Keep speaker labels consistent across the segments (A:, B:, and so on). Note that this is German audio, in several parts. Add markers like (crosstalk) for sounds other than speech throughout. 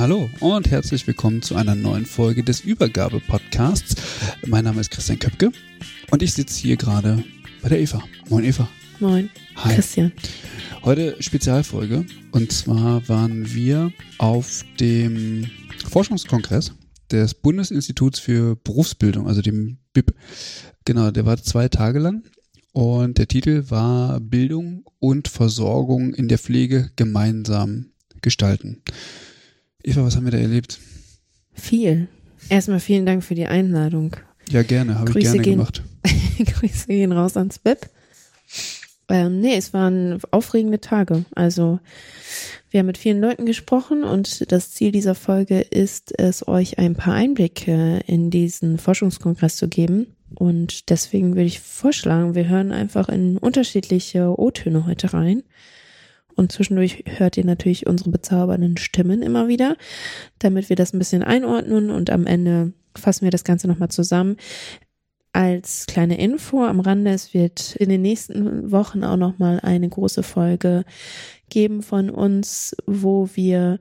A: Hallo und herzlich willkommen zu einer neuen Folge des Übergabe-Podcasts. Mein Name ist Christian Köpke und ich sitze hier gerade bei der Eva. Moin Eva.
B: Moin. Hi. Christian.
A: Heute Spezialfolge und zwar waren wir auf dem Forschungskongress des Bundesinstituts für Berufsbildung, also dem BIP. Genau, der war zwei Tage lang und der Titel war Bildung und Versorgung in der Pflege gemeinsam gestalten. Eva, was haben wir da erlebt?
B: Viel. Erstmal vielen Dank für die Einladung.
A: Ja, gerne, habe ich gerne
B: gehen,
A: gemacht. (laughs)
B: Grüße gehen raus ans BIP. Ähm, nee, es waren aufregende Tage. Also wir haben mit vielen Leuten gesprochen und das Ziel dieser Folge ist es, euch ein paar Einblicke in diesen Forschungskongress zu geben. Und deswegen würde ich vorschlagen, wir hören einfach in unterschiedliche O-Töne heute rein. Und zwischendurch hört ihr natürlich unsere bezaubernden Stimmen immer wieder, damit wir das ein bisschen einordnen und am Ende fassen wir das Ganze nochmal zusammen. Als kleine Info am Rande, es wird in den nächsten Wochen auch nochmal eine große Folge geben von uns, wo wir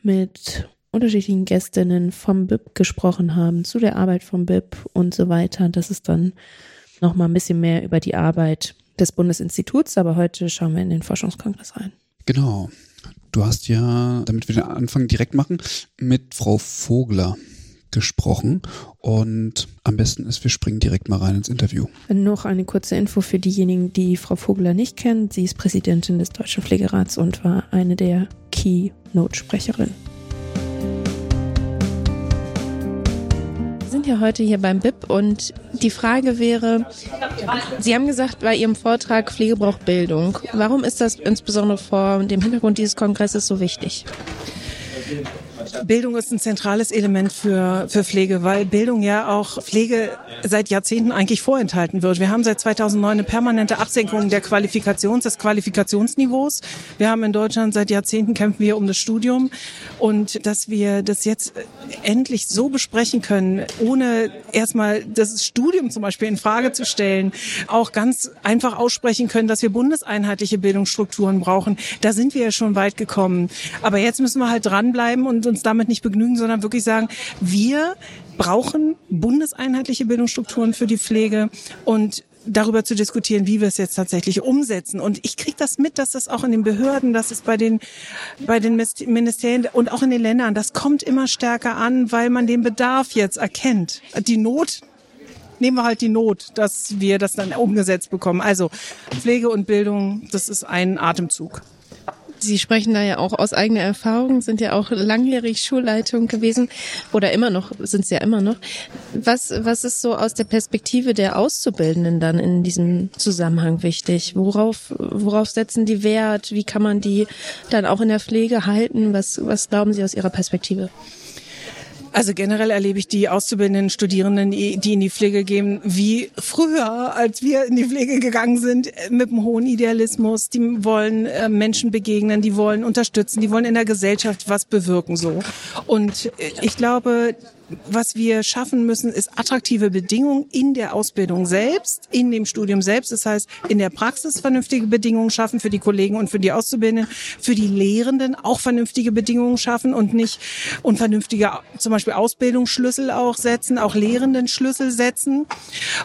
B: mit unterschiedlichen Gästinnen vom BIP gesprochen haben, zu der Arbeit vom BIP und so weiter. Das ist dann nochmal ein bisschen mehr über die Arbeit des Bundesinstituts, aber heute schauen wir in den Forschungskongress rein.
A: Genau. Du hast ja, damit wir den Anfang direkt machen, mit Frau Vogler gesprochen und am besten ist, wir springen direkt mal rein ins Interview.
B: Noch eine kurze Info für diejenigen, die Frau Vogler nicht kennen. Sie ist Präsidentin des Deutschen Pflegerats und war eine der Keynote-Sprecherinnen. Sind ja heute hier beim BIP und die Frage wäre, Sie haben gesagt bei Ihrem Vortrag, Pflege braucht Bildung. Warum ist das insbesondere vor dem Hintergrund dieses Kongresses so wichtig?
C: Bildung ist ein zentrales Element für, für Pflege, weil Bildung ja auch Pflege seit Jahrzehnten eigentlich vorenthalten wird. Wir haben seit 2009 eine permanente Absenkung der Qualifikations, des Qualifikationsniveaus. Wir haben in Deutschland seit Jahrzehnten kämpfen wir um das Studium und dass wir das jetzt endlich so besprechen können, ohne erstmal das Studium zum Beispiel in Frage zu stellen, auch ganz einfach aussprechen können, dass wir bundeseinheitliche Bildungsstrukturen brauchen. Da sind wir ja schon weit gekommen. Aber jetzt müssen wir halt dranbleiben und uns damit nicht begnügen, sondern wirklich sagen, wir brauchen bundeseinheitliche Bildungsstrukturen für die Pflege und darüber zu diskutieren, wie wir es jetzt tatsächlich umsetzen. Und ich kriege das mit, dass das auch in den Behörden, dass es bei den, bei den Ministerien und auch in den Ländern, das kommt immer stärker an, weil man den Bedarf jetzt erkennt. Die Not nehmen wir halt die Not, dass wir das dann umgesetzt bekommen. Also Pflege und Bildung, das ist ein Atemzug.
B: Sie sprechen da ja auch aus eigener Erfahrung, sind ja auch langjährig Schulleitung gewesen oder immer noch, sind Sie ja immer noch. Was, was ist so aus der Perspektive der Auszubildenden dann in diesem Zusammenhang wichtig? Worauf, worauf setzen die Wert? Wie kann man die dann auch in der Pflege halten? Was, was glauben Sie aus Ihrer Perspektive?
C: Also generell erlebe ich die auszubildenden Studierenden, die in die Pflege gehen, wie früher, als wir in die Pflege gegangen sind, mit einem hohen Idealismus. Die wollen äh, Menschen begegnen, die wollen unterstützen, die wollen in der Gesellschaft was bewirken so. Und ich glaube, was wir schaffen müssen, ist attraktive Bedingungen in der Ausbildung selbst, in dem Studium selbst. Das heißt, in der Praxis vernünftige Bedingungen schaffen für die Kollegen und für die Auszubildenden, für die Lehrenden auch vernünftige Bedingungen schaffen und nicht und vernünftige zum Beispiel Ausbildungsschlüssel auch setzen, auch Lehrendenschlüssel setzen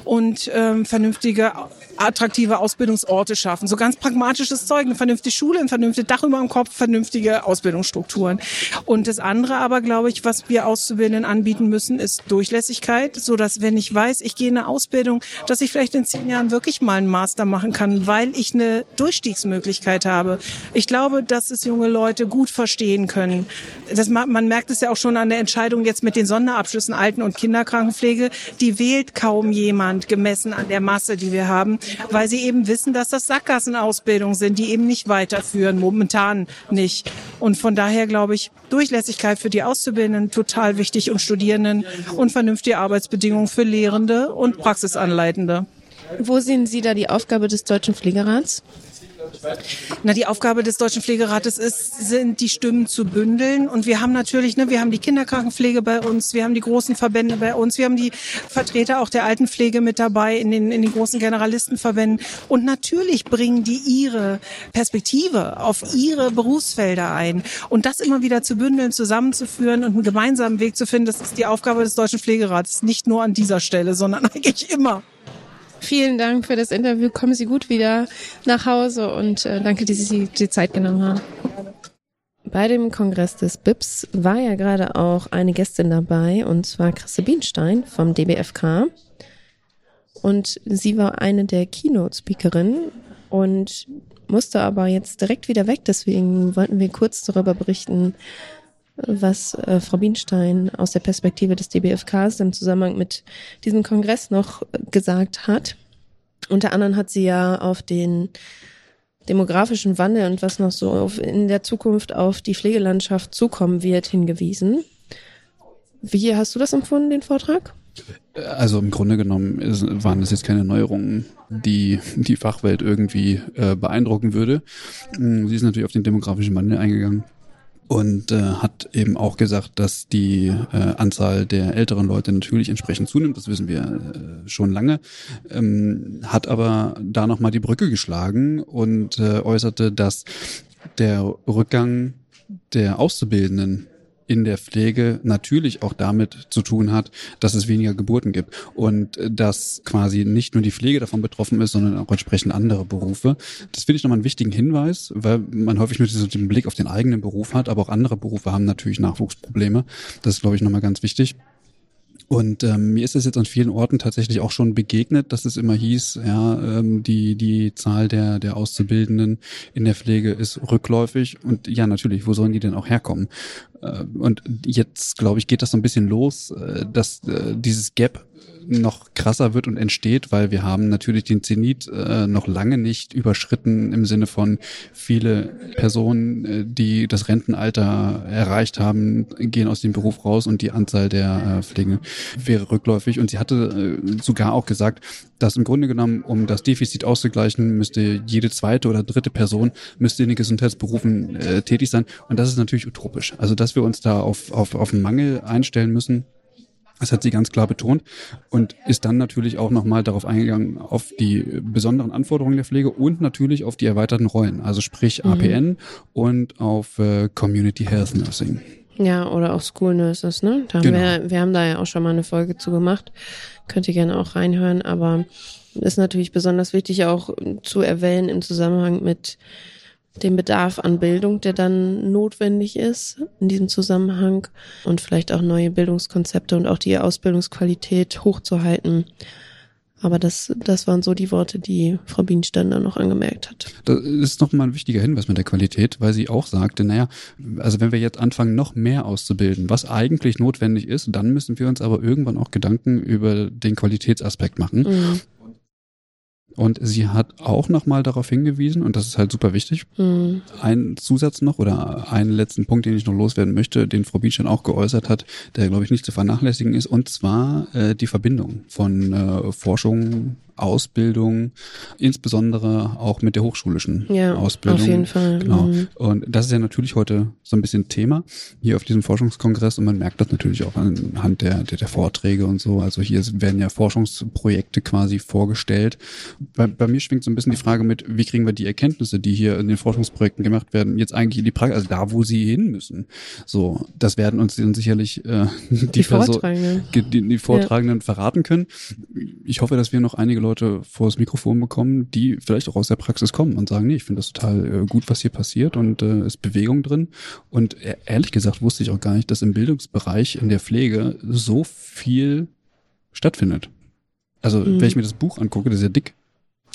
C: und ähm, vernünftige attraktive Ausbildungsorte schaffen. So ganz pragmatisches Zeug, eine vernünftige Schule, ein vernünftiges Dach über dem Kopf, vernünftige Ausbildungsstrukturen. Und das andere aber, glaube ich, was wir Auszubildenden anbieten müssen, ist Durchlässigkeit, so dass wenn ich weiß, ich gehe in eine Ausbildung, dass ich vielleicht in zehn Jahren wirklich mal einen Master machen kann, weil ich eine Durchstiegsmöglichkeit habe. Ich glaube, dass es junge Leute gut verstehen können. Das, man merkt es ja auch schon an der Entscheidung jetzt mit den Sonderabschlüssen Alten- und Kinderkrankenpflege. Die wählt kaum jemand gemessen an der Masse, die wir haben weil sie eben wissen, dass das Sackgassenausbildungen sind, die eben nicht weiterführen, momentan nicht. Und von daher glaube ich, Durchlässigkeit für die Auszubildenden total wichtig und Studierenden und vernünftige Arbeitsbedingungen für Lehrende und Praxisanleitende.
B: Wo sehen Sie da die Aufgabe des Deutschen Pflegerats?
C: Na, die Aufgabe des Deutschen Pflegerates ist, sind die Stimmen zu bündeln. Und wir haben natürlich, ne, wir haben die Kinderkrankenpflege bei uns, wir haben die großen Verbände bei uns, wir haben die Vertreter auch der Altenpflege mit dabei in den, in den großen Generalistenverbänden. Und natürlich bringen die ihre Perspektive auf ihre Berufsfelder ein. Und das immer wieder zu bündeln, zusammenzuführen und einen gemeinsamen Weg zu finden, das ist die Aufgabe des Deutschen Pflegerates. Nicht nur an dieser Stelle, sondern (laughs) eigentlich immer.
B: Vielen Dank für das Interview. Kommen Sie gut wieder nach Hause und äh, danke, dass Sie die Zeit genommen haben. Bei dem Kongress des BIPS war ja gerade auch eine Gästin dabei und zwar Christe Bienstein vom DBFK. Und sie war eine der Keynote-Speakerinnen und musste aber jetzt direkt wieder weg. Deswegen wollten wir kurz darüber berichten, was äh, Frau Bienstein aus der Perspektive des DBFKs im Zusammenhang mit diesem Kongress noch gesagt hat. Unter anderem hat sie ja auf den demografischen Wandel und was noch so auf, in der Zukunft auf die Pflegelandschaft zukommen wird hingewiesen. Wie hast du das empfunden, den Vortrag?
A: Also im Grunde genommen waren das jetzt keine Neuerungen, die die Fachwelt irgendwie äh, beeindrucken würde. Sie ist natürlich auf den demografischen Wandel eingegangen und äh, hat eben auch gesagt, dass die äh, Anzahl der älteren Leute natürlich entsprechend zunimmt. Das wissen wir äh, schon lange. Ähm, hat aber da nochmal die Brücke geschlagen und äh, äußerte, dass der Rückgang der Auszubildenden in der Pflege natürlich auch damit zu tun hat, dass es weniger Geburten gibt und dass quasi nicht nur die Pflege davon betroffen ist, sondern auch entsprechend andere Berufe. Das finde ich nochmal einen wichtigen Hinweis, weil man häufig nur den Blick auf den eigenen Beruf hat, aber auch andere Berufe haben natürlich Nachwuchsprobleme. Das ist, glaube ich, nochmal ganz wichtig. Und ähm, mir ist es jetzt an vielen Orten tatsächlich auch schon begegnet, dass es immer hieß, ja, ähm, die, die Zahl der, der Auszubildenden in der Pflege ist rückläufig. Und ja, natürlich, wo sollen die denn auch herkommen? Äh, und jetzt, glaube ich, geht das so ein bisschen los, äh, dass äh, dieses Gap noch krasser wird und entsteht, weil wir haben natürlich den Zenit äh, noch lange nicht überschritten im Sinne von viele Personen, äh, die das Rentenalter erreicht haben, gehen aus dem Beruf raus und die Anzahl der äh, Pflege wäre rückläufig. Und sie hatte äh, sogar auch gesagt, dass im Grunde genommen, um das Defizit auszugleichen, müsste jede zweite oder dritte Person müsste in den Gesundheitsberufen äh, tätig sein. Und das ist natürlich utopisch. Also dass wir uns da auf, auf, auf einen Mangel einstellen müssen, das hat sie ganz klar betont und ist dann natürlich auch nochmal darauf eingegangen, auf die besonderen Anforderungen der Pflege und natürlich auf die erweiterten Rollen, also sprich mhm. APN und auf äh, Community Health Nursing.
B: Ja, oder auch School Nurses, ne? Da haben genau. wir, wir haben da ja auch schon mal eine Folge zu gemacht. Könnt ihr gerne auch reinhören, aber ist natürlich besonders wichtig auch zu erwähnen im Zusammenhang mit den Bedarf an Bildung, der dann notwendig ist in diesem Zusammenhang und vielleicht auch neue Bildungskonzepte und auch die Ausbildungsqualität hochzuhalten. Aber das, das waren so die Worte, die Frau Bienstein dann noch angemerkt hat.
A: Das ist nochmal ein wichtiger Hinweis mit der Qualität, weil sie auch sagte, naja, also wenn wir jetzt anfangen, noch mehr auszubilden, was eigentlich notwendig ist, dann müssen wir uns aber irgendwann auch Gedanken über den Qualitätsaspekt machen. Mhm. Und sie hat auch nochmal darauf hingewiesen, und das ist halt super wichtig, mhm. ein Zusatz noch oder einen letzten Punkt, den ich noch loswerden möchte, den Frau Bienstein auch geäußert hat, der, glaube ich, nicht zu vernachlässigen ist, und zwar äh, die Verbindung von äh, Forschung Ausbildung, insbesondere auch mit der hochschulischen
B: ja,
A: Ausbildung.
B: Auf jeden Fall.
A: Genau.
B: Mhm.
A: Und das ist ja natürlich heute so ein bisschen Thema hier auf diesem Forschungskongress und man merkt das natürlich auch anhand der, der, der Vorträge und so. Also hier werden ja Forschungsprojekte quasi vorgestellt. Bei, bei mir schwingt so ein bisschen die Frage mit, wie kriegen wir die Erkenntnisse, die hier in den Forschungsprojekten gemacht werden, jetzt eigentlich in die Praxis, also da, wo sie hin müssen. So, das werden uns dann sicherlich äh, die,
B: Die Vortragenden.
A: die, die Vortragenden verraten können. Ich hoffe, dass wir noch einige Leute vor das Mikrofon bekommen, die vielleicht auch aus der Praxis kommen und sagen, nee, ich finde das total äh, gut, was hier passiert und äh, ist Bewegung drin. Und e- ehrlich gesagt wusste ich auch gar nicht, dass im Bildungsbereich in der Pflege so viel stattfindet. Also,
B: Mhm.
A: wenn ich mir das Buch angucke, das ist ja dick.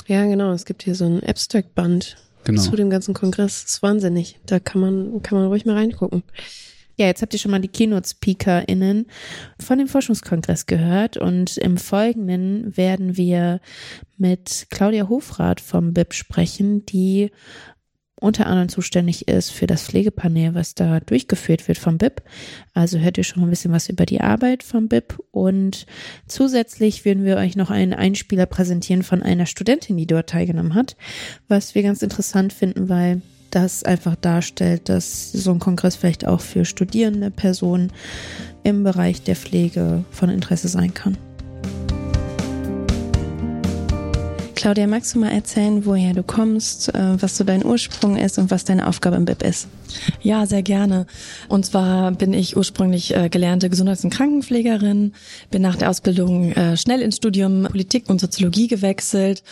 B: Ja, genau. Es gibt hier so ein Abstract-Band
A: Genau.
B: zu dem ganzen Kongress. Das ist wahnsinnig. Da kann man, kann man ruhig mal reingucken. Ja, jetzt habt ihr schon mal die Keynote-SpeakerInnen von dem Forschungskongress gehört und im Folgenden werden wir mit Claudia Hofrath vom BIP sprechen, die unter anderem zuständig ist für das Pflegepanel, was da durchgeführt wird vom BIP. Also hört ihr schon ein bisschen was über die Arbeit vom BIP und zusätzlich würden wir euch noch einen Einspieler präsentieren von einer Studentin, die dort teilgenommen hat, was wir ganz interessant finden, weil das einfach darstellt, dass so ein Kongress vielleicht auch für studierende Personen im Bereich der Pflege von Interesse sein kann. Claudia, magst du mal erzählen, woher du kommst, äh, was so dein Ursprung ist und was deine Aufgabe im BIP ist?
D: Ja, sehr gerne. Und zwar bin ich ursprünglich äh, gelernte Gesundheits- und Krankenpflegerin, bin nach der Ausbildung äh, schnell ins Studium Politik und Soziologie gewechselt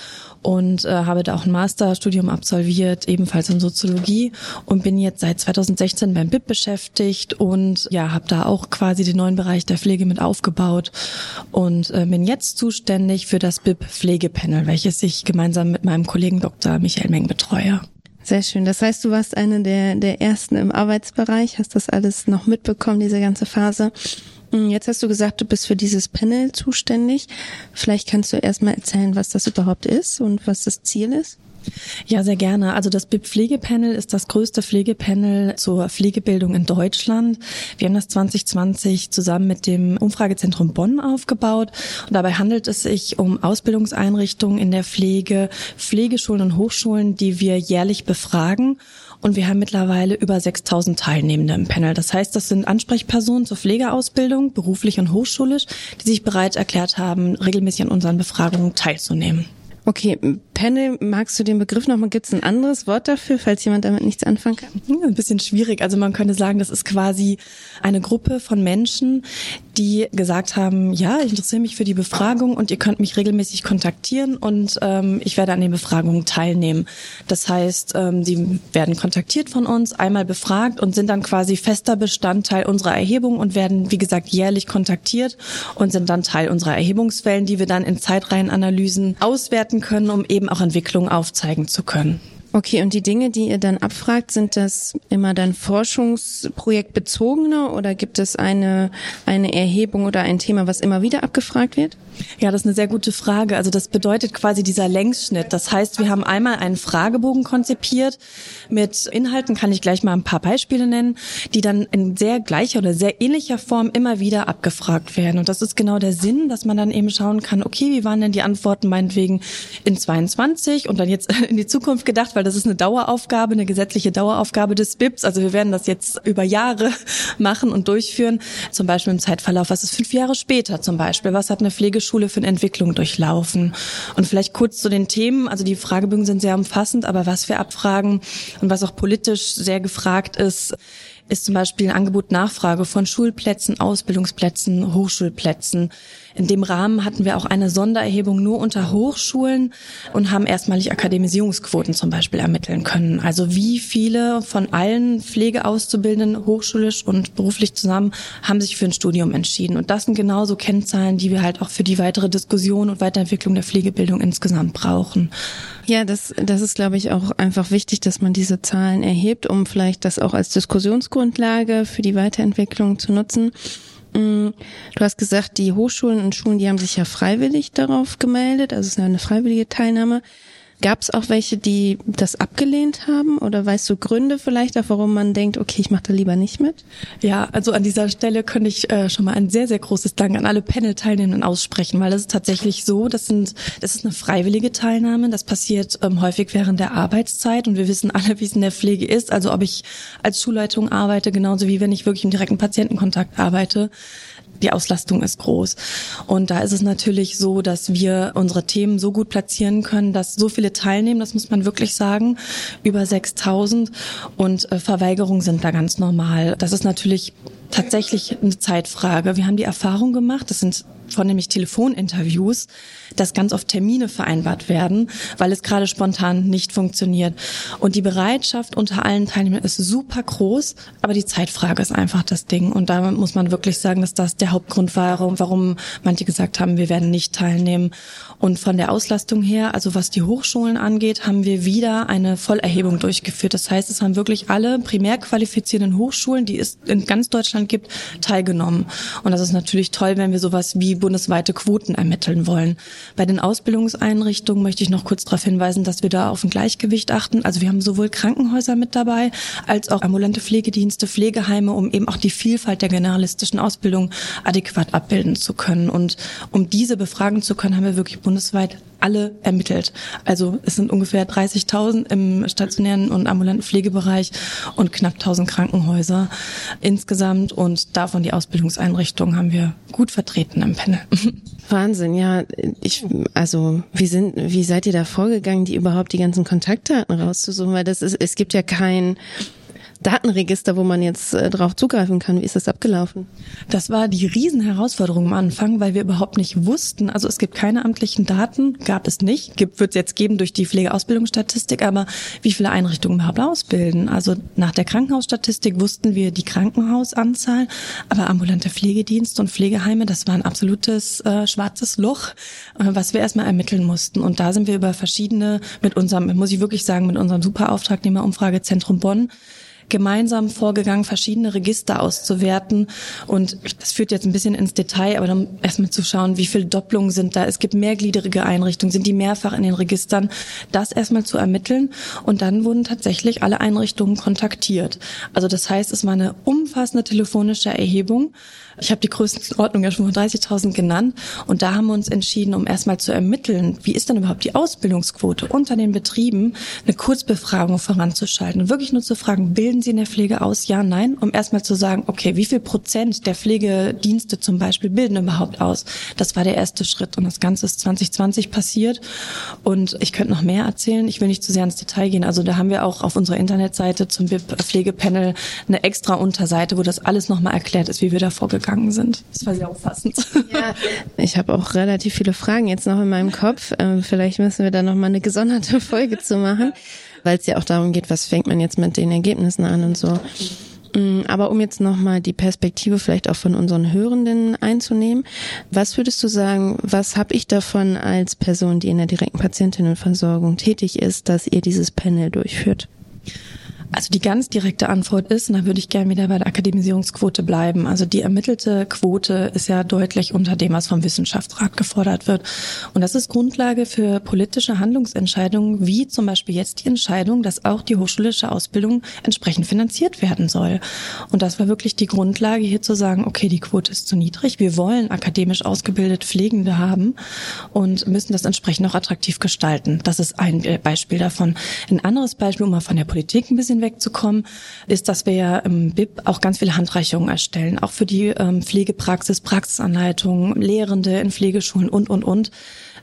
D: und habe da auch ein Masterstudium absolviert, ebenfalls in Soziologie und bin jetzt seit 2016 beim BIP beschäftigt und ja, habe da auch quasi den neuen Bereich der Pflege mit aufgebaut und bin jetzt zuständig für das BIP Pflegepanel, welches ich gemeinsam mit meinem Kollegen Dr. Michael Meng betreue.
B: Sehr schön. Das heißt, du warst eine der, der ersten im Arbeitsbereich, hast das alles noch mitbekommen, diese ganze Phase. Mm, Jetzt hast du gesagt, du bist für dieses Panel zuständig. Vielleicht kannst du erstmal erzählen, was das überhaupt ist und was das Ziel ist.
D: Ja, sehr gerne. Also das BIP Pflegepanel ist das größte Pflegepanel zur Pflegebildung in Deutschland. Wir haben das 2020 zusammen mit dem Umfragezentrum Bonn aufgebaut und dabei handelt es sich um Ausbildungseinrichtungen in der Pflege, Pflegeschulen und Hochschulen, die wir jährlich befragen. Und wir haben mittlerweile über 6000 Teilnehmende im Panel. Das heißt, das sind Ansprechpersonen zur Pflegeausbildung, beruflich und hochschulisch, die sich bereit erklärt haben, regelmäßig an unseren Befragungen teilzunehmen.
B: Okay, Panel, magst du den Begriff nochmal? Gibt es ein anderes Wort dafür, falls jemand damit nichts anfangen kann?
D: Ja, ein bisschen schwierig. Also man könnte sagen, das ist quasi eine Gruppe von Menschen, die gesagt haben, ja, ich interessiere mich für die Befragung und ihr könnt mich regelmäßig kontaktieren und ähm, ich werde an den Befragungen teilnehmen. Das heißt, ähm, sie werden kontaktiert von uns, einmal befragt und sind dann quasi fester Bestandteil unserer Erhebung und werden, wie gesagt, jährlich kontaktiert und sind dann Teil unserer Erhebungswellen, die wir dann in Zeitreihenanalysen auswerten können, um eben auch Entwicklungen aufzeigen zu können.
B: Okay, und die Dinge, die ihr dann abfragt, sind das immer dann forschungsprojektbezogene oder gibt es eine, eine Erhebung oder ein Thema, was immer wieder abgefragt wird?
D: Ja, das ist eine sehr gute Frage. Also das bedeutet quasi dieser Längsschnitt. Das heißt, wir haben einmal einen Fragebogen konzipiert mit Inhalten, kann ich gleich mal ein paar Beispiele nennen, die dann in sehr gleicher oder sehr ähnlicher Form immer wieder abgefragt werden. Und das ist genau der Sinn, dass man dann eben schauen kann, okay, wie waren denn die Antworten meinetwegen in 22 und dann jetzt (laughs) in die Zukunft gedacht, weil das ist eine Daueraufgabe, eine gesetzliche Daueraufgabe des BIPs. Also wir werden das jetzt über Jahre (laughs) machen und durchführen. Zum Beispiel im Zeitverlauf, was ist fünf Jahre später zum Beispiel? Was hat eine Pflegeschule für eine Entwicklung durchlaufen? Und vielleicht kurz zu den Themen. Also die Fragebögen sind sehr umfassend, aber was wir abfragen und was auch politisch sehr gefragt ist, ist zum Beispiel Angebot-Nachfrage von Schulplätzen, Ausbildungsplätzen, Hochschulplätzen. In dem Rahmen hatten wir auch eine Sondererhebung nur unter Hochschulen und haben erstmalig Akademisierungsquoten zum Beispiel ermitteln können. Also wie viele von allen Pflegeauszubildenden hochschulisch und beruflich zusammen haben sich für ein Studium entschieden. Und das sind genauso Kennzahlen, die wir halt auch für die weitere Diskussion und Weiterentwicklung der Pflegebildung insgesamt brauchen.
B: Ja, das, das ist, glaube ich, auch einfach wichtig, dass man diese Zahlen erhebt, um vielleicht das auch als Diskussionsgrundlage für die Weiterentwicklung zu nutzen. Mm, Du hast gesagt, die Hochschulen und Schulen, die haben sich ja freiwillig darauf gemeldet, also es ist eine freiwillige Teilnahme. Gab es auch welche, die das abgelehnt haben? Oder weißt du Gründe vielleicht warum man denkt, okay, ich mache da lieber nicht mit?
D: Ja, also an dieser Stelle könnte ich äh, schon mal ein sehr, sehr großes Dank an alle Panel-Teilnehmenden aussprechen, weil das ist tatsächlich so, das sind, das ist eine freiwillige Teilnahme, das passiert ähm, häufig während der Arbeitszeit und wir wissen alle, wie es in der Pflege ist. Also ob ich als Schulleitung arbeite, genauso wie wenn ich wirklich im direkten Patientenkontakt arbeite die Auslastung ist groß. Und da ist es natürlich so, dass wir unsere Themen so gut platzieren können, dass so viele teilnehmen, das muss man wirklich sagen, über 6000 und äh, Verweigerungen sind da ganz normal. Das ist natürlich tatsächlich eine Zeitfrage. Wir haben die Erfahrung gemacht, das sind vornehmlich Telefoninterviews, dass ganz oft Termine vereinbart werden, weil es gerade spontan nicht funktioniert. Und die Bereitschaft unter allen Teilnehmern ist super groß, aber die Zeitfrage ist einfach das Ding. Und da muss man wirklich sagen, dass das der Hauptgrund war, warum manche gesagt haben, wir werden nicht teilnehmen. Und von der Auslastung her, also was die Hochschulen angeht, haben wir wieder eine Vollerhebung durchgeführt. Das heißt, es haben wirklich alle primär qualifizierenden Hochschulen, die es in ganz Deutschland gibt, teilgenommen. Und das ist natürlich toll, wenn wir sowas wie bundesweite Quoten ermitteln wollen. Bei den Ausbildungseinrichtungen möchte ich noch kurz darauf hinweisen, dass wir da auf ein Gleichgewicht achten. Also wir haben sowohl Krankenhäuser mit dabei, als auch ambulante Pflegedienste, Pflegeheime, um eben auch die Vielfalt der generalistischen Ausbildung adäquat abbilden zu können. Und um diese befragen zu können, haben wir wirklich bundesweit alle ermittelt. Also es sind ungefähr 30.000 im stationären und ambulanten Pflegebereich und knapp 1.000 Krankenhäuser insgesamt und davon die Ausbildungseinrichtungen haben wir gut vertreten im Panel. (laughs)
B: Wahnsinn, ja. Ich, also, wie sind, wie seid ihr da vorgegangen, die überhaupt die ganzen Kontaktdaten rauszusuchen? Weil das ist, es gibt ja kein Datenregister, wo man jetzt äh, drauf zugreifen kann. Wie ist das abgelaufen?
D: Das war die Riesenherausforderung am Anfang, weil wir überhaupt nicht wussten. Also es gibt keine amtlichen Daten, gab es nicht. Gibt wird es jetzt geben durch die Pflegeausbildungsstatistik, aber wie viele Einrichtungen überhaupt ausbilden? Also nach der Krankenhausstatistik wussten wir die Krankenhausanzahl, aber ambulante Pflegedienste und Pflegeheime, das war ein absolutes äh, schwarzes Loch, äh, was wir erstmal ermitteln mussten. Und da sind wir über verschiedene mit unserem, muss ich wirklich sagen, mit unserem Superauftragnehmer Umfragezentrum Bonn gemeinsam vorgegangen, verschiedene Register auszuwerten. Und das führt jetzt ein bisschen ins Detail, aber dann erstmal zu schauen, wie viele Doppelungen sind da. Es gibt mehrgliedrige Einrichtungen, sind die mehrfach in den Registern. Das erstmal zu ermitteln. Und dann wurden tatsächlich alle Einrichtungen kontaktiert. Also das heißt, es war eine umfassende telefonische Erhebung. Ich habe die Größenordnung ja schon von 30.000 genannt. Und da haben wir uns entschieden, um erstmal zu ermitteln, wie ist denn überhaupt die Ausbildungsquote unter den Betrieben, eine Kurzbefragung voranzuschalten. Und wirklich nur zu fragen, bilden Sie in der Pflege aus? Ja, nein. Um erstmal zu sagen, okay, wie viel Prozent der Pflegedienste zum Beispiel bilden überhaupt aus? Das war der erste Schritt. Und das Ganze ist 2020 passiert. Und ich könnte noch mehr erzählen. Ich will nicht zu sehr ins Detail gehen. Also da haben wir auch auf unserer Internetseite zum BIP Pflegepanel eine extra Unterseite, wo das alles nochmal erklärt ist, wie wir da vorgegangen gegangen sind. Das war sehr umfassend.
B: Ja, ich habe auch relativ viele Fragen jetzt noch in meinem Kopf. Ähm, vielleicht müssen wir da noch mal eine gesonderte (laughs) Folge zu machen, weil es ja auch darum geht, was fängt man jetzt mit den Ergebnissen an und so. Mm, aber um jetzt nochmal die Perspektive vielleicht auch von unseren Hörenden einzunehmen, was würdest du sagen, was habe ich davon als Person, die in der direkten Patientinnenversorgung tätig ist, dass ihr dieses Panel durchführt?
D: Also die ganz direkte Antwort ist, und da würde ich gerne wieder bei der Akademisierungsquote bleiben. Also die ermittelte Quote ist ja deutlich unter dem, was vom Wissenschaftsrat gefordert wird. Und das ist Grundlage für politische Handlungsentscheidungen, wie zum Beispiel jetzt die Entscheidung, dass auch die hochschulische Ausbildung entsprechend finanziert werden soll. Und das war wirklich die Grundlage, hier zu sagen, okay, die Quote ist zu niedrig. Wir wollen akademisch ausgebildet Pflegende haben und müssen das entsprechend auch attraktiv gestalten. Das ist ein Beispiel davon. Ein anderes Beispiel, um mal von der Politik ein bisschen bisschen wegzukommen, ist, dass wir ja im BIP auch ganz viele Handreichungen erstellen, auch für die ähm, Pflegepraxis, Praxisanleitungen, Lehrende in Pflegeschulen und, und, und.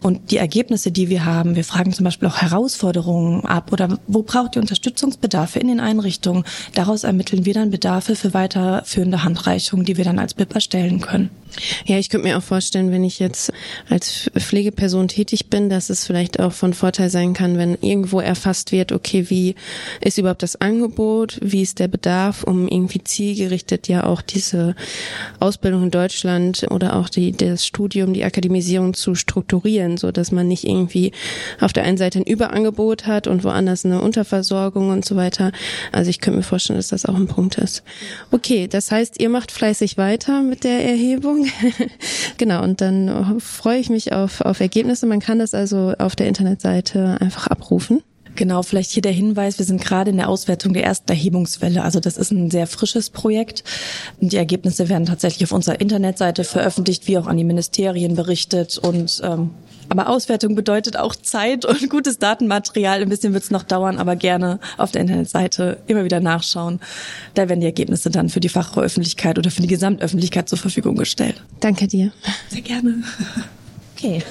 D: Und die Ergebnisse, die wir haben, wir fragen zum Beispiel auch Herausforderungen ab oder wo braucht ihr Unterstützungsbedarfe in den Einrichtungen? Daraus ermitteln wir dann Bedarfe für weiterführende Handreichungen, die wir dann als BIP erstellen können.
B: Ja, ich könnte mir auch vorstellen, wenn ich jetzt als Pflegeperson tätig bin, dass es vielleicht auch von Vorteil sein kann, wenn irgendwo erfasst wird, okay, wie ist überhaupt das Angebot, wie ist der Bedarf, um irgendwie zielgerichtet ja auch diese Ausbildung in Deutschland oder auch die, das Studium, die Akademisierung zu strukturieren, so dass man nicht irgendwie auf der einen Seite ein Überangebot hat und woanders eine Unterversorgung und so weiter. Also ich könnte mir vorstellen, dass das auch ein Punkt ist. Okay, das heißt, ihr macht fleißig weiter mit der Erhebung (laughs) Genau, und dann freue ich mich auf, auf Ergebnisse. Man kann das also auf der Internetseite einfach abrufen.
D: Genau, vielleicht hier der Hinweis, wir sind gerade in der Auswertung der ersten Erhebungswelle. Also das ist ein sehr frisches Projekt. Und die Ergebnisse werden tatsächlich auf unserer Internetseite veröffentlicht, wie auch an die Ministerien berichtet. Und ähm, aber Auswertung bedeutet auch Zeit und (laughs) gutes Datenmaterial. Ein bisschen wird es noch dauern, aber gerne auf der Internetseite immer wieder nachschauen. Da werden die Ergebnisse dann für die Fachöffentlichkeit oder für die Gesamtöffentlichkeit zur Verfügung gestellt.
B: Danke dir.
D: Sehr gerne. (laughs)
B: Okay.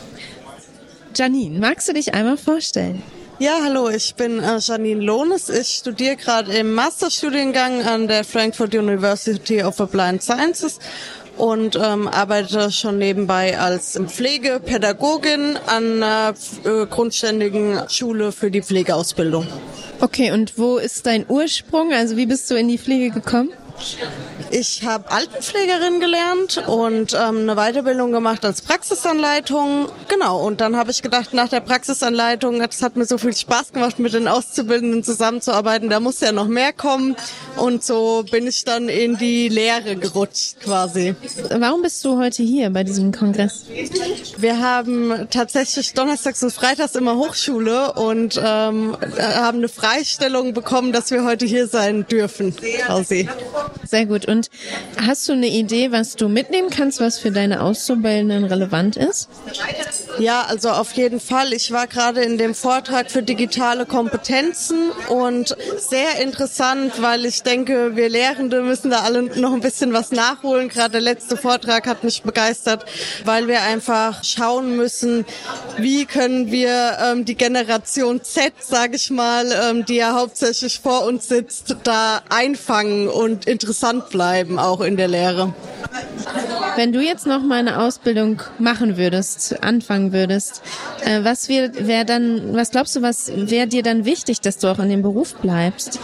B: Janine, magst du dich einmal vorstellen?
E: Ja, hallo, ich bin äh, Janine Lohnes. Ich studiere gerade im Masterstudiengang an der Frankfurt University of Applied Sciences und ähm, arbeite schon nebenbei als Pflegepädagogin an einer äh, grundständigen Schule für die Pflegeausbildung.
B: Okay, und wo ist dein Ursprung? Also wie bist du in die Pflege gekommen?
E: Ich habe Altenpflegerin gelernt und ähm, eine Weiterbildung gemacht als Praxisanleitung. Genau, und dann habe ich gedacht, nach der Praxisanleitung, das hat mir so viel Spaß gemacht, mit den Auszubildenden zusammenzuarbeiten, da muss ja noch mehr kommen. Und so bin ich dann in die Lehre gerutscht quasi.
B: Warum bist du heute hier bei diesem Kongress?
E: Wir haben tatsächlich donnerstags und freitags immer Hochschule und ähm, haben eine Freistellung bekommen, dass wir heute hier sein dürfen, quasi.
B: Sehr gut. Und hast du eine Idee, was du mitnehmen kannst, was für deine Auszubildenden relevant ist?
E: Ja, also auf jeden Fall. Ich war gerade in dem Vortrag für digitale Kompetenzen und sehr interessant, weil ich denke, wir Lehrende müssen da alle noch ein bisschen was nachholen. Gerade der letzte Vortrag hat mich begeistert, weil wir einfach schauen müssen, wie können wir ähm, die Generation Z, sage ich mal, ähm, die ja hauptsächlich vor uns sitzt, da einfangen und interessant bleiben, auch in der Lehre.
B: Wenn du jetzt noch mal eine Ausbildung machen würdest, anfangen würdest, äh, was wäre dann, was glaubst du, was wäre dir dann wichtig, dass du auch in dem Beruf bleibst?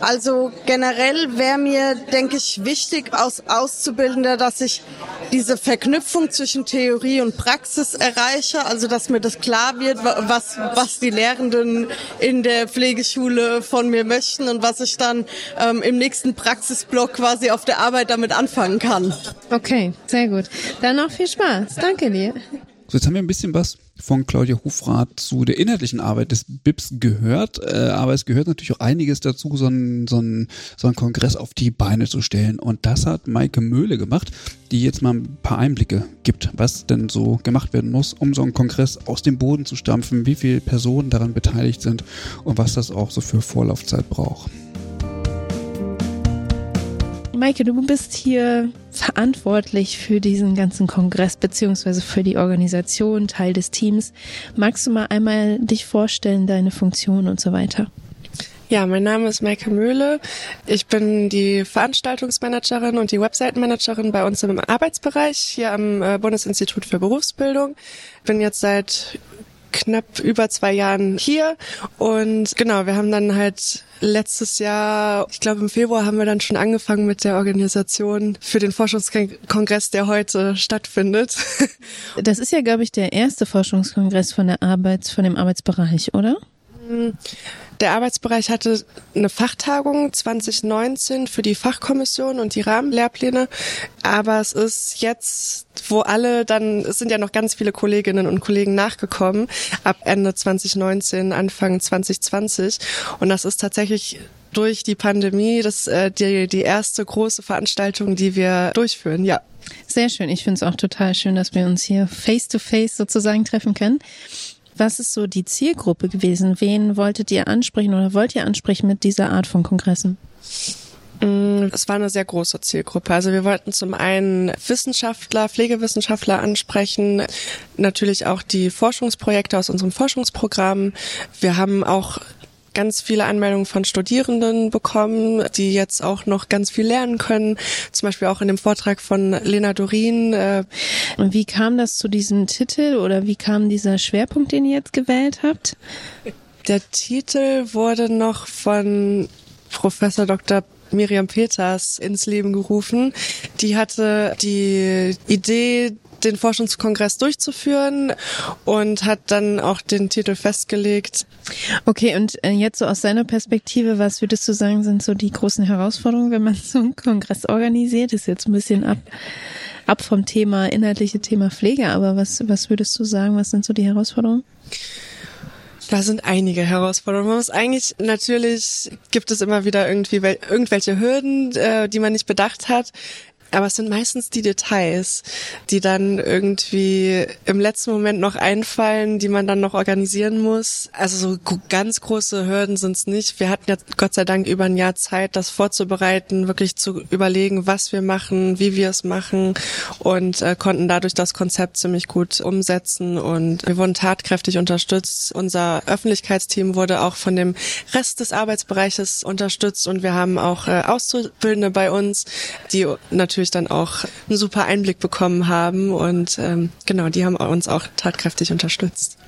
E: Also generell wäre mir, denke ich, wichtig als Auszubildender, dass ich diese Verknüpfung zwischen Theorie und Praxis erreiche, also dass mir das klar wird, was, was die Lehrenden in der Pflegeschule von mir möchten und was ich dann ähm, im nächsten Praxisblock quasi auf der Arbeit damit anfangen kann.
B: Okay, sehr gut. Dann noch viel Spaß. Danke dir.
A: So, jetzt haben wir ein bisschen was von Claudia Hofrath zu der inhaltlichen Arbeit des BIPs gehört, äh, aber es gehört natürlich auch einiges dazu, so einen, so, einen, so einen Kongress auf die Beine zu stellen. Und das hat Maike Möhle gemacht, die jetzt mal ein paar Einblicke gibt, was denn so gemacht werden muss, um so einen Kongress aus dem Boden zu stampfen, wie viele Personen daran beteiligt sind und was das auch so für Vorlaufzeit braucht.
B: Maike, du bist hier verantwortlich für diesen ganzen Kongress beziehungsweise für die Organisation, Teil des Teams. Magst du mal einmal dich vorstellen, deine Funktion und so weiter?
F: Ja, mein Name ist Maike Möhle. Ich bin die Veranstaltungsmanagerin und die Webseitenmanagerin bei uns im Arbeitsbereich hier am äh, Bundesinstitut für Berufsbildung. Bin jetzt seit knapp über zwei Jahren hier und genau, wir haben dann halt letztes Jahr, ich glaube im Februar haben wir dann schon angefangen mit der Organisation für den Forschungskongress, der heute stattfindet. (laughs)
B: Das ist ja, glaube ich, der erste Forschungskongress von der Arbeits, von dem Arbeitsbereich, oder?
F: Der Arbeitsbereich hatte eine Fachtagung 2019 für die Fachkommission und die Rahmenlehrpläne. Aber es ist jetzt, wo alle dann, es sind ja noch ganz viele Kolleginnen und Kollegen nachgekommen, ab Ende 2019, Anfang 2020. Und das ist tatsächlich durch die Pandemie das äh, die, die erste große Veranstaltung, die wir durchführen, ja.
B: Sehr schön. Ich finde es auch total schön, dass wir uns hier face to face sozusagen treffen können. Was ist so die Zielgruppe gewesen? Wen wolltet ihr ansprechen oder wollt ihr ansprechen mit dieser Art von Kongressen?
F: Mm, es war eine sehr große Zielgruppe. Also wir wollten zum einen Wissenschaftler, Pflegewissenschaftler ansprechen, natürlich auch die Forschungsprojekte aus unserem Forschungsprogramm. Wir haben auch ganz viele Anmeldungen von Studierenden bekommen, die jetzt auch noch ganz viel lernen können. Zum Beispiel auch in dem Vortrag von Lena Dorin. Äh
B: Und wie kam das zu diesem Titel oder wie kam dieser Schwerpunkt, den ihr jetzt gewählt habt?
F: Der Titel wurde noch von Professor Dr. Miriam Peters ins Leben gerufen. Die hatte die Idee, den Forschungskongress durchzuführen und hat dann auch den Titel festgelegt.
B: Okay, und äh, jetzt so aus seiner Perspektive, was würdest du sagen, sind so die großen Herausforderungen, wenn man (laughs) so einen Kongress organisiert? ist jetzt ein bisschen ab ab vom Thema, inhaltliche Thema Pflege, aber was, was würdest du sagen, was sind so die Herausforderungen?
F: Da sind einige Herausforderungen. Man muss eigentlich, natürlich gibt es immer wieder irgendwie irgendwelche Hürden, äh, die man nicht bedacht hat aber es sind meistens die Details, die dann irgendwie im letzten Moment noch einfallen, die man dann noch organisieren muss. Also so ganz große Hürden sind es nicht. Wir hatten ja Gott sei Dank über ein Jahr Zeit, das vorzubereiten, wirklich zu überlegen, was wir machen, wie wir es machen und äh, konnten dadurch das Konzept ziemlich gut umsetzen und wir wurden tatkräftig unterstützt. Unser Öffentlichkeitsteam wurde auch von dem Rest des Arbeitsbereiches unterstützt und wir haben auch äh, Auszubildende bei uns, die natürlich natürlich dann auch einen super Einblick bekommen haben und ähm, genau, die haben uns auch tatkräftig unterstützt.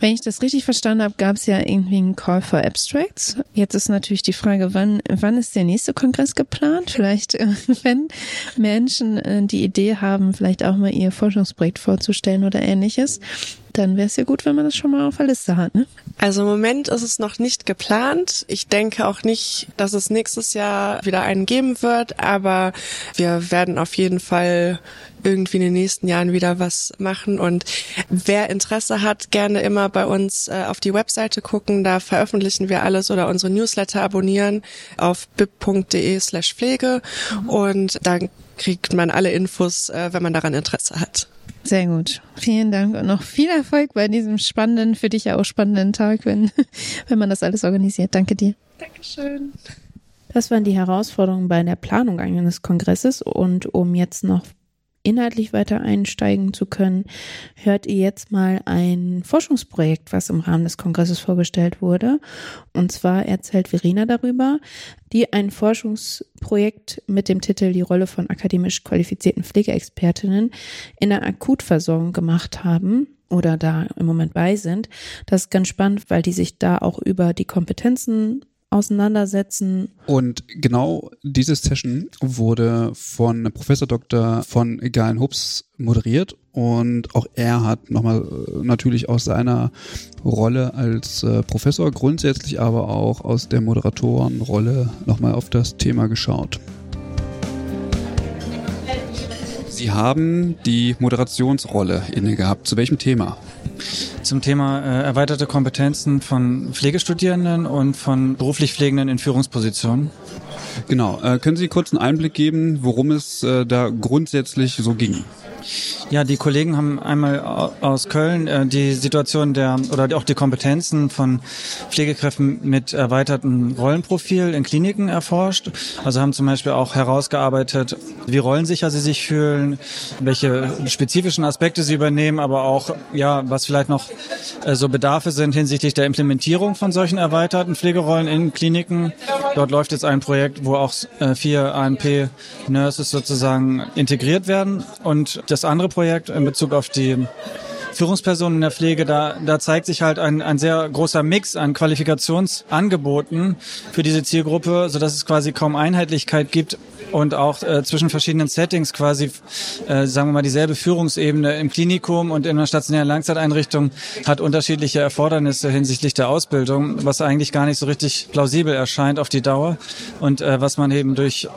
B: Wenn ich das richtig verstanden habe, gab es ja irgendwie einen Call for Abstracts. Jetzt ist natürlich die Frage, wann, wann ist der nächste Kongress geplant? Vielleicht, äh, (laughs) wenn Menschen äh, die Idee haben, vielleicht auch mal ihr Forschungsprojekt vorzustellen oder ähnliches, dann wäre es ja gut, wenn man das schon mal auf der Liste hat. Ne?
F: Also im Moment ist es noch nicht geplant. Ich denke auch nicht, dass es nächstes Jahr wieder einen geben wird, aber wir werden auf jeden Fall irgendwie in den nächsten Jahren wieder was machen. Und wer Interesse hat, gerne immer bei uns äh, auf die Webseite gucken. Da veröffentlichen wir alles oder unsere Newsletter abonnieren auf bib.de slash Pflege. Und dann kriegt man alle Infos, äh, wenn man daran Interesse hat.
B: Sehr gut. Vielen Dank und noch viel Erfolg bei diesem spannenden, für dich ja auch spannenden Tag, wenn, (laughs) wenn man das alles organisiert. Danke dir.
F: Dankeschön.
B: Das waren die Herausforderungen bei der Planung eines Kongresses und um jetzt noch inhaltlich weiter einsteigen zu können, hört ihr jetzt mal ein Forschungsprojekt, was im Rahmen des Kongresses vorgestellt wurde. Und zwar erzählt Verena darüber, die ein Forschungsprojekt mit dem Titel Die Rolle von akademisch qualifizierten Pflegeexpertinnen in der Akutversorgung gemacht haben oder da im Moment bei sind. Das ist ganz spannend, weil die sich da auch über die Kompetenzen auseinandersetzen.
A: Und genau diese Session wurde von Professor Dr. von Galen Hubs moderiert und auch er hat nochmal äh, natürlich aus seiner Rolle als äh, Professor grundsätzlich, aber auch aus der Moderatorenrolle nochmal auf das Thema geschaut. Sie haben die Moderationsrolle inne gehabt. Zu welchem Thema?
G: Zum Thema äh, erweiterte Kompetenzen von Pflegestudierenden und von beruflich Pflegenden in Führungspositionen.
A: Genau. Äh, können Sie kurz einen Einblick geben, worum es äh, da grundsätzlich so ging?
G: Ja, die Kollegen haben einmal aus Köln äh, die Situation der oder auch die Kompetenzen von Pflegekräften mit erweitertem Rollenprofil in Kliniken erforscht. Also haben zum Beispiel auch herausgearbeitet, wie rollensicher sie sich fühlen, welche spezifischen Aspekte sie übernehmen, aber auch ja, was vielleicht noch äh, so Bedarfe sind hinsichtlich der Implementierung von solchen erweiterten Pflegerollen in Kliniken. Dort läuft jetzt ein Projekt, wo auch äh, vier ANP-Nurses sozusagen integriert werden. Und das andere Projekt in Bezug auf die Führungspersonen in der Pflege, da, da zeigt sich halt ein, ein sehr großer Mix an Qualifikationsangeboten für diese Zielgruppe, so dass es quasi kaum Einheitlichkeit gibt und auch äh, zwischen verschiedenen Settings quasi, äh, sagen wir mal, dieselbe Führungsebene im Klinikum und in einer stationären Langzeiteinrichtung hat unterschiedliche Erfordernisse hinsichtlich der Ausbildung, was eigentlich gar nicht so richtig plausibel erscheint auf die Dauer und äh, was man eben durch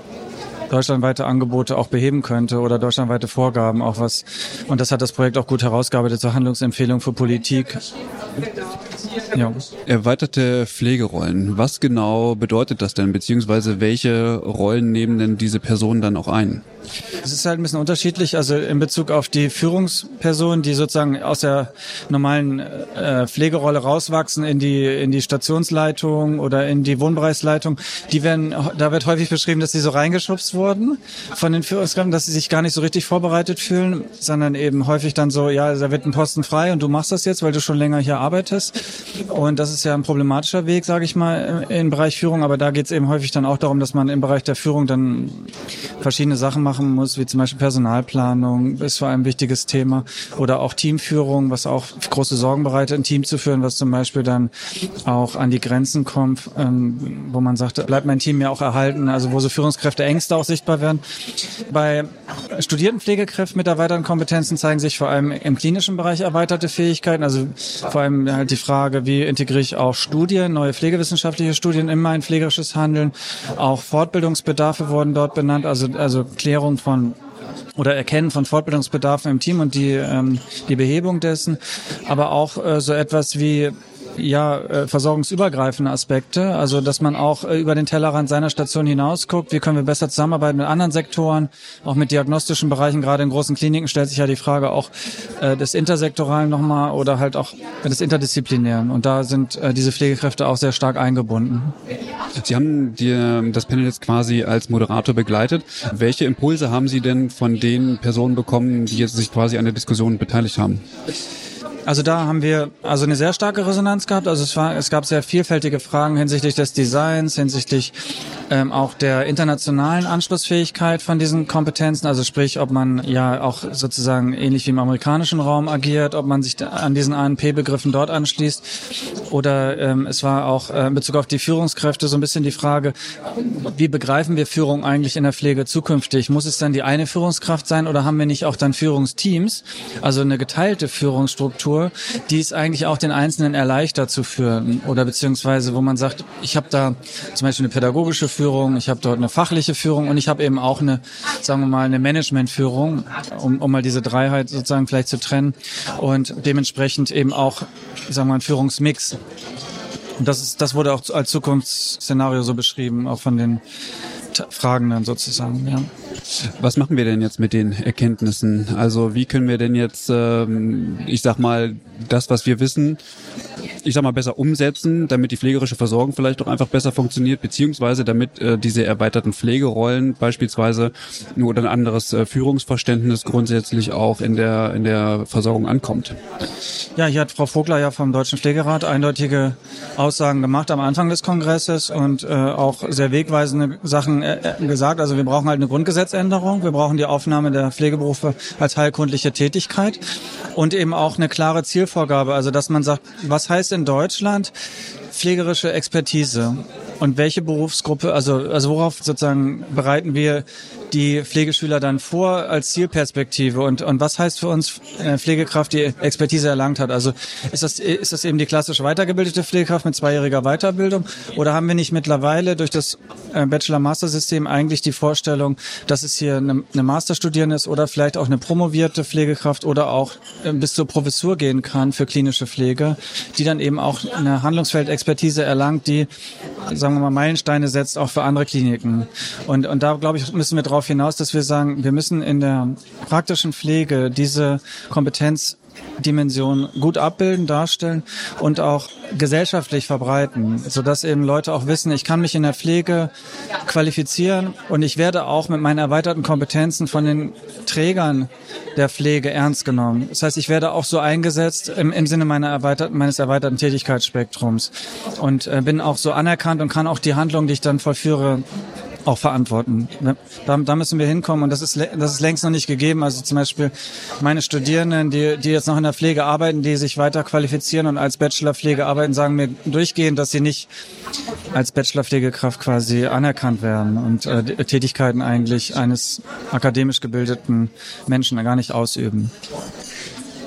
G: deutschlandweite Angebote auch beheben könnte oder deutschlandweite Vorgaben auch was. Und das hat das Projekt auch gut herausgearbeitet zur Handlungsempfehlung für Politik.
A: Ja. Erweiterte Pflegerollen. Was genau bedeutet das denn? Beziehungsweise welche Rollen nehmen denn diese Personen dann auch ein?
G: Es ist halt ein bisschen unterschiedlich. Also in Bezug auf die Führungspersonen, die sozusagen aus der normalen äh, Pflegerolle rauswachsen in die in die Stationsleitung oder in die Wohnbereichsleitung, die werden, da wird häufig beschrieben, dass sie so reingeschubst wurden von den Führungskräften, dass sie sich gar nicht so richtig vorbereitet fühlen, sondern eben häufig dann so, ja, da wird ein Posten frei und du machst das jetzt, weil du schon länger hier arbeitest. Und das ist ja ein problematischer Weg, sage ich mal, im Bereich Führung. Aber da geht es eben häufig dann auch darum, dass man im Bereich der Führung dann verschiedene Sachen machen muss, wie zum Beispiel Personalplanung, ist vor allem ein wichtiges Thema. Oder auch Teamführung, was auch große Sorgen bereitet, ein Team zu führen, was zum Beispiel dann auch an die Grenzen kommt, ähm, wo man sagt, bleibt mein Team ja auch erhalten, also wo so Führungskräfte Ängste auch sichtbar werden. Bei studierten Pflegekräften mit erweiterten Kompetenzen zeigen sich vor allem im klinischen Bereich erweiterte Fähigkeiten, also vor allem halt die Frage, wie integriere ich auch Studien, neue pflegewissenschaftliche Studien in mein pflegerisches Handeln. Auch Fortbildungsbedarfe wurden dort benannt, also, also Klärung von oder Erkennen von Fortbildungsbedarfen im Team und die, ähm, die Behebung dessen, aber auch äh, so etwas wie ja, äh, versorgungsübergreifende Aspekte, also dass man auch äh, über den Tellerrand seiner Station hinaus guckt, wie können wir besser zusammenarbeiten mit anderen Sektoren, auch mit diagnostischen Bereichen, gerade in großen Kliniken stellt sich ja die Frage auch äh, des Intersektoralen nochmal oder halt auch des Interdisziplinären und da sind diese Pflegekräfte auch sehr stark eingebunden.
A: Sie haben die, das Panel jetzt quasi als Moderator begleitet. Welche Impulse haben Sie denn von den Personen bekommen, die jetzt sich quasi an der Diskussion beteiligt haben?
G: Also da haben wir also eine sehr starke Resonanz gehabt. Also es war, es gab sehr vielfältige Fragen hinsichtlich des Designs, hinsichtlich ähm, auch der internationalen Anschlussfähigkeit von diesen Kompetenzen. Also sprich, ob man ja auch sozusagen ähnlich wie im amerikanischen Raum agiert, ob man sich an diesen ANP-Begriffen dort anschließt. Oder ähm, es war auch äh, in Bezug auf die Führungskräfte so ein bisschen die Frage, wie begreifen wir Führung eigentlich in der Pflege zukünftig? Muss es dann die eine Führungskraft sein oder haben wir nicht auch dann Führungsteams, also eine geteilte Führungsstruktur? Struktur, die es eigentlich auch den Einzelnen erleichtert zu führen oder beziehungsweise wo man sagt, ich habe da zum Beispiel eine pädagogische Führung, ich habe dort eine fachliche Führung und ich habe eben auch eine, sagen wir mal, eine Managementführung, um, um mal diese Dreiheit sozusagen vielleicht zu trennen und dementsprechend eben auch, sagen wir mal, ein Führungsmix. Und das ist, das wurde auch als Zukunftsszenario so beschrieben, auch von den Fragenden sozusagen, ja.
A: Was machen wir denn jetzt mit den Erkenntnissen? Also wie können wir denn jetzt, ähm, ich sag mal, das, was wir wissen, ich sag mal, besser umsetzen, damit die pflegerische Versorgung vielleicht auch einfach besser funktioniert, beziehungsweise damit äh, diese erweiterten Pflegerollen beispielsweise oder ein anderes äh, Führungsverständnis grundsätzlich auch in der, in der Versorgung ankommt.
G: Ja, hier hat Frau Vogler ja vom Deutschen Pflegerat eindeutige Aussagen gemacht am Anfang des Kongresses und äh, auch sehr wegweisende Sachen äh, äh gesagt. Also wir brauchen halt eine Grundgesetzänderung, wir brauchen die Aufnahme der Pflegeberufe als heilkundliche Tätigkeit und eben auch eine klare Zielvorgabe, also dass man sagt, was heißt in Deutschland pflegerische Expertise? Und welche Berufsgruppe, also, also worauf sozusagen bereiten wir die Pflegeschüler dann vor als Zielperspektive und, und was heißt für uns eine Pflegekraft, die Expertise erlangt hat? Also ist das, ist das eben die klassische weitergebildete Pflegekraft mit zweijähriger Weiterbildung oder haben wir nicht mittlerweile durch das äh, Bachelor-Master-System eigentlich die Vorstellung, dass es hier eine, eine Masterstudierende ist oder vielleicht auch eine promovierte Pflegekraft oder auch äh, bis zur Professur gehen kann für klinische Pflege, die dann eben auch eine Handlungsfeldexpertise erlangt, die, sagen wir mal, Meilensteine setzt auch für andere Kliniken. Und, und da, glaube ich, müssen wir darauf hinaus, dass wir sagen, wir müssen in der praktischen Pflege diese Kompetenzdimension gut abbilden, darstellen und auch gesellschaftlich verbreiten, sodass eben Leute auch wissen, ich kann mich in der Pflege qualifizieren und ich werde auch mit meinen erweiterten Kompetenzen von den Trägern der Pflege ernst genommen. Das heißt, ich werde auch so eingesetzt im, im Sinne meiner erweiterten, meines erweiterten Tätigkeitsspektrums und äh, bin auch so anerkannt und kann auch die Handlung, die ich dann vollführe, auch verantworten. Da, da müssen wir hinkommen und das ist, das ist längst noch nicht gegeben. Also zum Beispiel meine Studierenden, die, die jetzt noch in der Pflege arbeiten, die sich weiter qualifizieren und als Bachelorpflege arbeiten, sagen mir durchgehend, dass sie nicht als Bachelorpflegekraft quasi anerkannt werden und äh, Tätigkeiten eigentlich eines akademisch gebildeten Menschen gar nicht ausüben.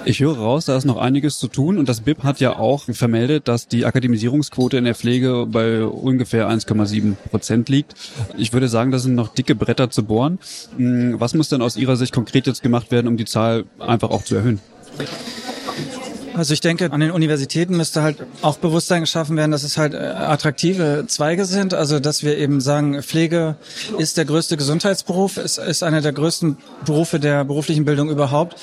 A: Ich höre raus, da ist noch einiges zu tun und das BIP hat ja auch vermeldet, dass die Akademisierungsquote in der Pflege bei ungefähr 1,7 Prozent liegt. Ich würde sagen, das sind noch dicke Bretter zu bohren. Hm, was muss denn aus Ihrer Sicht konkret jetzt gemacht werden, um die Zahl einfach auch zu erhöhen?
G: Also ich denke, an den Universitäten müsste halt auch Bewusstsein geschaffen werden, dass es halt äh, attraktive Zweige sind. Also dass wir eben sagen, Pflege ist der größte Gesundheitsberuf, ist, ist einer der größten Berufe der beruflichen Bildung überhaupt.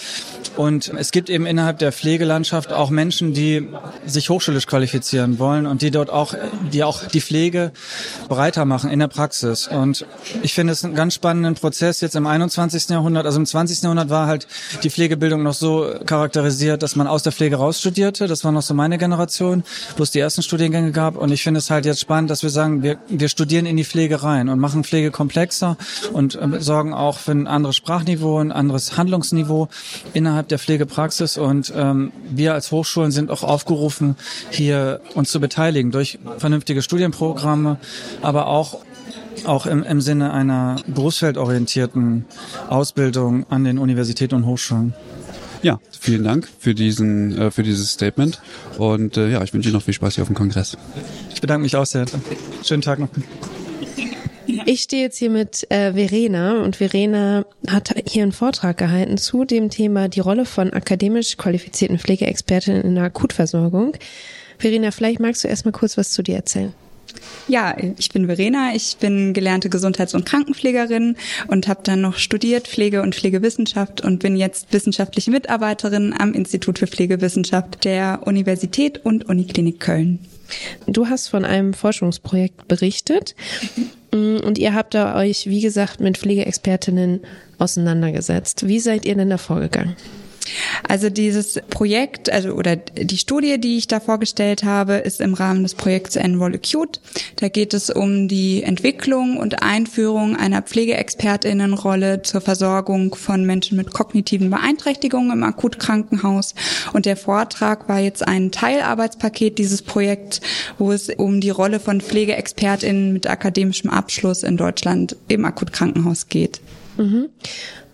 G: Und es gibt eben innerhalb der Pflegelandschaft auch Menschen, die sich hochschulisch qualifizieren wollen und die dort auch, die auch die Pflege breiter machen in der Praxis. Und ich finde es einen ganz spannenden Prozess jetzt im 21. Jahrhundert. Also im 20. Jahrhundert war halt die Pflegebildung noch so charakterisiert, dass man aus der Pflege rausstudierte. Das war noch so meine Generation, wo es die ersten Studiengänge gab. Und ich finde es halt jetzt spannend, dass wir sagen, wir, wir studieren in die Pflege rein und machen Pflege komplexer und äh, sorgen auch für ein anderes Sprachniveau, ein anderes Handlungsniveau innerhalb der Pflegepraxis. Und ähm, wir als Hochschulen sind auch aufgerufen, hier uns zu beteiligen durch vernünftige Studienprogramme, aber auch auch im, im Sinne einer berufsfeldorientierten Ausbildung an den Universitäten und Hochschulen.
A: Ja, vielen Dank für diesen, äh, für dieses Statement und äh, ja, ich wünsche Ihnen noch viel Spaß hier auf dem Kongress.
G: Ich bedanke mich auch sehr. Schönen Tag noch.
B: Ich stehe jetzt hier mit äh, Verena und Verena hat hier einen Vortrag gehalten zu dem Thema die Rolle von akademisch qualifizierten Pflegeexpertinnen in der Akutversorgung. Verena, vielleicht magst du erstmal kurz was zu dir erzählen.
H: Ja, ich bin Verena, ich bin gelernte Gesundheits- und Krankenpflegerin und habe dann noch studiert Pflege und Pflegewissenschaft und bin jetzt wissenschaftliche Mitarbeiterin am Institut für Pflegewissenschaft der Universität und Uniklinik Köln.
B: Du hast von einem Forschungsprojekt berichtet und ihr habt da euch, wie gesagt, mit Pflegeexpertinnen auseinandergesetzt. Wie seid ihr denn da vorgegangen?
H: Also dieses Projekt, also oder die Studie, die ich da vorgestellt habe, ist im Rahmen des Projekts Enroll Acute. Da geht es um die Entwicklung und Einführung einer Pflegeexpertinnenrolle zur Versorgung von Menschen mit kognitiven Beeinträchtigungen im Akutkrankenhaus. Und der Vortrag war jetzt ein Teilarbeitspaket dieses Projekts, wo es um die Rolle von Pflegeexpertinnen mit akademischem Abschluss in Deutschland im Akutkrankenhaus geht.
B: Mhm.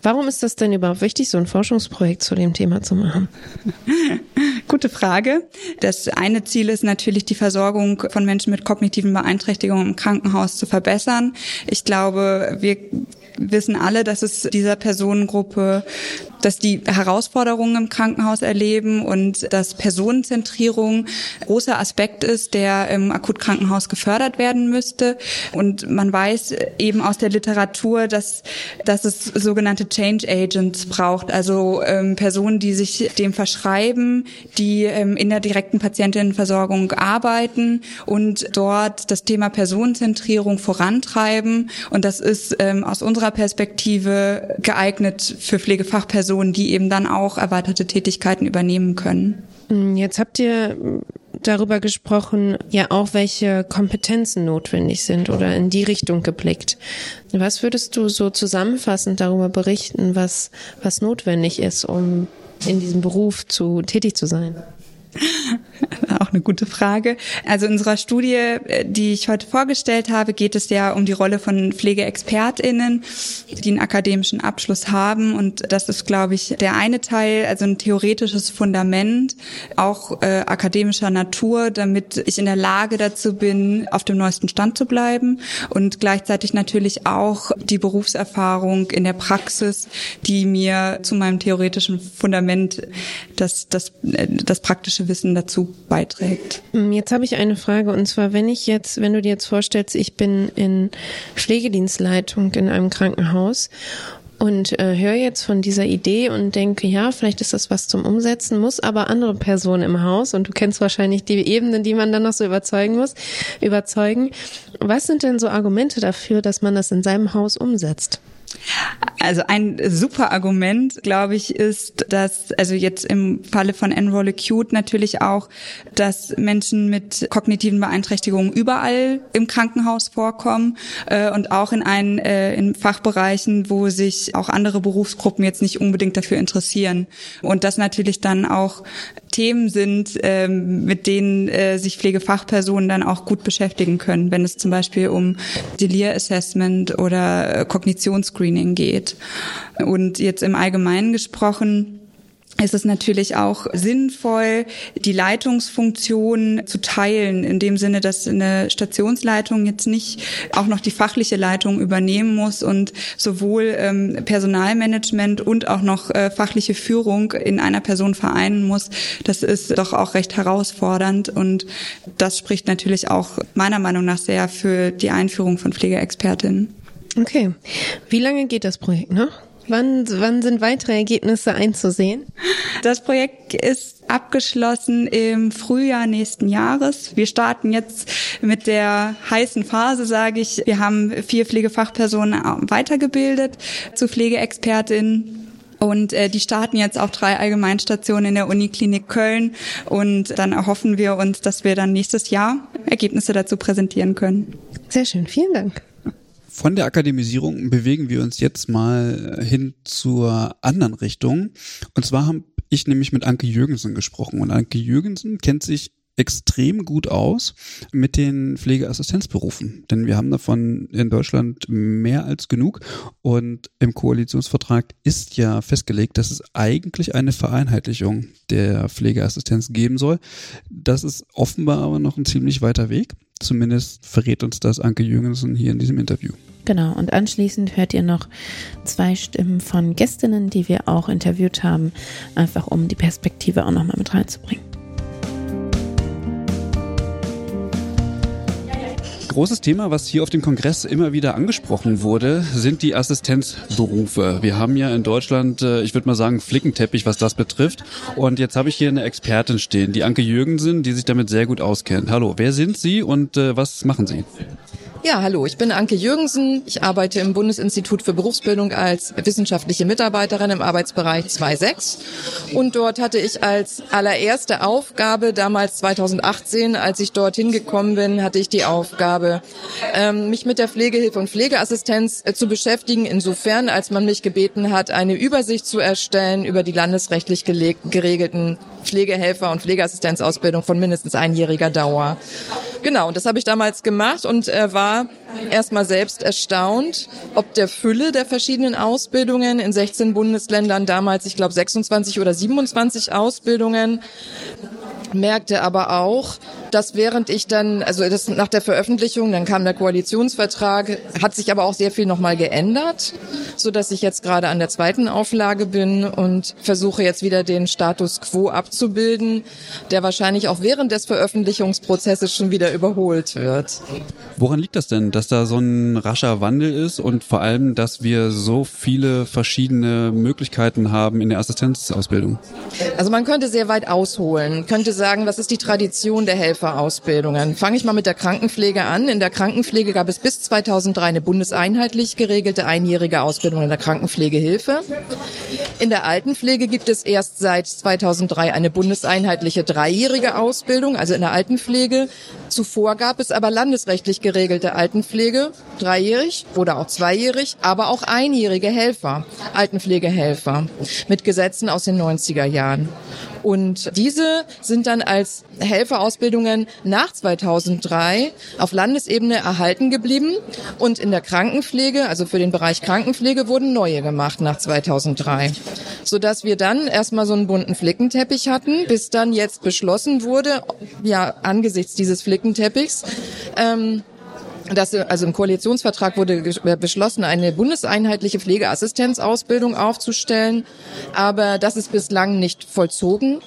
B: Warum ist das denn überhaupt wichtig, so ein Forschungsprojekt zu dem Thema zu machen? (laughs)
H: Gute Frage. Das eine Ziel ist natürlich, die Versorgung von Menschen mit kognitiven Beeinträchtigungen im Krankenhaus zu verbessern. Ich glaube, wir wissen alle, dass es dieser Personengruppe dass die Herausforderungen im Krankenhaus erleben und dass Personenzentrierung großer Aspekt ist, der im Akutkrankenhaus gefördert werden müsste. Und man weiß eben aus der Literatur, dass, dass es sogenannte Change Agents braucht, also ähm, Personen, die sich dem verschreiben, die ähm, in der direkten Patientinnenversorgung arbeiten und dort das Thema Personenzentrierung vorantreiben. Und das ist ähm, aus unserer Perspektive geeignet für Pflegefachpersonen Personen, die eben dann auch erweiterte Tätigkeiten übernehmen können.
B: Mm, jetzt habt ihr darüber gesprochen, ja auch welche Kompetenzen notwendig sind oder in die Richtung geblickt. Was würdest du so zusammenfassend darüber berichten, was, was notwendig ist, um in diesem Beruf zu tätig zu sein? (laughs)
H: Auch eine gute Frage. Also in unserer Studie, äh, die ich heute vorgestellt habe, geht es ja um die Rolle von Pflegeexpertinnen, die einen akademischen Abschluss haben. Und das ist, glaube ich, der eine Teil, also ein theoretisches Fundament, auch äh, akademischer Natur, damit ich in der Lage dazu bin, auf dem neuesten Stand zu bleiben. Und gleichzeitig natürlich auch die Berufserfahrung in der Praxis, die mir zu meinem theoretischen Fundament das, das, äh, das praktische praktische Wissen dazu beiträgt.
B: Mm, jetzt habe ich eine Frage und zwar, wenn ich jetzt, wenn du dir jetzt vorstellst, ich bin in Pflegedienstleitung in einem Krankenhaus und äh, höre jetzt von dieser Idee und denke, ja, vielleicht ist das was zum Umsetzen, muss aber andere Personen im Haus und du kennst wahrscheinlich die Ebenen, die man dann noch so überzeugen muss, überzeugen. Was sind denn so Argumente dafür, dass man das in seinem Haus umsetzt?
H: Also ein super Argument, glaube ich, ist, dass, also jetzt im Falle von Enroll Acute natürlich auch, dass Menschen mit kognitiven Beeinträchtigungen überall im Krankenhaus vorkommen äh, und auch in, ein, äh, in Fachbereichen, wo sich auch andere Berufsgruppen jetzt nicht unbedingt dafür interessieren. Und das natürlich dann auch Themen sind, ähm, mit denen äh, sich Pflegefachpersonen dann auch gut beschäftigen können, wenn es zum Beispiel um Delir Assessment oder äh, Kognitionsscreening geht. Und jetzt im Allgemeinen gesprochen, ist es natürlich auch sinnvoll, die Leitungsfunktion zu teilen, in dem Sinne, dass eine Stationsleitung jetzt nicht auch noch die fachliche Leitung übernehmen muss und sowohl ähm, Personalmanagement und auch noch äh, fachliche Führung in einer Person vereinen muss. Das ist doch auch recht herausfordernd und das spricht natürlich auch meiner Meinung nach sehr für die Einführung von Pflegeexpertinnen.
B: Okay. Wie lange geht das Projekt noch? Wann, wann sind weitere Ergebnisse einzusehen?
H: Das Projekt ist abgeschlossen im Frühjahr nächsten Jahres. Wir starten jetzt mit der heißen Phase, sage ich. Wir haben vier Pflegefachpersonen weitergebildet zu Pflegeexpertinnen. Und äh, die starten jetzt auch drei Allgemeinstationen in der Uniklinik Köln. Und dann erhoffen wir uns, dass wir dann nächstes Jahr Ergebnisse dazu präsentieren können.
B: Sehr schön, vielen Dank.
A: Von der Akademisierung bewegen wir uns jetzt mal hin zur anderen Richtung. Und zwar habe ich nämlich mit Anke Jürgensen gesprochen. Und Anke Jürgensen kennt sich extrem gut aus mit den Pflegeassistenzberufen. Denn wir haben davon in Deutschland mehr als genug. Und im Koalitionsvertrag ist ja festgelegt, dass es eigentlich eine Vereinheitlichung der Pflegeassistenz geben soll. Das ist offenbar aber noch ein ziemlich weiter Weg. Zumindest verrät uns das Anke Jürgensen hier in diesem Interview.
B: Genau, und anschließend hört ihr noch zwei Stimmen von Gästinnen, die wir auch interviewt haben, einfach um die Perspektive auch nochmal mit reinzubringen.
A: Großes Thema, was hier auf dem Kongress immer wieder angesprochen wurde, sind die Assistenzberufe. Wir haben ja in Deutschland, äh, ich würde mal sagen, Flickenteppich, was das betrifft. Und jetzt habe ich hier eine Expertin stehen, die Anke Jürgensen, die sich damit sehr gut auskennt. Hallo, wer sind Sie und äh, was machen Sie?
I: Ja, hallo, ich bin Anke Jürgensen. Ich arbeite im Bundesinstitut für Berufsbildung als wissenschaftliche Mitarbeiterin im Arbeitsbereich 2.6. Und dort hatte ich als allererste Aufgabe, damals 2018, als ich dorthin gekommen bin, hatte ich die Aufgabe, ähm, mich mit der Pflegehilfe und Pflegeassistenz äh, zu beschäftigen, insofern, als man mich gebeten hat, eine Übersicht zu erstellen über die landesrechtlich geregelten Pflegehelfer und Pflegeassistenzausbildung von mindestens einjähriger Dauer. Genau, und das habe ich damals gemacht und äh, war erstmal selbst erstaunt, ob der Fülle der verschiedenen Ausbildungen in 16 Bundesländern damals, ich glaube 26 oder 27 Ausbildungen, merkte aber auch, dass während ich dann, also das nach der Veröffentlichung, dann kam der Koalitionsvertrag, hat sich aber auch sehr viel nochmal geändert, so dass ich jetzt gerade an der zweiten Auflage bin und versuche jetzt wieder den Status quo abzubilden, der wahrscheinlich auch während des Veröffentlichungsprozesses schon wieder überholt wird.
A: Woran liegt das denn, dass da so ein rascher Wandel ist und vor allem, dass wir so viele verschiedene Möglichkeiten haben in der Assistenzausbildung?
I: Also man könnte sehr weit ausholen, könnte sagen, was ist die Tradition der Helfer? Helferausbildungen. Fange ich mal mit der Krankenpflege an. In der Krankenpflege gab es bis 2003 eine bundeseinheitlich geregelte einjährige Ausbildung in der Krankenpflegehilfe. In der Altenpflege gibt es erst seit 2003 eine bundeseinheitliche dreijährige Ausbildung, also in der Altenpflege. Zuvor gab es aber landesrechtlich geregelte Altenpflege, dreijährig oder auch zweijährig, aber auch einjährige Helfer, Altenpflegehelfer, mit Gesetzen aus den 90er Jahren. Und diese sind dann als Helferausbildungen nach 2003 auf Landesebene erhalten geblieben. Und in der Krankenpflege, also für den Bereich Krankenpflege, wurden neue gemacht nach 2003, sodass wir dann erstmal so einen bunten Flickenteppich hatten, bis dann jetzt beschlossen wurde, ja angesichts dieses Flickenteppichs, ähm, dass, also im Koalitionsvertrag wurde beschlossen, eine bundeseinheitliche Pflegeassistenzausbildung aufzustellen, aber das ist bislang nicht vollzogen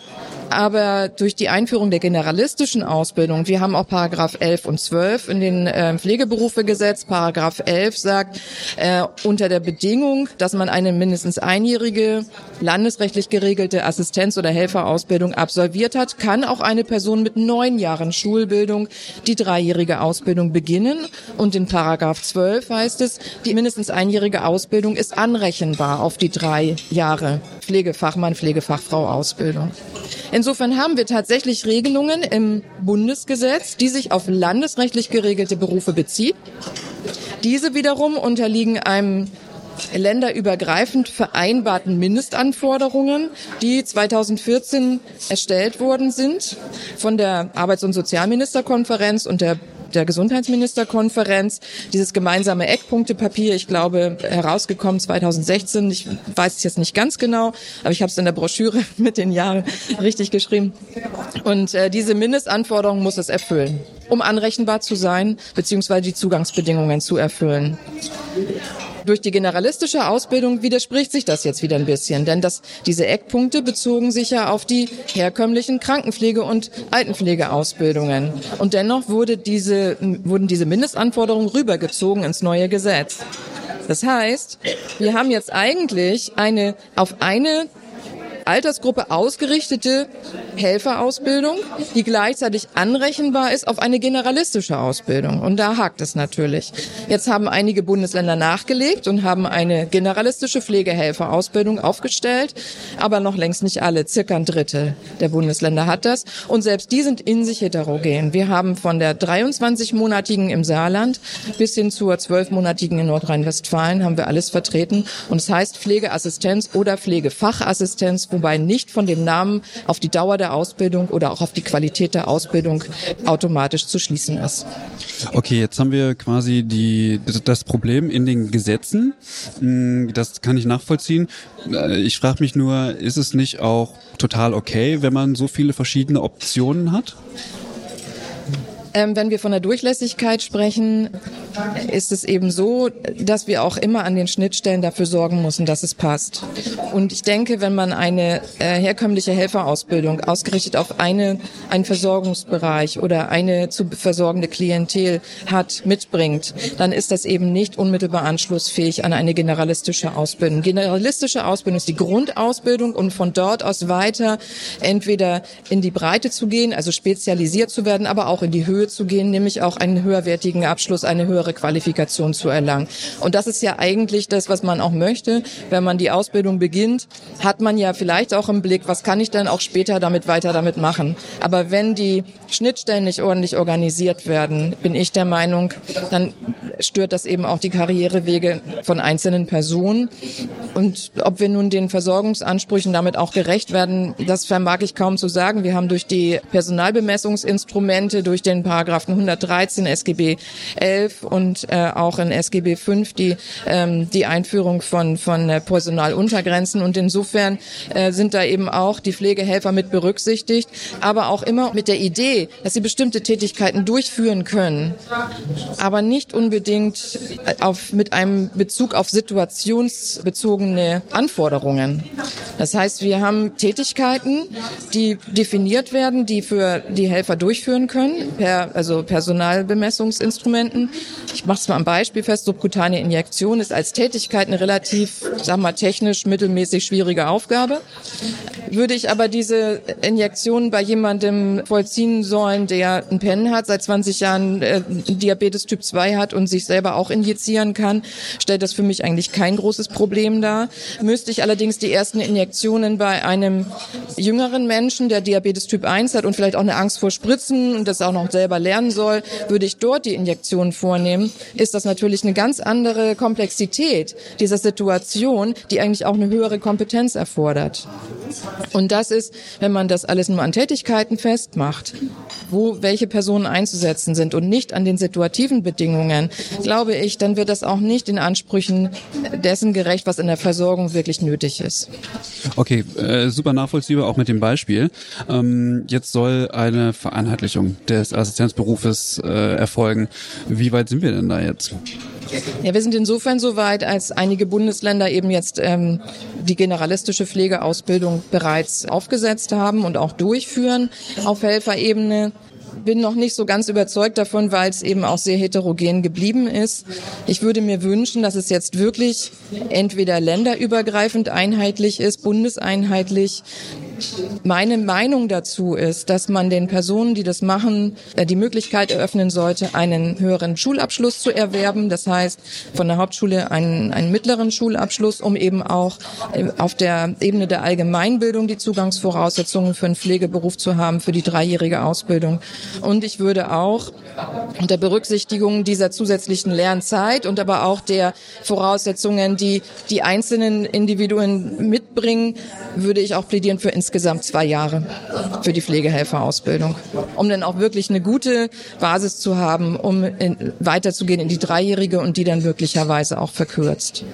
I: aber durch die Einführung der generalistischen Ausbildung, wir haben auch Paragraph 11 und 12 in den äh, Pflegeberufegesetz. Paragraph 11 sagt, äh, unter der Bedingung, dass man eine mindestens einjährige landesrechtlich geregelte Assistenz- oder Helferausbildung absolviert hat, kann auch eine Person mit neun Jahren Schulbildung die dreijährige Ausbildung beginnen. Und in Paragraph 12 heißt es, die mindestens einjährige Ausbildung ist anrechenbar auf die drei Jahre Pflegefachmann, Pflegefachfrau Ausbildung. Insofern haben wir tatsächlich Regelungen im Bundesgesetz, die sich auf landesrechtlich geregelte Berufe beziehen. Diese wiederum unterliegen einem länderübergreifend vereinbarten Mindestanforderungen, die 2014 erstellt worden sind von der Arbeits- und Sozialministerkonferenz und der der Gesundheitsministerkonferenz dieses gemeinsame Eckpunktepapier, ich glaube, herausgekommen 2016. Ich weiß es jetzt nicht ganz genau, aber ich habe es in der Broschüre (laughs) mit den Jahren richtig geschrieben. Und äh, diese Mindestanforderung muss es erfüllen, um anrechenbar zu sein, beziehungsweise die Zugangsbedingungen zu erfüllen. Durch die generalistische Ausbildung widerspricht sich das jetzt wieder ein bisschen, denn das, diese Eckpunkte bezogen sich ja auf die herkömmlichen Krankenpflege- und Altenpflegeausbildungen. Und dennoch wurde diese, wurden diese Mindestanforderungen rübergezogen ins neue Gesetz. Das heißt, wir haben jetzt eigentlich eine auf eine Altersgruppe ausgerichtete Helferausbildung, die gleichzeitig anrechenbar ist auf eine generalistische Ausbildung. Und da hakt es natürlich. Jetzt haben einige Bundesländer nachgelegt und haben eine generalistische Pflegehelferausbildung aufgestellt, aber noch längst nicht alle. Circa ein Drittel der Bundesländer hat das. Und selbst die sind in sich heterogen. Wir haben von der 23-monatigen im Saarland bis hin zur 12-monatigen in Nordrhein-Westfalen haben wir alles vertreten. Und es das heißt Pflegeassistenz oder Pflegefachassistenz wobei nicht von dem Namen auf die Dauer der Ausbildung oder auch auf die Qualität der Ausbildung automatisch zu schließen ist.
A: Okay, jetzt haben wir quasi die, das Problem in den Gesetzen. Hm, das kann ich nachvollziehen. Äh, ich frage mich nur, ist es nicht auch total okay, wenn man so viele verschiedene Optionen hat?
I: Ähm, wenn wir von der Durchlässigkeit sprechen, ist es eben so, dass wir auch immer an den Schnittstellen dafür sorgen müssen, dass es passt. Und ich denke, wenn man eine äh, herkömmliche Helferausbildung ausgerichtet auf eine, einen Versorgungsbereich oder eine zu versorgende Klientel hat, mitbringt, dann ist das eben nicht unmittelbar anschlussfähig an eine generalistische Ausbildung. Generalistische Ausbildung ist die Grundausbildung und von dort aus weiter entweder in die Breite zu gehen, also spezialisiert zu werden, aber auch in die Höhe zu gehen, nämlich auch einen höherwertigen Abschluss, eine höhere Qualifikation zu erlangen. Und das ist ja eigentlich das, was man auch möchte. Wenn man die Ausbildung beginnt, hat man ja vielleicht auch im Blick, was kann ich dann auch später damit weiter damit machen. Aber wenn die Schnittstellen nicht ordentlich organisiert werden, bin ich der Meinung, dann stört das eben auch die Karrierewege von einzelnen Personen. Und ob wir nun den Versorgungsansprüchen damit auch gerecht werden, das vermag ich kaum zu sagen. Wir haben durch die Personalbemessungsinstrumente, durch den Paragraphen 113 SGB 11 und äh, auch in SGB 5 die, ähm, die Einführung von, von äh, Personaluntergrenzen. Und insofern äh, sind da eben auch die Pflegehelfer mit berücksichtigt, aber auch immer mit der Idee, dass sie bestimmte Tätigkeiten durchführen können, aber nicht unbedingt auf, mit einem Bezug auf situationsbezogene Anforderungen. Das heißt, wir haben Tätigkeiten, die definiert werden, die für die Helfer durchführen können, per, also Personalbemessungsinstrumenten. Ich mache es mal am Beispiel fest. Subkutane Injektion ist als Tätigkeit eine relativ, sag mal, technisch mittelmäßig schwierige Aufgabe. Würde ich aber diese Injektion bei jemandem vollziehen sollen, der einen Pen hat, seit 20 Jahren äh, Diabetes Typ 2 hat und sich selber auch injizieren kann, stellt das für mich eigentlich kein großes Problem dar. Müsste ich allerdings die ersten Injektionen bei einem jüngeren Menschen, der Diabetes Typ 1 hat und vielleicht auch eine Angst vor Spritzen und das auch noch selber lernen soll, würde ich dort die Injektion vornehmen, ist das natürlich eine ganz andere Komplexität dieser Situation, die eigentlich auch eine höhere Kompetenz erfordert. Und das ist, wenn man das alles nur an Tätigkeiten festmacht, wo welche Personen einzusetzen sind und nicht an den situativen Bedingungen, glaube ich, dann wird das auch nicht den Ansprüchen dessen gerecht, was in der Versorgung wirklich nötig ist.
A: Okay, äh, super nachvollziehbar auch mit dem Beispiel. Ähm, jetzt soll eine Vereinheitlichung des Assistenzberufes äh, erfolgen. Wie weit sind wir denn da jetzt?
I: Ja, wir sind insofern so weit, als einige Bundesländer eben jetzt ähm, die generalistische Pflegeausbildung bereits aufgesetzt haben und auch durchführen auf Helferebene bin noch nicht so ganz überzeugt davon, weil es eben auch sehr heterogen geblieben ist. Ich würde mir wünschen, dass es jetzt wirklich entweder länderübergreifend einheitlich ist, bundeseinheitlich, meine Meinung dazu ist, dass man den Personen, die das machen, äh, die Möglichkeit eröffnen sollte, einen höheren Schulabschluss zu erwerben. Das heißt, von der Hauptschule einen, einen mittleren Schulabschluss, um eben auch äh, auf der Ebene der Allgemeinbildung die Zugangsvoraussetzungen für einen Pflegeberuf zu haben, für die dreijährige Ausbildung. Und ich würde auch unter Berücksichtigung dieser zusätzlichen Lernzeit und aber auch der Voraussetzungen, die die einzelnen Individuen mitbringen, würde ich auch plädieren für insgesamt zwei Jahre für die Pflegehelferausbildung, um dann auch wirklich eine gute Basis zu haben, um in, weiterzugehen in die dreijährige und die dann wirklicherweise auch verkürzt.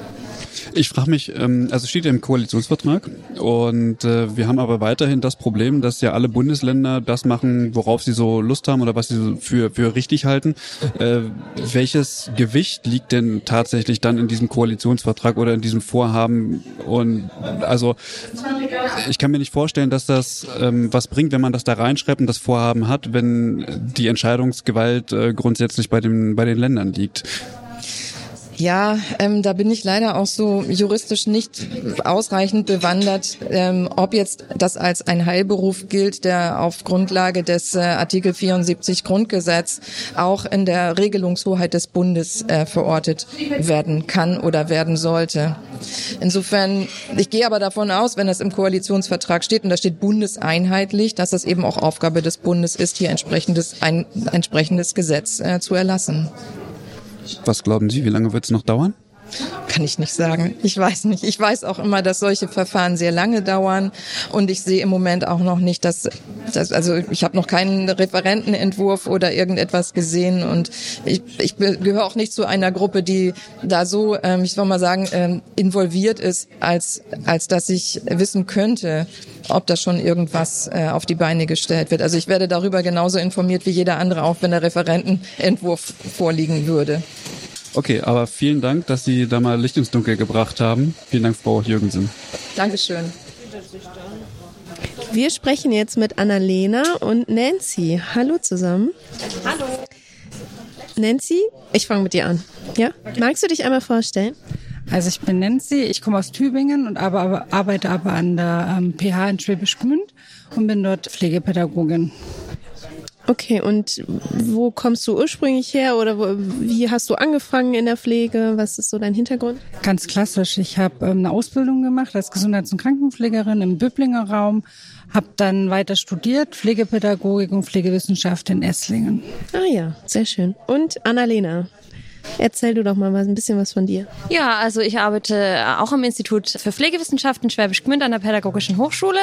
A: Ich frage mich, ähm, also steht ja im Koalitionsvertrag und äh, wir haben aber weiterhin das Problem, dass ja alle Bundesländer das machen, worauf sie so Lust haben oder was sie für, für richtig halten. Äh, welches Gewicht liegt denn tatsächlich dann in diesem Koalitionsvertrag oder in diesem Vorhaben? Und also ich kann mir nicht vorstellen, dass das ähm, was bringt, wenn man das da reinschreibt und das Vorhaben hat, wenn die Entscheidungsgewalt äh, grundsätzlich bei, den bei den Ländern liegt.
I: Ja, ähm, da bin ich leider auch so juristisch nicht ausreichend bewandert, ähm, ob jetzt das als ein Heilberuf gilt, der auf Grundlage des äh, Artikel 74 Grundgesetz auch in der Regelungshoheit des Bundes äh, verortet werden kann oder werden sollte. Insofern, ich gehe aber davon aus, wenn das im Koalitionsvertrag steht und da steht bundeseinheitlich, dass das eben auch Aufgabe des Bundes ist, hier entsprechendes, ein entsprechendes Gesetz äh, zu erlassen.
A: Was glauben Sie, wie lange wird es noch dauern?
I: Kann ich nicht sagen. Ich weiß nicht. Ich weiß auch immer, dass solche Verfahren sehr lange dauern und ich sehe im Moment auch noch nicht, dass, dass also ich habe noch keinen Referentenentwurf oder irgendetwas gesehen und ich, ich gehöre auch nicht zu einer Gruppe, die da so, ähm, ich soll mal sagen, ähm, involviert ist, als als dass ich wissen könnte, ob da schon irgendwas äh, auf die Beine gestellt wird. Also ich werde darüber genauso informiert wie jeder andere, auch wenn der Referentenentwurf vorliegen würde.
A: Okay, aber vielen Dank, dass Sie da mal Licht ins Dunkel gebracht haben. Vielen Dank, Frau Jürgensen.
I: Dankeschön.
B: Wir sprechen jetzt mit Annalena und Nancy. Hallo zusammen.
J: Hallo.
B: Nancy, ich fange mit dir an. Ja? Magst du dich einmal vorstellen?
J: Also ich bin Nancy, ich komme aus Tübingen und aber, aber, arbeite aber an der ähm, PH in Schwäbisch Gmünd und bin dort Pflegepädagogin.
B: Okay, und wo kommst du ursprünglich her oder wo, wie hast du angefangen in der Pflege? Was ist so dein Hintergrund?
J: Ganz klassisch. Ich habe ähm, eine Ausbildung gemacht als Gesundheits- und Krankenpflegerin im Böblinger Raum, habe dann weiter studiert, Pflegepädagogik und Pflegewissenschaft in Esslingen.
B: Ah ja, sehr schön. Und Annalena, Erzähl du doch mal ein bisschen was von dir.
K: Ja, also ich arbeite auch am Institut für Pflegewissenschaften Schwäbisch Gmünd an der Pädagogischen Hochschule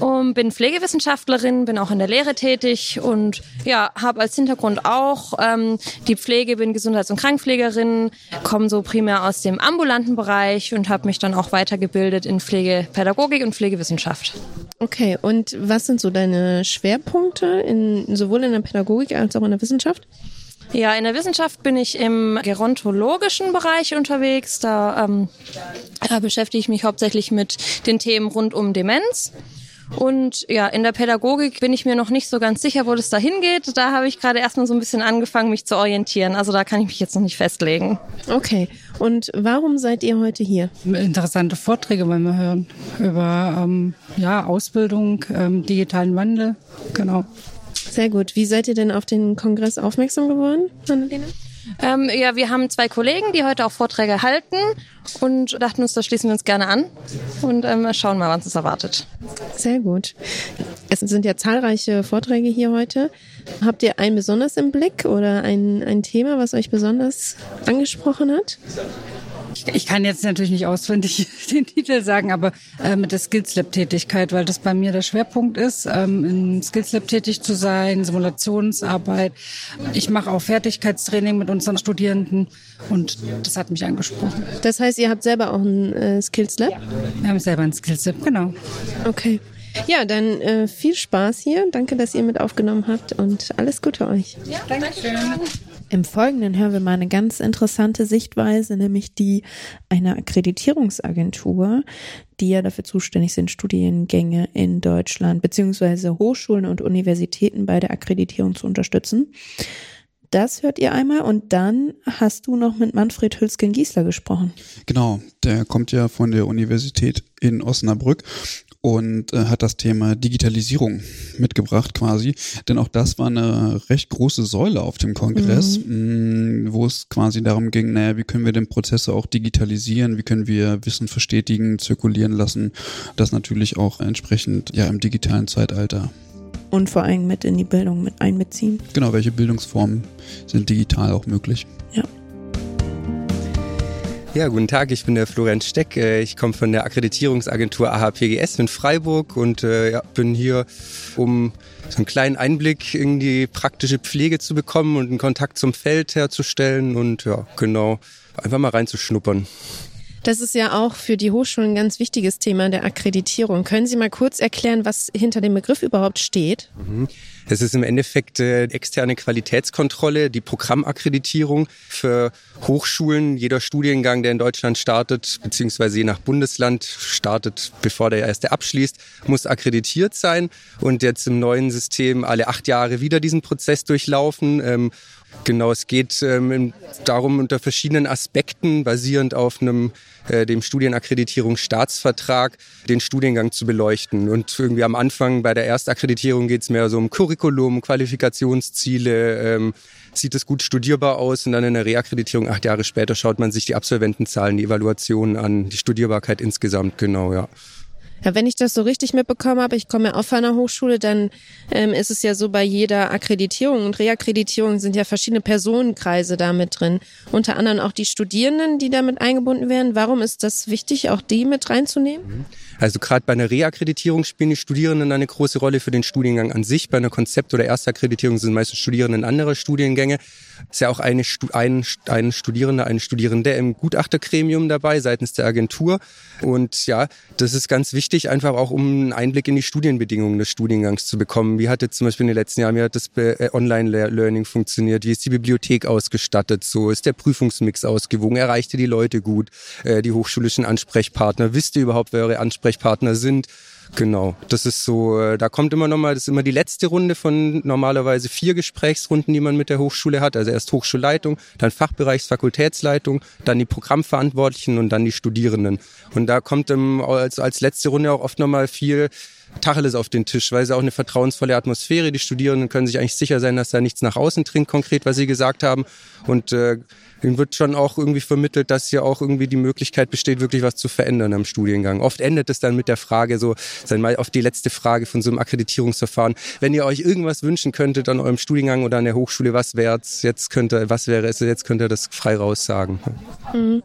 K: und bin Pflegewissenschaftlerin, bin auch in der Lehre tätig und ja, habe als Hintergrund auch ähm, die Pflege, bin Gesundheits- und Krankenpflegerin, komme so primär aus dem ambulanten Bereich und habe mich dann auch weitergebildet in Pflegepädagogik und Pflegewissenschaft.
B: Okay, und was sind so deine Schwerpunkte in, sowohl in der Pädagogik als auch in der Wissenschaft?
K: Ja, in der Wissenschaft bin ich im gerontologischen Bereich unterwegs. Da, ähm, da beschäftige ich mich hauptsächlich mit den Themen rund um Demenz. Und ja, in der Pädagogik bin ich mir noch nicht so ganz sicher, wo das da hingeht. Da habe ich gerade erstmal so ein bisschen angefangen, mich zu orientieren. Also da kann ich mich jetzt noch nicht festlegen.
B: Okay. Und warum seid ihr heute hier?
J: Interessante Vorträge wollen wir hören über ähm, ja, Ausbildung, ähm, digitalen Wandel. Genau.
B: Sehr gut. Wie seid ihr denn auf den Kongress aufmerksam geworden,
K: Annalena? Ähm, ja, wir haben zwei Kollegen, die heute auch Vorträge halten und dachten uns, da schließen wir uns gerne an und ähm, schauen mal, was uns erwartet.
B: Sehr gut. Es sind ja zahlreiche Vorträge hier heute. Habt ihr einen besonders im Blick oder ein, ein Thema, was euch besonders angesprochen hat?
J: Ich kann jetzt natürlich nicht auswendig (laughs) den Titel sagen, aber äh, mit der Skills Lab Tätigkeit, weil das bei mir der Schwerpunkt ist, ähm, im Skills Lab tätig zu sein, Simulationsarbeit. Ich mache auch Fertigkeitstraining mit unseren Studierenden und das hat mich angesprochen.
B: Das heißt, ihr habt selber auch ein äh, Skills Lab?
J: Wir haben selber ein Skills Lab, genau.
B: Okay. Ja, dann äh, viel Spaß hier. Danke, dass ihr mit aufgenommen habt und alles Gute euch.
K: Ja, danke schön.
B: Im Folgenden hören wir mal eine ganz interessante Sichtweise, nämlich die einer Akkreditierungsagentur, die ja dafür zuständig sind, Studiengänge in Deutschland beziehungsweise Hochschulen und Universitäten bei der Akkreditierung zu unterstützen. Das hört ihr einmal und dann hast du noch mit Manfred Hülsken-Giesler gesprochen.
A: Genau, der kommt ja von der Universität in Osnabrück und äh, hat das Thema Digitalisierung mitgebracht quasi. Denn auch das war eine recht große Säule auf dem Kongress, mhm. mh, wo es quasi darum ging, naja, wie können wir den Prozesse auch digitalisieren, wie können wir Wissen verstetigen, zirkulieren lassen, das natürlich auch entsprechend ja im digitalen Zeitalter.
B: Und vor allem mit in die Bildung mit einbeziehen.
A: Genau, welche Bildungsformen sind digital auch möglich?
B: Ja.
L: Ja, guten Tag, ich bin der Florian Steck. Äh, ich komme von der Akkreditierungsagentur AHPGS in Freiburg und äh, ja, bin hier, um so einen kleinen Einblick in die praktische Pflege zu bekommen und einen Kontakt zum Feld herzustellen und ja, genau, einfach mal reinzuschnuppern.
B: Das ist ja auch für die Hochschulen ein ganz wichtiges Thema der Akkreditierung. Können Sie mal kurz erklären, was hinter dem Begriff überhaupt steht?
L: Mhm. Es ist im Endeffekt äh, externe Qualitätskontrolle, die Programmakkreditierung für Hochschulen. Jeder Studiengang, der in Deutschland startet, beziehungsweise je nach Bundesland startet, bevor der erste abschließt, muss akkreditiert sein und jetzt im neuen System alle acht Jahre wieder diesen Prozess durchlaufen. Ähm, Genau, es geht ähm, darum, unter verschiedenen Aspekten, basierend auf einem äh, dem Studienakkreditierungsstaatsvertrag, den Studiengang zu beleuchten. Und irgendwie am Anfang bei der Erstakkreditierung geht es mehr so um Curriculum, Qualifikationsziele, ähm, sieht es gut studierbar aus und dann in der Reakkreditierung acht Jahre später schaut man sich die Absolventenzahlen, die Evaluationen an, die Studierbarkeit insgesamt, genau, ja.
B: Ja, wenn ich das so richtig mitbekommen habe, ich komme ja auch von einer Hochschule, dann ähm, ist es ja so, bei jeder Akkreditierung und Reakkreditierung sind ja verschiedene Personenkreise da mit drin. Unter anderem auch die Studierenden, die damit eingebunden werden. Warum ist das wichtig, auch die mit reinzunehmen?
L: Also gerade bei einer Reakkreditierung spielen die Studierenden eine große Rolle für den Studiengang an sich. Bei einer Konzept- oder Erstakkreditierung sind meistens Studierenden anderer Studiengänge. Ist ja auch eine, ein, ein Studierender, eine Studierende im Gutachtergremium dabei seitens der Agentur. Und ja, das ist ganz wichtig, einfach auch um einen Einblick in die Studienbedingungen des Studiengangs zu bekommen. Wie hat jetzt zum Beispiel in den letzten Jahren, wie hat das äh, Online-Learning funktioniert? Wie ist die Bibliothek ausgestattet? So ist der Prüfungsmix ausgewogen? Erreichte die Leute gut? Äh, die hochschulischen Ansprechpartner? Wisst ihr überhaupt, wer eure Ansprechpartner sind? Genau, das ist so, äh, da kommt immer nochmal, das ist immer die letzte Runde von normalerweise vier Gesprächsrunden, die man mit der Hochschule hat. Also erst Hochschulleitung, dann Fachbereichs-, Fakultätsleitung, dann die Programmverantwortlichen und dann die Studierenden. Und da kommt ähm, als, als letzte Runde auch oft nochmal viel Tacheles auf den Tisch, weil es auch eine vertrauensvolle Atmosphäre. Die Studierenden können sich eigentlich sicher sein, dass da nichts nach außen dringt, konkret, was sie gesagt haben. Und äh, ihnen wird schon auch irgendwie vermittelt, dass hier auch irgendwie die Möglichkeit besteht, wirklich was zu verändern am Studiengang. Oft endet es dann mit der Frage, so, dann mal auf die letzte Frage von so einem Akkreditierungsverfahren. Wenn ihr euch irgendwas wünschen könntet an eurem Studiengang oder an der Hochschule, was wär's? Jetzt könnte, was wäre es? Jetzt könnt ihr das frei raus sagen.
B: Mhm.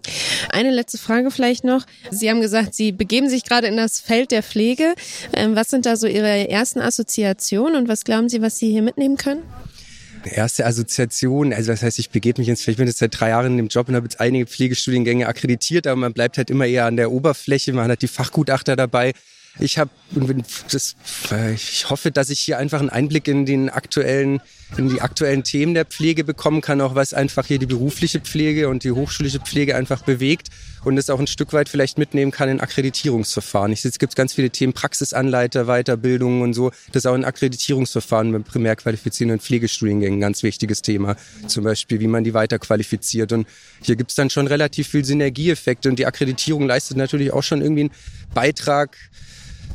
B: Eine letzte Frage vielleicht noch. Sie haben gesagt, Sie begeben sich gerade in das Feld der Pflege. Ähm, was sind da so Ihre ersten Assoziationen und was glauben Sie, was Sie hier mitnehmen können?
L: Erste Assoziation, also das heißt, ich begebe mich jetzt, ich bin jetzt seit drei Jahren in dem Job und habe jetzt einige Pflegestudiengänge akkreditiert, aber man bleibt halt immer eher an der Oberfläche, man hat die Fachgutachter dabei. Ich habe das, ich hoffe, dass ich hier einfach einen Einblick in den aktuellen in die aktuellen Themen der Pflege bekommen kann, auch was einfach hier die berufliche Pflege und die hochschulische Pflege einfach bewegt und es auch ein Stück weit vielleicht mitnehmen kann in Akkreditierungsverfahren. Ich sehe, es gibt ganz viele Themen, Praxisanleiter, Weiterbildungen und so. Das ist auch ein Akkreditierungsverfahren mit primär qualifizierenden Pflegestudiengängen ein ganz wichtiges Thema. Zum Beispiel, wie man die weiterqualifiziert. Und hier gibt es dann schon relativ viel Synergieeffekte und die Akkreditierung leistet natürlich auch schon irgendwie einen Beitrag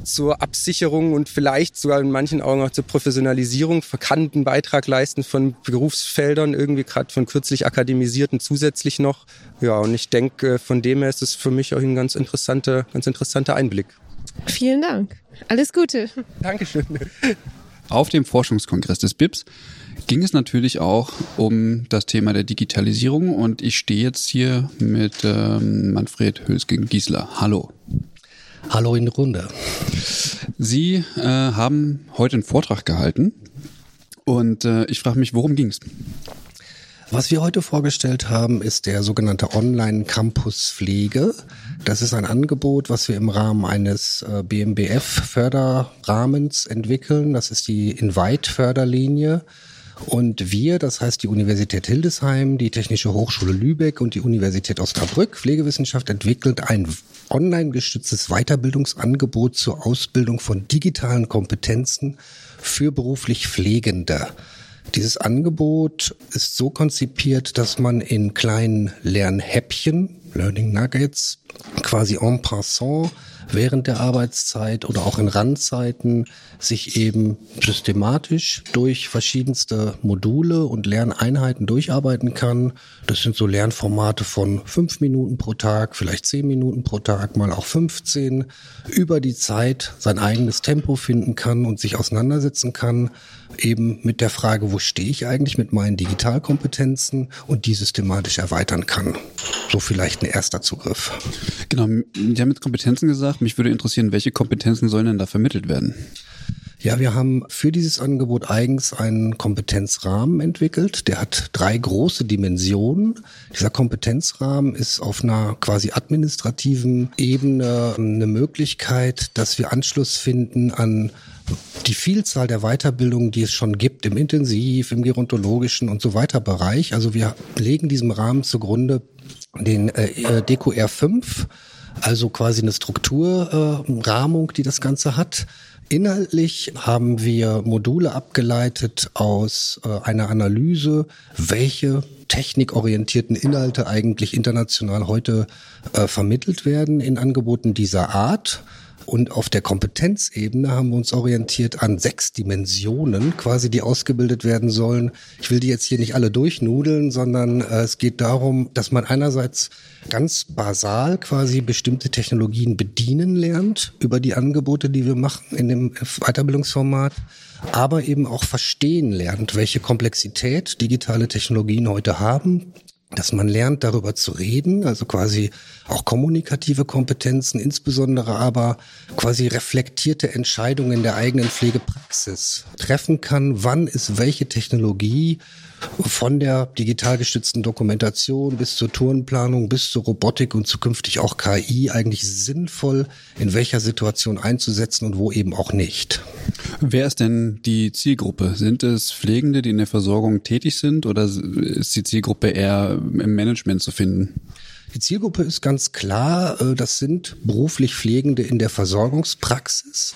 L: zur Absicherung und vielleicht sogar in manchen Augen auch zur Professionalisierung verkannten Beitrag leisten von Berufsfeldern, irgendwie gerade von kürzlich akademisierten zusätzlich noch. Ja, und ich denke, von dem her ist es für mich auch ein ganz interessanter, ganz interessanter Einblick.
B: Vielen Dank. Alles Gute.
L: Dankeschön.
A: Auf dem Forschungskongress des BIPS ging es natürlich auch um das Thema der Digitalisierung und ich stehe jetzt hier mit ähm, Manfred Hülsgen-Giesler. Hallo.
M: Hallo in der Runde.
A: Sie äh, haben heute einen Vortrag gehalten und äh, ich frage mich, worum ging es?
M: Was wir heute vorgestellt haben, ist der sogenannte Online-Campus Pflege. Das ist ein Angebot, was wir im Rahmen eines äh, BMBF-Förderrahmens entwickeln. Das ist die Invite-Förderlinie. Und wir, das heißt die Universität Hildesheim, die Technische Hochschule Lübeck und die Universität Osnabrück Pflegewissenschaft entwickelt ein online gestütztes Weiterbildungsangebot zur Ausbildung von digitalen Kompetenzen für beruflich Pflegende. Dieses Angebot ist so konzipiert, dass man in kleinen Lernhäppchen, Learning Nuggets, quasi en passant während der Arbeitszeit oder auch in Randzeiten sich eben systematisch durch verschiedenste Module und Lerneinheiten durcharbeiten kann. Das sind so Lernformate von fünf Minuten pro Tag, vielleicht zehn Minuten pro Tag, mal auch 15, über die Zeit sein eigenes Tempo finden kann und sich auseinandersetzen kann, eben mit der Frage, wo stehe ich eigentlich mit meinen Digitalkompetenzen und die systematisch erweitern kann. So vielleicht ein erster Zugriff.
A: Genau, Sie haben jetzt Kompetenzen gesagt. Mich würde interessieren, welche Kompetenzen sollen denn da vermittelt werden?
M: Ja, wir haben für dieses Angebot eigens einen Kompetenzrahmen entwickelt. Der hat drei große Dimensionen. Dieser Kompetenzrahmen ist auf einer quasi administrativen Ebene eine Möglichkeit, dass wir Anschluss finden an die Vielzahl der Weiterbildungen, die es schon gibt, im Intensiv, im gerontologischen und so weiter Bereich. Also wir legen diesem Rahmen zugrunde den äh, äh DQR 5, also quasi eine Strukturrahmung, äh, die das Ganze hat. Inhaltlich haben wir Module abgeleitet aus äh, einer Analyse, welche technikorientierten Inhalte eigentlich international heute äh, vermittelt werden in Angeboten dieser Art Und auf der Kompetenzebene haben wir uns orientiert an sechs Dimensionen, quasi die ausgebildet werden sollen. Ich will die jetzt hier nicht alle durchnudeln, sondern äh, es geht darum, dass man einerseits ganz basal quasi bestimmte Technologien bedienen lernt über die Angebote, die wir machen in dem Weiterbildungsformat aber eben auch verstehen lernt, welche Komplexität digitale Technologien heute haben, dass man lernt, darüber zu reden, also quasi auch kommunikative Kompetenzen, insbesondere aber quasi reflektierte Entscheidungen der eigenen Pflegepraxis treffen kann, wann ist welche Technologie von der digital gestützten Dokumentation bis zur Tourenplanung bis zur Robotik und zukünftig auch KI eigentlich sinnvoll in welcher Situation einzusetzen und wo eben auch nicht.
A: Wer ist denn die Zielgruppe? Sind es Pflegende, die in der Versorgung tätig sind oder ist die Zielgruppe eher im Management zu finden?
M: Die Zielgruppe ist ganz klar, äh, das sind beruflich Pflegende in der Versorgungspraxis.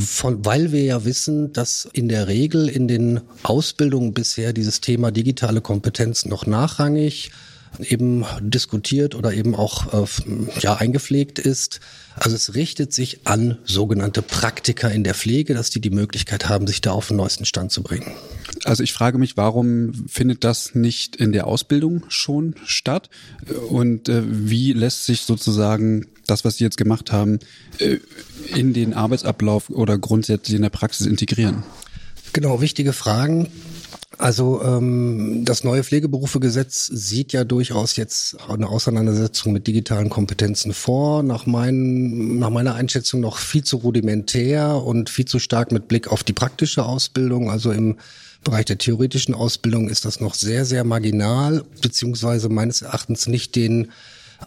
M: Von, weil wir ja wissen, dass in der Regel in den Ausbildungen bisher dieses Thema digitale Kompetenz noch nachrangig eben diskutiert oder eben auch äh, ja eingepflegt ist. Also es richtet sich an sogenannte Praktiker in der Pflege, dass die die Möglichkeit haben, sich da auf den neuesten Stand zu bringen.
A: Also ich frage mich, warum findet das nicht in der Ausbildung schon statt? Und äh, wie lässt sich sozusagen das, was Sie jetzt gemacht haben, äh, in den Arbeitsablauf oder grundsätzlich in der Praxis integrieren?
M: Genau, wichtige Fragen. Also ähm, das neue Pflegeberufegesetz sieht ja durchaus jetzt eine Auseinandersetzung mit digitalen Kompetenzen vor. Nach, mein, nach meiner Einschätzung noch viel zu rudimentär und viel zu stark mit Blick auf die praktische Ausbildung. Also im Bereich der theoretischen Ausbildung ist das noch sehr, sehr marginal, beziehungsweise meines Erachtens nicht den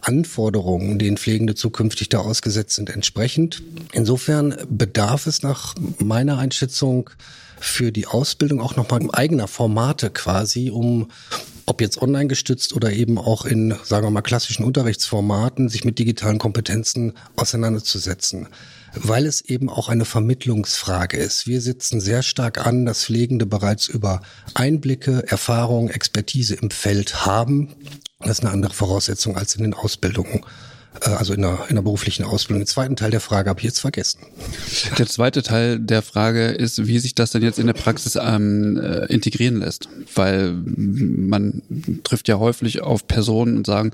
M: Anforderungen, denen Pflegende zukünftig da ausgesetzt sind, entsprechend. Insofern bedarf es nach meiner Einschätzung für die Ausbildung auch nochmal eigener Formate quasi, um ob jetzt online gestützt oder eben auch in, sagen wir mal, klassischen Unterrichtsformaten, sich mit digitalen Kompetenzen auseinanderzusetzen. Weil es eben auch eine Vermittlungsfrage ist. Wir sitzen sehr stark an, dass Pflegende bereits über Einblicke, Erfahrung, Expertise im Feld haben. Das ist eine andere Voraussetzung als in den Ausbildungen. Äh, also in der, in der beruflichen Ausbildung. Den zweiten Teil der Frage habe ich jetzt vergessen.
A: Der zweite Teil der Frage ist, wie sich das denn jetzt in der Praxis ähm, äh, integrieren lässt. Weil man trifft ja häufig auf Personen und sagen,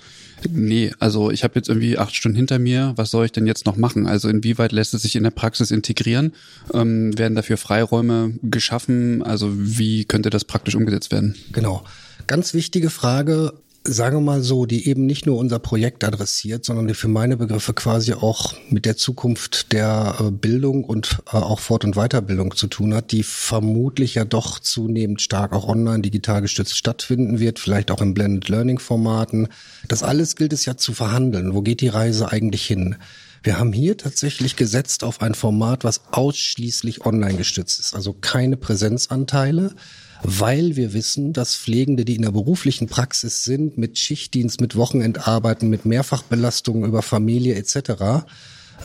A: nee, also ich habe jetzt irgendwie acht Stunden hinter mir, was soll ich denn jetzt noch machen? Also inwieweit lässt es sich in der Praxis integrieren? Ähm, werden dafür Freiräume geschaffen? Also wie könnte das praktisch umgesetzt werden?
M: Genau. Ganz wichtige Frage, sagen wir mal so, die eben nicht nur unser Projekt adressiert, sondern die für meine Begriffe quasi auch mit der Zukunft der äh, Bildung und äh, auch Fort- und Weiterbildung zu tun hat, die vermutlich ja doch zunehmend stark auch online digital gestützt stattfinden wird, vielleicht auch in Blended Learning Formaten. Das alles gilt es ja zu verhandeln. Wo geht die Reise eigentlich hin? Wir haben hier tatsächlich gesetzt auf ein Format, was ausschließlich online gestützt ist, also keine Präsenzanteile weil wir wissen, dass Pflegende, die in der beruflichen Praxis sind, mit Schichtdienst, mit Wochenendarbeiten, mit Mehrfachbelastungen über Familie etc.,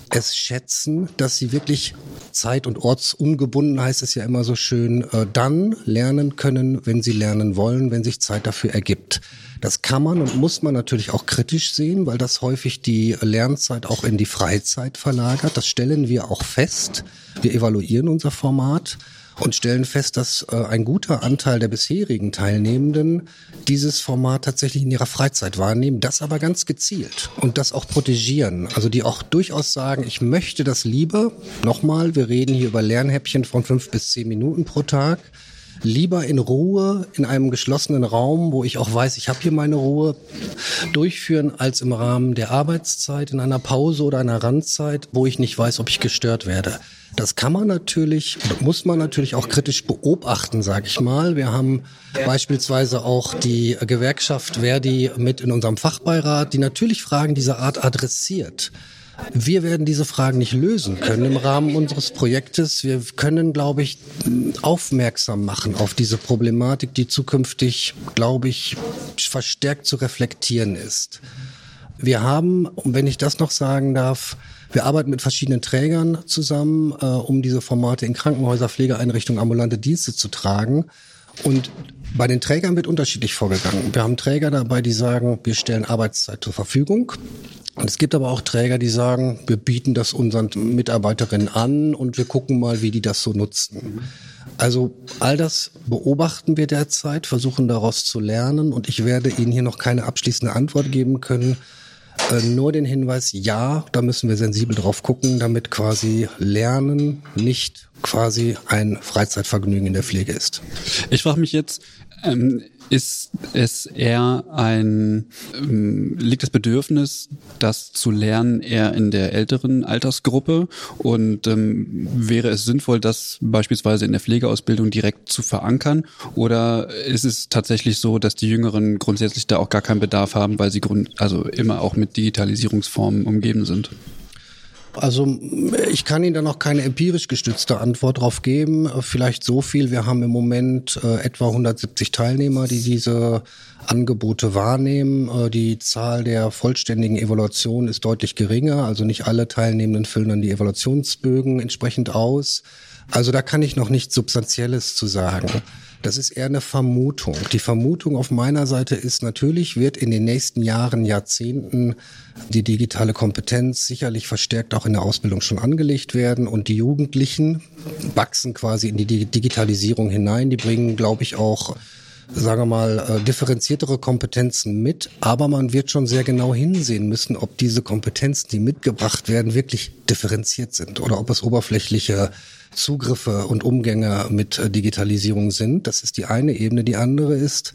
M: es schätzen, dass sie wirklich zeit- und ortsungebunden, heißt es ja immer so schön, äh, dann lernen können, wenn sie lernen wollen, wenn sich Zeit dafür ergibt. Das kann man und muss man natürlich auch kritisch sehen, weil das häufig die Lernzeit auch in die Freizeit verlagert. Das stellen wir auch fest. Wir evaluieren unser Format und stellen fest, dass äh, ein guter Anteil der bisherigen Teilnehmenden dieses Format tatsächlich in ihrer Freizeit wahrnehmen, das aber ganz gezielt und das auch protegieren. Also die auch durchaus sagen, ich möchte das lieber. Nochmal, wir reden hier über Lernhäppchen von fünf bis zehn Minuten pro Tag lieber in Ruhe in einem geschlossenen Raum, wo ich auch weiß, ich habe hier meine Ruhe, durchführen, als im Rahmen der Arbeitszeit, in einer Pause oder einer Randzeit, wo ich nicht weiß, ob ich gestört werde. Das kann man natürlich, muss man natürlich auch kritisch beobachten, sage ich mal. Wir haben beispielsweise auch die Gewerkschaft Verdi mit in unserem Fachbeirat, die natürlich Fragen dieser Art adressiert. Wir werden diese Fragen nicht lösen können im Rahmen unseres Projektes. Wir können, glaube ich, aufmerksam machen auf diese Problematik, die zukünftig, glaube ich, verstärkt zu reflektieren ist. Wir haben, wenn ich das noch sagen darf, wir arbeiten mit verschiedenen Trägern zusammen, äh, um diese Formate in Krankenhäuser, Pflegeeinrichtungen, ambulante Dienste zu tragen. Und bei den Trägern wird unterschiedlich vorgegangen. Wir haben Träger dabei, die sagen, wir stellen Arbeitszeit zur Verfügung. Und es gibt aber auch Träger, die sagen, wir bieten das unseren Mitarbeiterinnen an und wir gucken mal, wie die das so nutzen. Also all das beobachten wir derzeit, versuchen daraus zu lernen und ich werde Ihnen hier noch keine abschließende Antwort geben können. Äh, nur den Hinweis, ja, da müssen wir sensibel drauf gucken, damit quasi Lernen nicht quasi ein Freizeitvergnügen in der Pflege ist.
A: Ich frage mich jetzt, ähm, ist es eher ein, ähm, liegt das Bedürfnis, das zu lernen, eher in der älteren Altersgruppe? Und ähm, wäre es sinnvoll, das beispielsweise in der Pflegeausbildung direkt zu verankern? Oder ist es tatsächlich so, dass die Jüngeren grundsätzlich da auch gar keinen Bedarf haben, weil sie grund also immer auch mit Digitalisierungsformen umgeben sind?
M: Also ich kann Ihnen da noch keine empirisch gestützte Antwort drauf geben. Vielleicht so viel. Wir haben im Moment äh, etwa 170 Teilnehmer, die diese Angebote wahrnehmen. Äh, die Zahl der vollständigen Evaluationen ist deutlich geringer. Also nicht alle Teilnehmenden füllen dann die Evaluationsbögen entsprechend aus. Also da kann ich noch nichts Substanzielles zu sagen. Das ist eher eine Vermutung. Die Vermutung auf meiner Seite ist natürlich, wird in den nächsten Jahren, Jahrzehnten die digitale Kompetenz sicherlich verstärkt auch in der Ausbildung schon angelegt werden und die Jugendlichen wachsen quasi in die Digitalisierung hinein. Die bringen, glaube ich, auch sagen wir mal, äh, differenziertere Kompetenzen mit, aber man wird schon sehr genau hinsehen müssen, ob diese Kompetenzen, die mitgebracht werden, wirklich differenziert sind oder ob es oberflächliche Zugriffe und Umgänge mit äh, Digitalisierung sind. Das ist die eine Ebene. Die andere ist,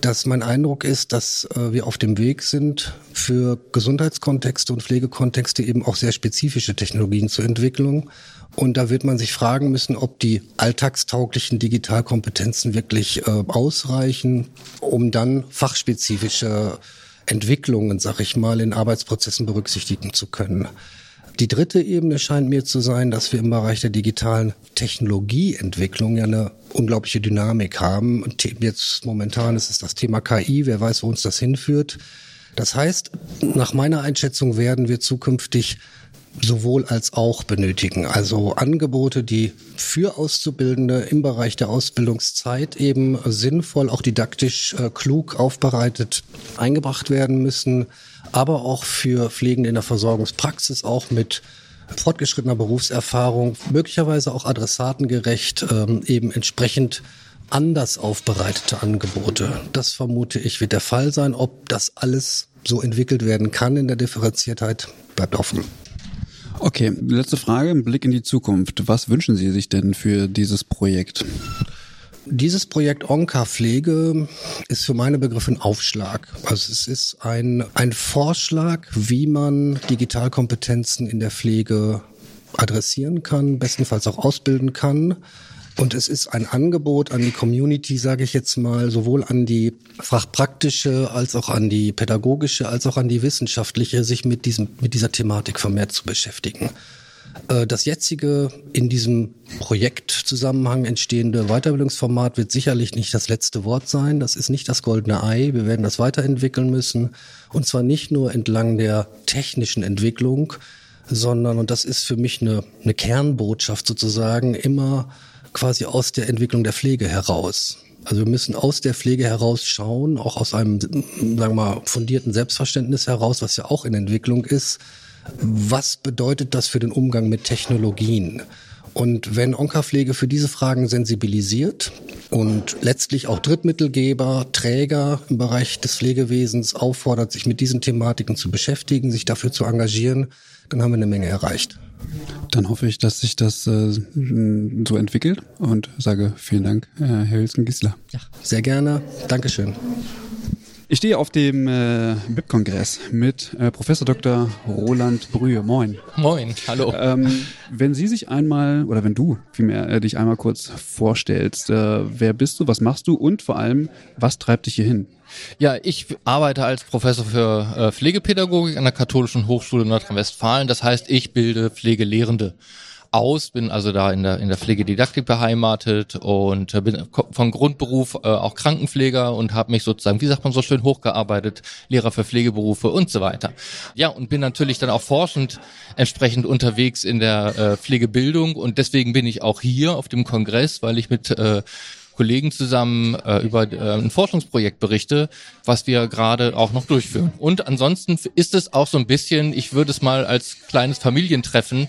M: dass mein Eindruck ist, dass äh, wir auf dem Weg sind, für Gesundheitskontexte und Pflegekontexte eben auch sehr spezifische Technologien zur Entwicklung. Und da wird man sich fragen müssen, ob die alltagstauglichen Digitalkompetenzen wirklich äh, ausreichen, um dann fachspezifische Entwicklungen, sag ich mal, in Arbeitsprozessen berücksichtigen zu können. Die dritte Ebene scheint mir zu sein, dass wir im Bereich der digitalen Technologieentwicklung ja eine unglaubliche Dynamik haben. Jetzt momentan ist es das Thema KI. Wer weiß, wo uns das hinführt. Das heißt, nach meiner Einschätzung werden wir zukünftig sowohl als auch benötigen. Also Angebote, die für Auszubildende im Bereich der Ausbildungszeit eben sinnvoll, auch didaktisch äh, klug aufbereitet eingebracht werden müssen aber auch für Pflegende in der Versorgungspraxis, auch mit fortgeschrittener Berufserfahrung, möglicherweise auch adressatengerecht, ähm, eben entsprechend anders aufbereitete Angebote. Das vermute ich wird der Fall sein. Ob das alles so entwickelt werden kann in der Differenziertheit, bleibt offen.
A: Okay, letzte Frage, ein Blick in die Zukunft. Was wünschen Sie sich denn für dieses Projekt?
M: Dieses Projekt Onka Pflege ist für meine Begriffe ein Aufschlag. Also es ist ein, ein Vorschlag, wie man Digitalkompetenzen in der Pflege adressieren kann, bestenfalls auch ausbilden kann. Und es ist ein Angebot an die Community, sage ich jetzt mal, sowohl an die fachpraktische als auch an die pädagogische als auch an die wissenschaftliche, sich mit diesem mit dieser Thematik vermehrt zu beschäftigen. Äh, das jetzige in diesem Projektzusammenhang entstehende Weiterbildungsformat wird sicherlich nicht das letzte Wort sein. Das ist nicht das goldene Ei. Wir werden das weiterentwickeln müssen. Und zwar nicht nur entlang der technischen Entwicklung, sondern, und das ist für mich eine, eine Kernbotschaft sozusagen, immer quasi aus der Entwicklung der Pflege heraus. Also wir müssen aus der Pflege heraus schauen, auch aus einem, sagen wir mal, fundierten Selbstverständnis heraus, was ja auch in Entwicklung ist, was bedeutet das für den Umgang mit Technologien? Und wenn Onkapflege für diese Fragen sensibilisiert und letztlich auch Drittmittelgeber, Träger im Bereich des Pflegewesens auffordert, sich mit diesen Thematiken zu beschäftigen, sich dafür zu engagieren, dann haben wir eine Menge erreicht.
A: Dann hoffe ich, dass sich das äh, so entwickelt und sage vielen Dank, äh, Herr Wilson-Gisler.
M: Ja, sehr gerne. Dankeschön.
A: Ich stehe auf dem äh, BIP-Kongress mit äh, Professor Dr. Roland Brühe. Moin.
N: Moin, hallo.
A: Ähm, wenn Sie sich einmal, oder wenn du vielmehr äh, dich einmal kurz vorstellst, äh, wer bist du, was machst du und vor allem, was treibt dich hier hin?
N: Ja, ich arbeite als Professor für äh, Pflegepädagogik an der Katholischen Hochschule Nordrhein-Westfalen. Das heißt, ich bilde Pflegelehrende aus, bin also da in der, in der Pflegedidaktik beheimatet und bin von Grundberuf äh, auch Krankenpfleger und habe mich sozusagen, wie sagt man so schön, hochgearbeitet, Lehrer für Pflegeberufe und so weiter. Ja, und bin natürlich dann auch forschend entsprechend unterwegs in der äh, Pflegebildung und deswegen bin ich auch hier auf dem Kongress, weil ich mit äh, Kollegen zusammen äh, über äh, ein Forschungsprojekt berichte, was wir gerade auch noch durchführen. Und ansonsten ist es auch so ein bisschen, ich würde es mal als kleines Familientreffen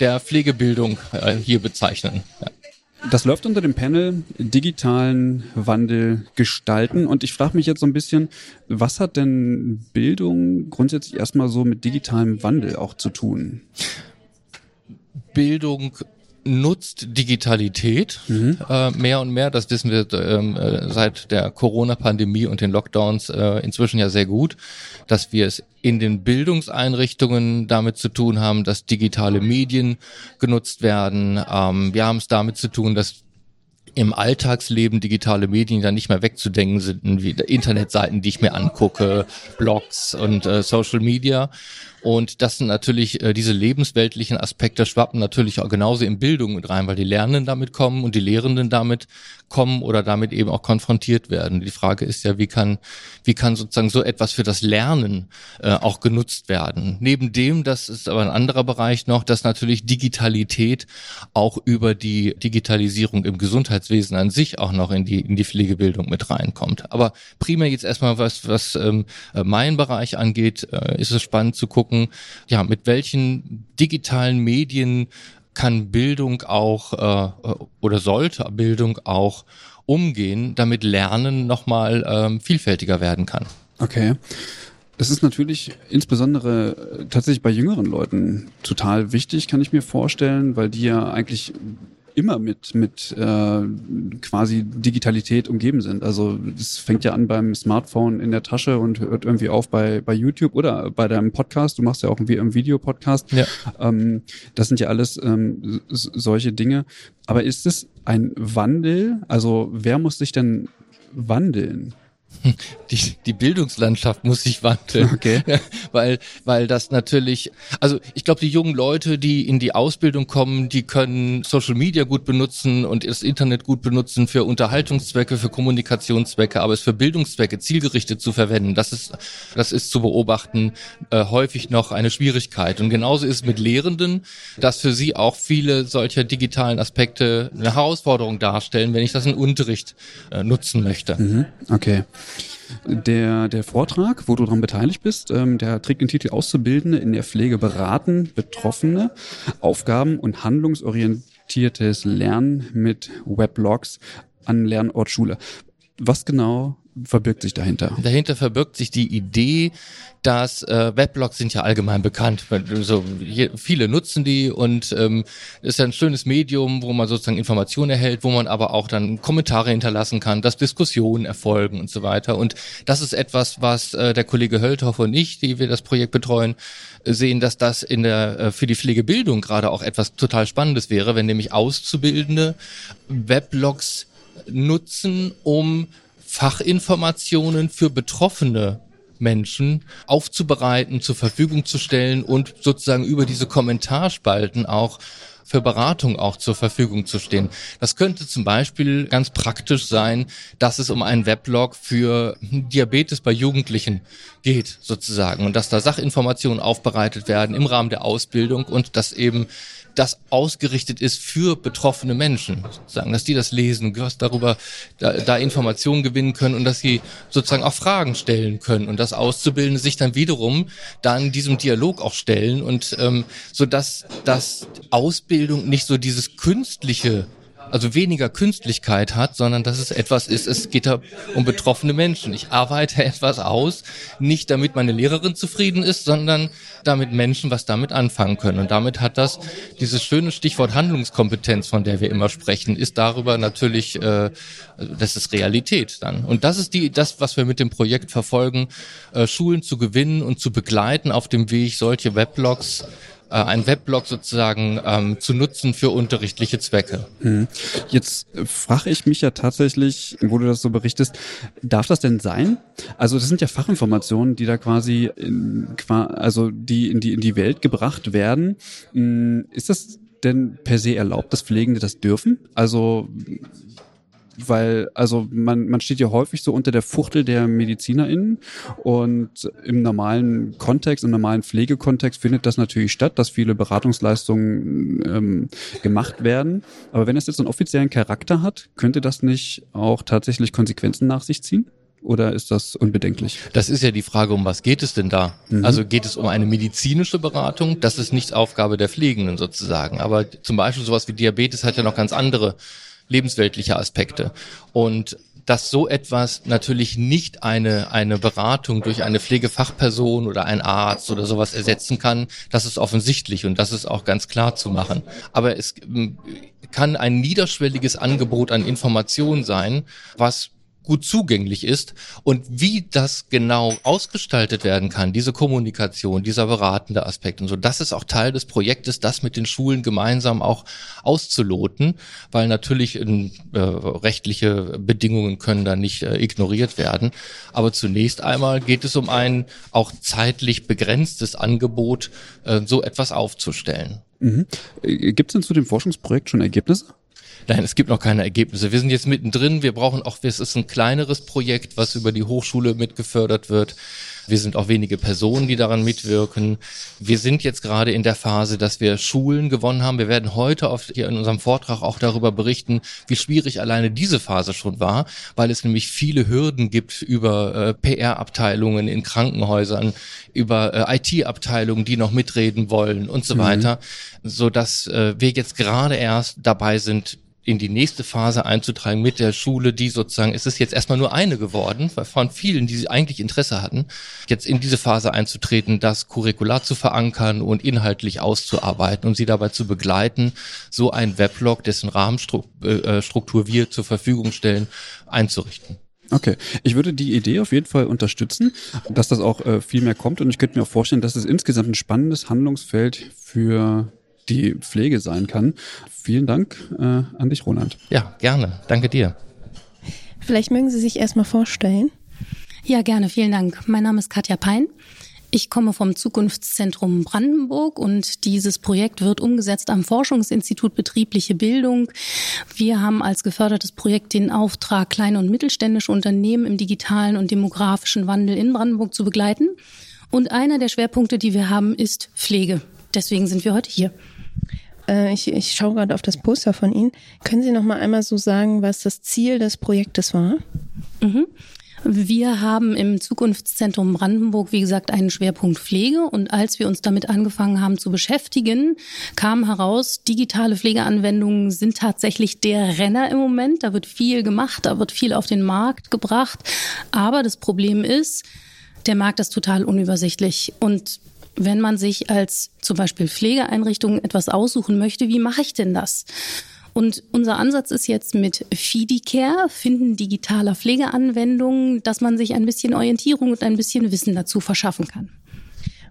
N: der Pflegebildung äh, hier bezeichnen. Ja.
A: Das läuft unter dem Panel digitalen Wandel gestalten. Und ich frage mich jetzt so ein bisschen, was hat denn Bildung grundsätzlich erstmal so mit digitalem Wandel auch zu tun?
N: Bildung nutzt Digitalität mhm. äh, mehr und mehr. Das wissen wir ähm, äh, seit der Corona-Pandemie und den Lockdowns äh, inzwischen ja sehr gut, dass wir es in den Bildungseinrichtungen damit zu tun haben, dass digitale Medien genutzt werden. Ähm, wir haben es damit zu tun, dass im Alltagsleben digitale Medien dann nicht mehr wegzudenken sind, wie Internetseiten, die ich mir angucke, Blogs und äh, Social Media. Und das sind natürlich, äh, diese lebensweltlichen Aspekte schwappen natürlich auch genauso in Bildung mit rein, weil die Lernenden damit kommen und die Lehrenden damit kommen oder damit eben auch konfrontiert werden. Die Frage ist ja, wie kann, wie kann sozusagen so etwas für das Lernen äh, auch genutzt werden? Neben dem, das ist aber ein anderer Bereich noch, dass natürlich Digitalität auch über die Digitalisierung im Gesundheitswesen an sich auch noch in die, in die Pflegebildung mit reinkommt. Aber primär jetzt erstmal, was, was ähm, äh, meinen Bereich angeht, äh, ist es spannend zu gucken, ja, mit welchen digitalen Medien kann Bildung auch äh, oder sollte Bildung auch umgehen, damit Lernen nochmal ähm, vielfältiger werden kann.
A: Okay. Das ist natürlich insbesondere äh, tatsächlich bei jüngeren Leuten total wichtig, kann ich mir vorstellen, weil die ja eigentlich immer mit, mit äh, quasi Digitalität umgeben sind. Also das fängt ja an beim Smartphone in der Tasche und hört irgendwie auf bei, bei YouTube oder bei deinem Podcast. Du machst ja auch einen, einen Videopodcast. Ja. Ähm, das sind ja alles ähm, solche Dinge. Aber ist es ein Wandel? Also wer muss sich denn wandeln? (laughs)
N: Die, die Bildungslandschaft muss sich wandeln. Okay. (laughs) weil, weil das natürlich, also ich glaube, die jungen Leute, die in die Ausbildung kommen, die können Social Media gut benutzen und das Internet gut benutzen für Unterhaltungszwecke, für Kommunikationszwecke, aber es für Bildungszwecke zielgerichtet zu verwenden, das ist, das ist zu beobachten äh, häufig noch eine Schwierigkeit. Und genauso ist es mit Lehrenden, dass für sie auch viele solcher digitalen Aspekte eine Herausforderung darstellen, wenn ich das in Unterricht äh, nutzen möchte.
A: Mhm. Okay. Der, der Vortrag, wo du daran beteiligt bist, ähm, der trägt den Titel Auszubildende in der Pflege beraten, Betroffene, Aufgaben und handlungsorientiertes Lernen mit Weblogs an Lernort Schule. Was genau verbirgt sich dahinter?
N: Dahinter verbirgt sich die Idee, dass äh, Weblogs sind ja allgemein bekannt. So, hier, viele nutzen die und ähm, ist ja ein schönes Medium, wo man sozusagen Informationen erhält, wo man aber auch dann Kommentare hinterlassen kann, dass Diskussionen erfolgen und so weiter. Und das ist etwas, was äh, der Kollege Höldhoff und ich, die wir das Projekt betreuen, sehen, dass das in der äh, für die Pflegebildung gerade auch etwas total Spannendes wäre, wenn nämlich Auszubildende Weblogs nutzen, um Fachinformationen für Betroffene Menschen aufzubereiten, zur Verfügung zu stellen und sozusagen über diese Kommentarspalten auch für Beratung auch zur Verfügung zu stehen. Das könnte zum Beispiel ganz praktisch sein, dass es um einen Weblog für Diabetes bei Jugendlichen geht, sozusagen, und dass da Sachinformationen aufbereitet werden im Rahmen der Ausbildung und dass eben das ausgerichtet ist für betroffene Menschen, sozusagen, dass die das lesen, was darüber da, da Informationen gewinnen können und dass sie sozusagen auch Fragen stellen können. Und das Auszubildende sich dann wiederum dann diesem Dialog auch stellen und ähm, so dass das Ausbildung nicht so dieses künstliche also weniger Künstlichkeit hat, sondern dass es etwas ist, es geht da um betroffene Menschen. Ich arbeite (laughs) etwas aus, nicht damit meine Lehrerin zufrieden ist, sondern damit Menschen was damit anfangen können. Und damit hat das dieses schöne Stichwort Handlungskompetenz, von der wir immer sprechen, ist darüber natürlich, äh, das ist Realität dann. Und das ist die, das, was wir mit dem Projekt verfolgen, äh, Schulen zu gewinnen und zu begleiten auf dem Weg, solche Weblogs äh, einen Weblog sozusagen ähm, zu nutzen für unterrichtliche Zwecke.
A: Hm. Jetzt frage ich mich ja tatsächlich, wo du das so berichtest, darf das denn sein? Also das sind ja Fachinformationen, die da quasi, in, also die in die in die Welt gebracht werden. Hm, ist das denn per se erlaubt, dass Pflegende das dürfen? Also weil also man, man steht ja häufig so unter der Fuchtel der MedizinerInnen und im normalen Kontext, im normalen Pflegekontext findet das natürlich statt, dass viele Beratungsleistungen ähm, gemacht werden. Aber wenn es jetzt einen offiziellen Charakter hat, könnte das nicht auch tatsächlich Konsequenzen nach sich ziehen? Oder ist das unbedenklich?
N: Das ist ja die Frage, um was geht es denn da? Mhm. Also geht es um eine medizinische Beratung? Das ist nicht Aufgabe der Pflegenden sozusagen. Aber zum Beispiel sowas wie Diabetes hat ja noch ganz andere lebensweltliche Aspekte. Und dass so etwas natürlich nicht eine, eine Beratung durch eine Pflegefachperson oder ein Arzt oder sowas ersetzen kann, das ist offensichtlich und das ist auch ganz klar zu machen. Aber es ähm, kann ein niederschwelliges Angebot an Informationen sein, was gut zugänglich ist und wie das genau ausgestaltet werden kann, diese Kommunikation, dieser beratende Aspekt und so, das ist auch Teil des Projektes, das mit den Schulen gemeinsam auch auszuloten, weil natürlich äh, rechtliche Bedingungen können da nicht äh, ignoriert werden. Aber zunächst einmal geht es um ein auch zeitlich begrenztes Angebot, äh, so etwas aufzustellen.
A: Mhm. Äh, Gibt es denn zu dem Forschungsprojekt schon Ergebnisse?
N: Nein, es gibt noch keine Ergebnisse. Wir sind jetzt mittendrin. Wir brauchen auch, es ist ein kleineres Projekt, was über die Hochschule mitgefördert wird. Wir sind auch wenige Personen, die daran mitwirken. Wir sind jetzt gerade in der Phase, dass wir Schulen gewonnen haben. Wir werden heute auf, hier in unserem Vortrag auch darüber berichten, wie schwierig alleine diese Phase schon war, weil es nämlich viele Hürden gibt über äh, PR-Abteilungen in Krankenhäusern, über äh, IT-Abteilungen, die noch mitreden wollen und so mhm. weiter, so dass äh, wir jetzt gerade erst dabei sind, in die nächste Phase einzutragen mit der Schule, die sozusagen, es ist jetzt erstmal nur eine geworden, von vielen, die eigentlich Interesse hatten, jetzt in diese Phase einzutreten, das curricular zu verankern und inhaltlich auszuarbeiten und sie dabei zu begleiten, so ein Weblog, dessen Rahmenstruktur äh, wir zur Verfügung stellen, einzurichten.
A: Okay, ich würde die Idee auf jeden Fall unterstützen, dass das auch äh, viel mehr kommt und ich könnte mir auch vorstellen, dass es insgesamt ein spannendes Handlungsfeld für die Pflege sein kann. Vielen Dank äh, an dich, Roland.
N: Ja, gerne. Danke dir.
B: Vielleicht mögen Sie sich erstmal vorstellen.
O: Ja, gerne. Vielen Dank. Mein Name ist Katja Pein. Ich komme vom Zukunftszentrum Brandenburg und dieses Projekt wird umgesetzt am Forschungsinstitut Betriebliche Bildung. Wir haben als gefördertes Projekt den Auftrag, kleine und mittelständische Unternehmen im digitalen und demografischen Wandel in Brandenburg zu begleiten. Und einer der Schwerpunkte, die wir haben, ist Pflege. Deswegen sind wir heute hier.
B: Äh, ich, ich schaue gerade auf das Poster von Ihnen. Können Sie noch mal einmal so sagen, was das Ziel des Projektes war?
O: Mhm. Wir haben im Zukunftszentrum Brandenburg, wie gesagt, einen Schwerpunkt Pflege. Und als wir uns damit angefangen haben zu beschäftigen, kam heraus, digitale Pflegeanwendungen sind tatsächlich der Renner im Moment. Da wird viel gemacht, da wird viel auf den Markt gebracht. Aber das Problem ist, der Markt ist total unübersichtlich. Und wenn man sich als zum Beispiel Pflegeeinrichtung etwas aussuchen möchte, wie mache ich denn das? Und unser Ansatz ist jetzt mit FIDICare, Finden digitaler Pflegeanwendungen, dass man sich ein bisschen Orientierung und ein bisschen Wissen dazu verschaffen kann.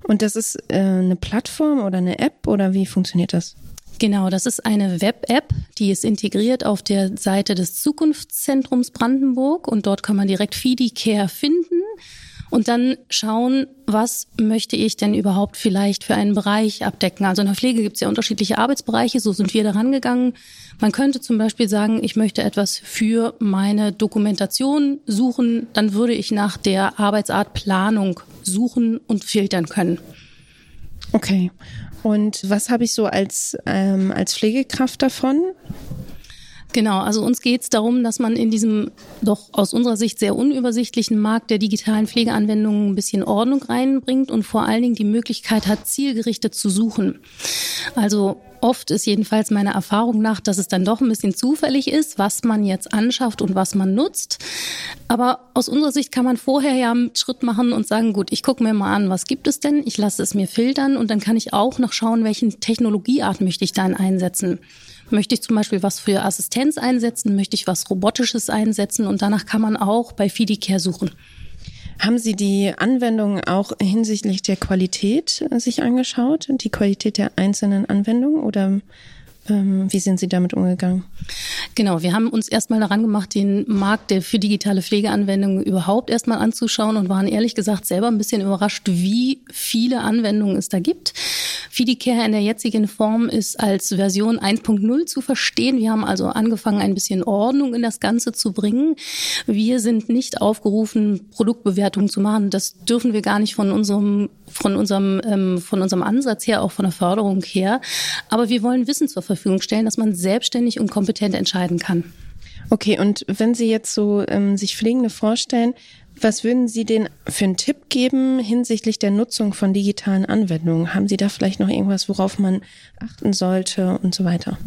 B: Und das ist äh, eine Plattform oder eine App oder wie funktioniert das?
O: Genau, das ist eine Web-App, die ist integriert auf der Seite des Zukunftszentrums Brandenburg und dort kann man direkt FIDICare finden und dann schauen, was möchte ich denn überhaupt vielleicht für einen Bereich abdecken. Also in der Pflege gibt es ja unterschiedliche Arbeitsbereiche, so sind wir daran gegangen. Man könnte zum Beispiel sagen, ich möchte etwas für meine Dokumentation suchen, dann würde ich nach der Arbeitsart Planung suchen und filtern können.
B: Okay. Und was habe ich so als, ähm, als Pflegekraft davon?
O: Genau, also uns geht es darum, dass man in diesem doch aus unserer Sicht sehr unübersichtlichen Markt der digitalen Pflegeanwendungen ein bisschen Ordnung reinbringt und vor allen Dingen die Möglichkeit hat, zielgerichtet zu suchen. Also oft ist jedenfalls meine Erfahrung nach, dass es dann doch ein bisschen zufällig ist, was man jetzt anschafft und was man nutzt. Aber aus unserer Sicht kann man vorher ja einen Schritt machen und sagen, gut, ich gucke mir mal an, was gibt es denn? Ich lasse es mir filtern und dann kann ich auch noch schauen, welchen Technologieart möchte ich dann einsetzen. Möchte ich zum Beispiel was für Assistenz einsetzen? Möchte ich was Robotisches einsetzen? Und danach kann man auch bei FIDICare suchen.
B: Haben Sie die Anwendungen auch hinsichtlich der Qualität äh, sich angeschaut? Die Qualität der einzelnen Anwendungen oder wie sind Sie damit umgegangen?
O: Genau, wir haben uns erstmal daran gemacht, den Markt der für digitale Pflegeanwendungen überhaupt erstmal anzuschauen und waren ehrlich gesagt selber ein bisschen überrascht, wie viele Anwendungen es da gibt. FIDI-Care in der jetzigen Form ist als Version 1.0 zu verstehen. Wir haben also angefangen, ein bisschen Ordnung in das Ganze zu bringen. Wir sind nicht aufgerufen, Produktbewertungen zu machen. Das dürfen wir gar nicht von unserem von unserem ähm, von unserem Ansatz her, auch von der Förderung her. Aber wir wollen Wissen zur Verfügung stellen, dass man selbstständig und kompetent entscheiden kann.
B: Okay, und wenn Sie jetzt so ähm, sich Pflegende vorstellen, was würden Sie denen für einen Tipp geben hinsichtlich der Nutzung von digitalen Anwendungen? Haben Sie da vielleicht noch irgendwas, worauf man achten sollte und so weiter?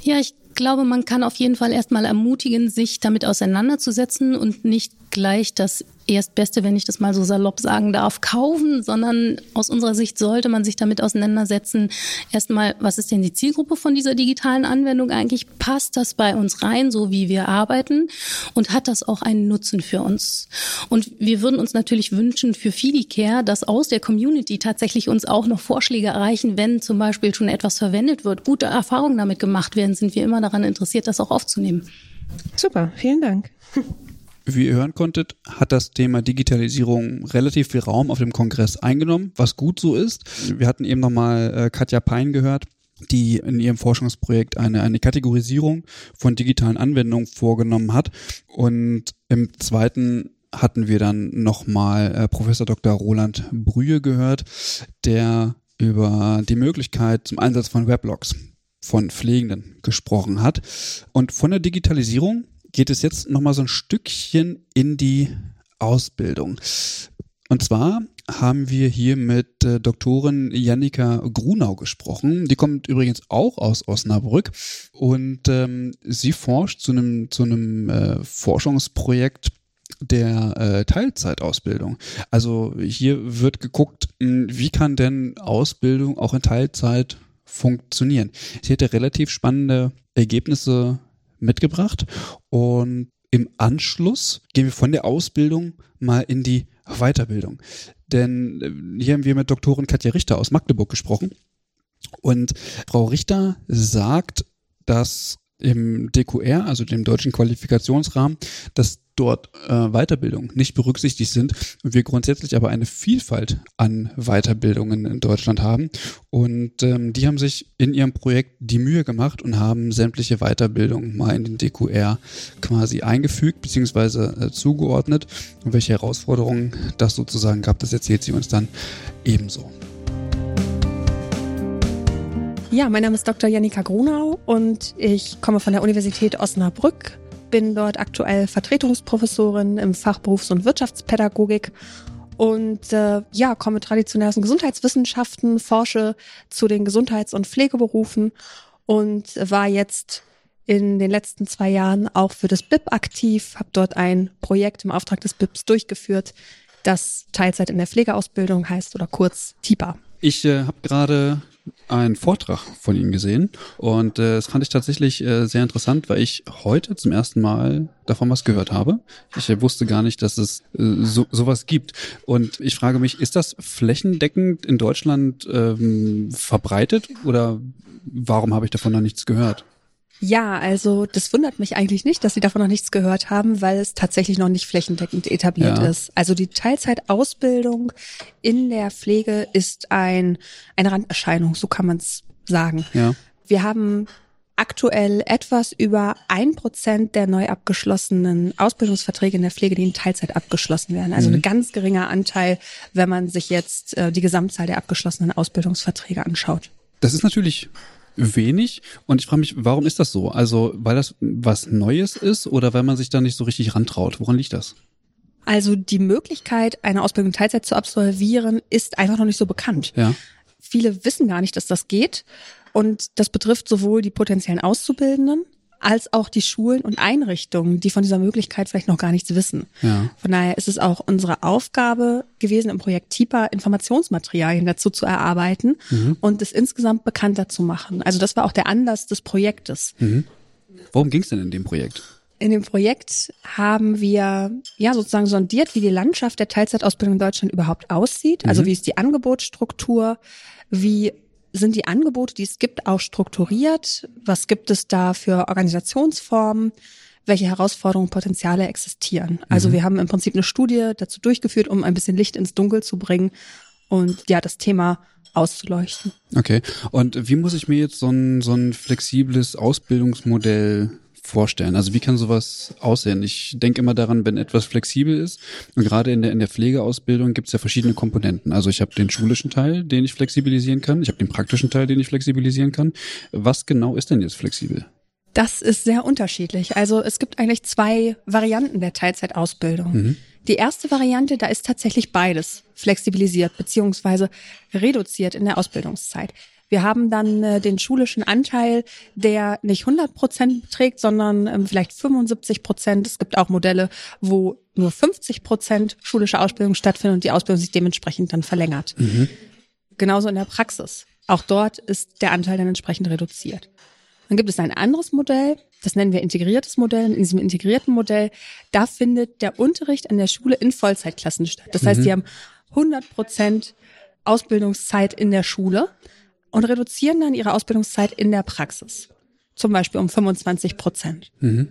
O: Ja, ich glaube, man kann auf jeden Fall erstmal ermutigen, sich damit auseinanderzusetzen und nicht gleich das Erstbeste, wenn ich das mal so salopp sagen darf, kaufen, sondern aus unserer Sicht sollte man sich damit auseinandersetzen. Erstmal, was ist denn die Zielgruppe von dieser digitalen Anwendung eigentlich? Passt das bei uns rein, so wie wir arbeiten? Und hat das auch einen Nutzen für uns? Und wir würden uns natürlich wünschen für FidiCare, dass aus der Community tatsächlich uns auch noch Vorschläge erreichen, wenn zum Beispiel schon etwas verwendet wird, gute Erfahrungen damit gemacht werden, sind wir immer daran interessiert, das auch aufzunehmen.
B: Super, vielen Dank. (laughs)
A: Wie ihr hören konntet, hat das Thema Digitalisierung relativ viel Raum auf dem Kongress eingenommen, was gut so ist. Wir hatten eben nochmal äh, Katja Pein gehört, die in ihrem Forschungsprojekt eine, eine Kategorisierung von digitalen Anwendungen vorgenommen hat. Und im zweiten hatten wir dann nochmal äh, Professor Dr. Roland Brühe gehört, der über die Möglichkeit zum Einsatz von Weblogs von Pflegenden gesprochen hat. Und von der Digitalisierung geht es jetzt nochmal so ein Stückchen in die Ausbildung. Und zwar haben wir hier mit äh, Doktorin Jannika Grunau gesprochen. Die kommt übrigens auch aus Osnabrück und ähm, sie forscht zu einem zu äh, Forschungsprojekt der äh, Teilzeitausbildung. Also hier wird geguckt, wie kann denn Ausbildung auch in Teilzeit funktionieren. Sie hätte relativ spannende Ergebnisse mitgebracht und im Anschluss gehen wir von der Ausbildung mal in die Weiterbildung. Denn äh, hier haben wir mit Doktorin Katja Richter aus Magdeburg gesprochen. Und Frau Richter sagt, dass im DQR, also dem deutschen Qualifikationsrahmen, dass dort äh, Weiterbildung nicht berücksichtigt sind wir grundsätzlich aber eine Vielfalt an Weiterbildungen in Deutschland haben. Und ähm, die haben sich in ihrem Projekt die Mühe gemacht und haben sämtliche Weiterbildungen mal in den DQR quasi eingefügt bzw. Äh, zugeordnet. Und welche Herausforderungen das sozusagen gab, das erzählt sie uns dann ebenso.
P: Ja, mein Name ist Dr. Janika Grunau und ich komme von der Universität Osnabrück, bin dort aktuell Vertretungsprofessorin im Fach Berufs- und Wirtschaftspädagogik und äh, ja, komme traditionell aus den Gesundheitswissenschaften, forsche zu den Gesundheits- und Pflegeberufen und war jetzt in den letzten zwei Jahren auch für das BIP aktiv, habe dort ein Projekt im Auftrag des BIPs durchgeführt, das Teilzeit in der Pflegeausbildung heißt oder kurz TIPA.
A: Ich äh, habe gerade einen Vortrag von Ihnen gesehen und äh, das fand ich tatsächlich äh, sehr interessant, weil ich heute zum ersten Mal davon was gehört habe. Ich äh, wusste gar nicht, dass es äh, so sowas gibt und ich frage mich, ist das flächendeckend in Deutschland ähm, verbreitet oder warum habe ich davon noch nichts gehört?
P: Ja, also das wundert mich eigentlich nicht, dass Sie davon noch nichts gehört haben, weil es tatsächlich noch nicht flächendeckend etabliert ja. ist. Also die Teilzeitausbildung in der Pflege ist ein eine Randerscheinung, so kann man es sagen. Ja. Wir haben aktuell etwas über ein Prozent der neu abgeschlossenen Ausbildungsverträge in der Pflege, die in Teilzeit abgeschlossen werden. Also mhm. ein ganz geringer Anteil, wenn man sich jetzt äh, die Gesamtzahl der abgeschlossenen Ausbildungsverträge anschaut.
A: Das ist natürlich wenig. Und ich frage mich, warum ist das so? Also, weil das was Neues ist oder weil man sich da nicht so richtig rantraut? Woran liegt das?
P: Also die Möglichkeit, eine Ausbildung Teilzeit zu absolvieren, ist einfach noch nicht so bekannt. Ja. Viele wissen gar nicht, dass das geht. Und das betrifft sowohl die potenziellen Auszubildenden als auch die Schulen und Einrichtungen, die von dieser Möglichkeit vielleicht noch gar nichts wissen. Ja. Von daher ist es auch unsere Aufgabe gewesen, im Projekt TIPA Informationsmaterialien dazu zu erarbeiten mhm. und es insgesamt bekannter zu machen. Also das war auch der Anlass des Projektes.
A: Mhm. Worum ging es denn in dem Projekt?
P: In dem Projekt haben wir ja sozusagen sondiert, wie die Landschaft der Teilzeitausbildung in Deutschland überhaupt aussieht. Also mhm. wie ist die Angebotsstruktur, wie sind die Angebote, die es gibt, auch strukturiert? Was gibt es da für Organisationsformen? Welche Herausforderungen, Potenziale existieren? Also mhm. wir haben im Prinzip eine Studie dazu durchgeführt, um ein bisschen Licht ins Dunkel zu bringen und ja, das Thema auszuleuchten.
A: Okay. Und wie muss ich mir jetzt so ein, so ein flexibles Ausbildungsmodell vorstellen? Also wie kann sowas aussehen? Ich denke immer daran, wenn etwas flexibel ist, und gerade in der, in der Pflegeausbildung gibt es ja verschiedene Komponenten. Also ich habe den schulischen Teil, den ich flexibilisieren kann, ich habe den praktischen Teil, den ich flexibilisieren kann. Was genau ist denn jetzt flexibel?
P: Das ist sehr unterschiedlich. Also es gibt eigentlich zwei Varianten der Teilzeitausbildung.
A: Mhm.
P: Die erste Variante, da ist tatsächlich beides flexibilisiert beziehungsweise reduziert in der Ausbildungszeit. Wir haben dann äh, den schulischen Anteil, der nicht 100 Prozent beträgt, sondern ähm, vielleicht 75 Prozent. Es gibt auch Modelle, wo nur 50 Prozent schulische Ausbildung stattfindet und die Ausbildung sich dementsprechend dann verlängert.
A: Mhm.
P: Genauso in der Praxis. Auch dort ist der Anteil dann entsprechend reduziert. Dann gibt es ein anderes Modell, das nennen wir integriertes Modell. In diesem integrierten Modell, da findet der Unterricht an der Schule in Vollzeitklassen statt. Das heißt,
Q: Mhm.
P: die haben 100 Prozent Ausbildungszeit in der Schule und reduzieren dann ihre Ausbildungszeit in der Praxis. Zum Beispiel um 25 Prozent.
A: Mhm.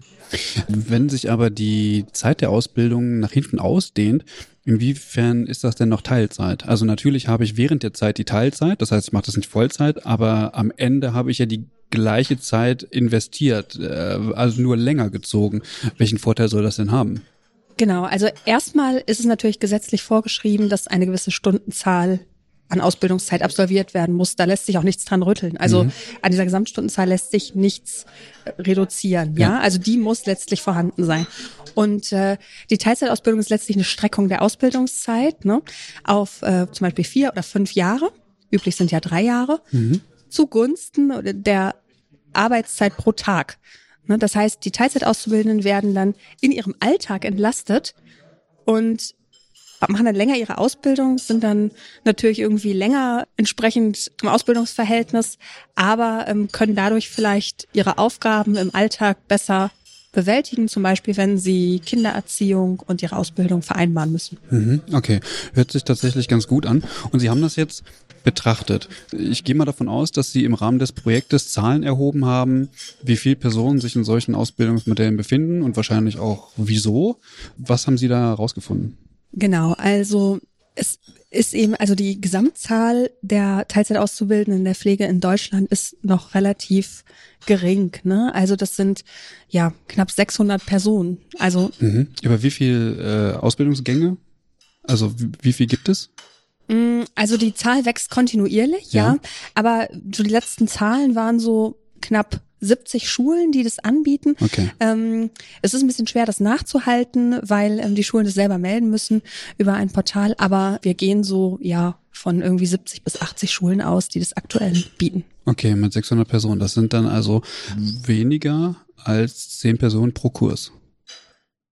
A: Wenn sich aber die Zeit der Ausbildung nach hinten ausdehnt, inwiefern ist das denn noch Teilzeit? Also natürlich habe ich während der Zeit die Teilzeit, das heißt, ich mache das nicht Vollzeit, aber am Ende habe ich ja die gleiche Zeit investiert, äh, also nur länger gezogen. Welchen Vorteil soll das denn haben?
P: Genau, also erstmal ist es natürlich gesetzlich vorgeschrieben, dass eine gewisse Stundenzahl an Ausbildungszeit absolviert werden muss. Da lässt sich auch nichts dran rütteln. Also
Q: Mhm.
P: an dieser Gesamtstundenzahl lässt sich nichts äh, reduzieren. Ja,
Q: Ja.
P: also die muss letztlich vorhanden sein. Und äh, die Teilzeitausbildung ist letztlich eine Streckung der Ausbildungszeit ne, auf äh, zum Beispiel vier oder fünf Jahre. Üblich sind ja drei Jahre zugunsten der Arbeitszeit pro Tag. Ne, Das heißt, die Teilzeitauszubildenden werden dann in ihrem Alltag entlastet und machen dann länger ihre Ausbildung, sind dann natürlich irgendwie länger entsprechend im Ausbildungsverhältnis, aber ähm, können dadurch vielleicht ihre Aufgaben im Alltag besser bewältigen, zum Beispiel wenn sie Kindererziehung und ihre Ausbildung vereinbaren müssen.
A: Mhm, okay, hört sich tatsächlich ganz gut an. Und Sie haben das jetzt betrachtet. Ich gehe mal davon aus, dass Sie im Rahmen des Projektes Zahlen erhoben haben, wie viele Personen sich in solchen Ausbildungsmodellen befinden und wahrscheinlich auch wieso. Was haben Sie da herausgefunden?
P: Genau, also es ist eben, also die Gesamtzahl der Teilzeitauszubildenden in der Pflege in Deutschland ist noch relativ gering. Ne? Also das sind ja knapp 600 Personen. Also
A: Mhm. Über wie viel äh, Ausbildungsgänge? Also wie, wie viel gibt es?
P: Mm, Also die Zahl wächst kontinuierlich, ja.
A: Ja.
P: Aber so die letzten Zahlen waren so knapp 70 Schulen, die das anbieten.
A: Okay.
P: Ähm, es ist ein bisschen schwer, das nachzuhalten, weil ähm, die Schulen das selber melden müssen über ein Portal. Aber wir gehen so, ja, von irgendwie 70 bis 80 Schulen aus, die das aktuell bieten.
A: Okay, mit 600 Personen. Das sind dann also weniger als 10 Personen pro Kurs.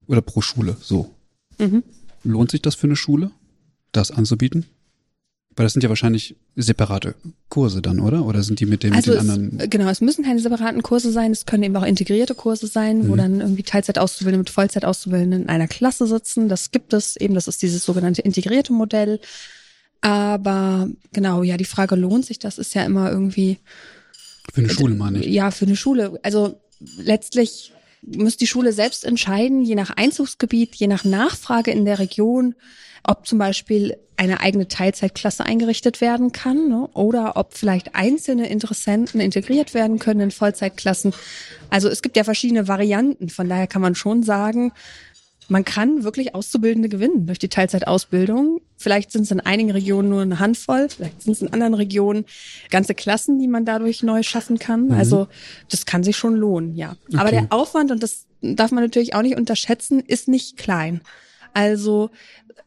A: Oder pro Schule, so.
P: Mhm.
A: Lohnt sich das für eine Schule, das anzubieten? Weil das sind ja wahrscheinlich separate Kurse dann, oder? Oder sind die mit, dem,
P: Also
A: mit
P: es,
A: den anderen?
P: genau, es müssen keine separaten Kurse sein, es können eben auch integrierte Kurse sein, wo
A: Mhm.
P: dann irgendwie Teilzeitauszubildende mit Vollzeitauszubildenden in einer Klasse sitzen. Das gibt es eben, das ist dieses sogenannte integrierte Modell. Aber genau, ja, die Frage, lohnt sich das, ist ja immer irgendwie,
A: Für eine Schule, meine ich.
P: ja, für eine Schule. Also letztlich muss die Schule selbst entscheiden, je nach Einzugsgebiet, je nach Nachfrage in der Region, ob zum Beispiel eine eigene Teilzeitklasse eingerichtet werden kann ne? oder ob vielleicht einzelne Interessenten integriert werden können in Vollzeitklassen. Also es gibt ja verschiedene Varianten. Von daher kann man schon sagen, man kann wirklich Auszubildende gewinnen durch die Teilzeitausbildung. Vielleicht sind es in einigen Regionen nur eine Handvoll, vielleicht sind es in anderen Regionen ganze Klassen, die man dadurch neu schaffen kann.
Q: Mhm.
P: Also das kann sich schon lohnen, ja. Aber
Q: Okay.
P: der Aufwand, und das darf man natürlich auch nicht unterschätzen, ist nicht klein. Also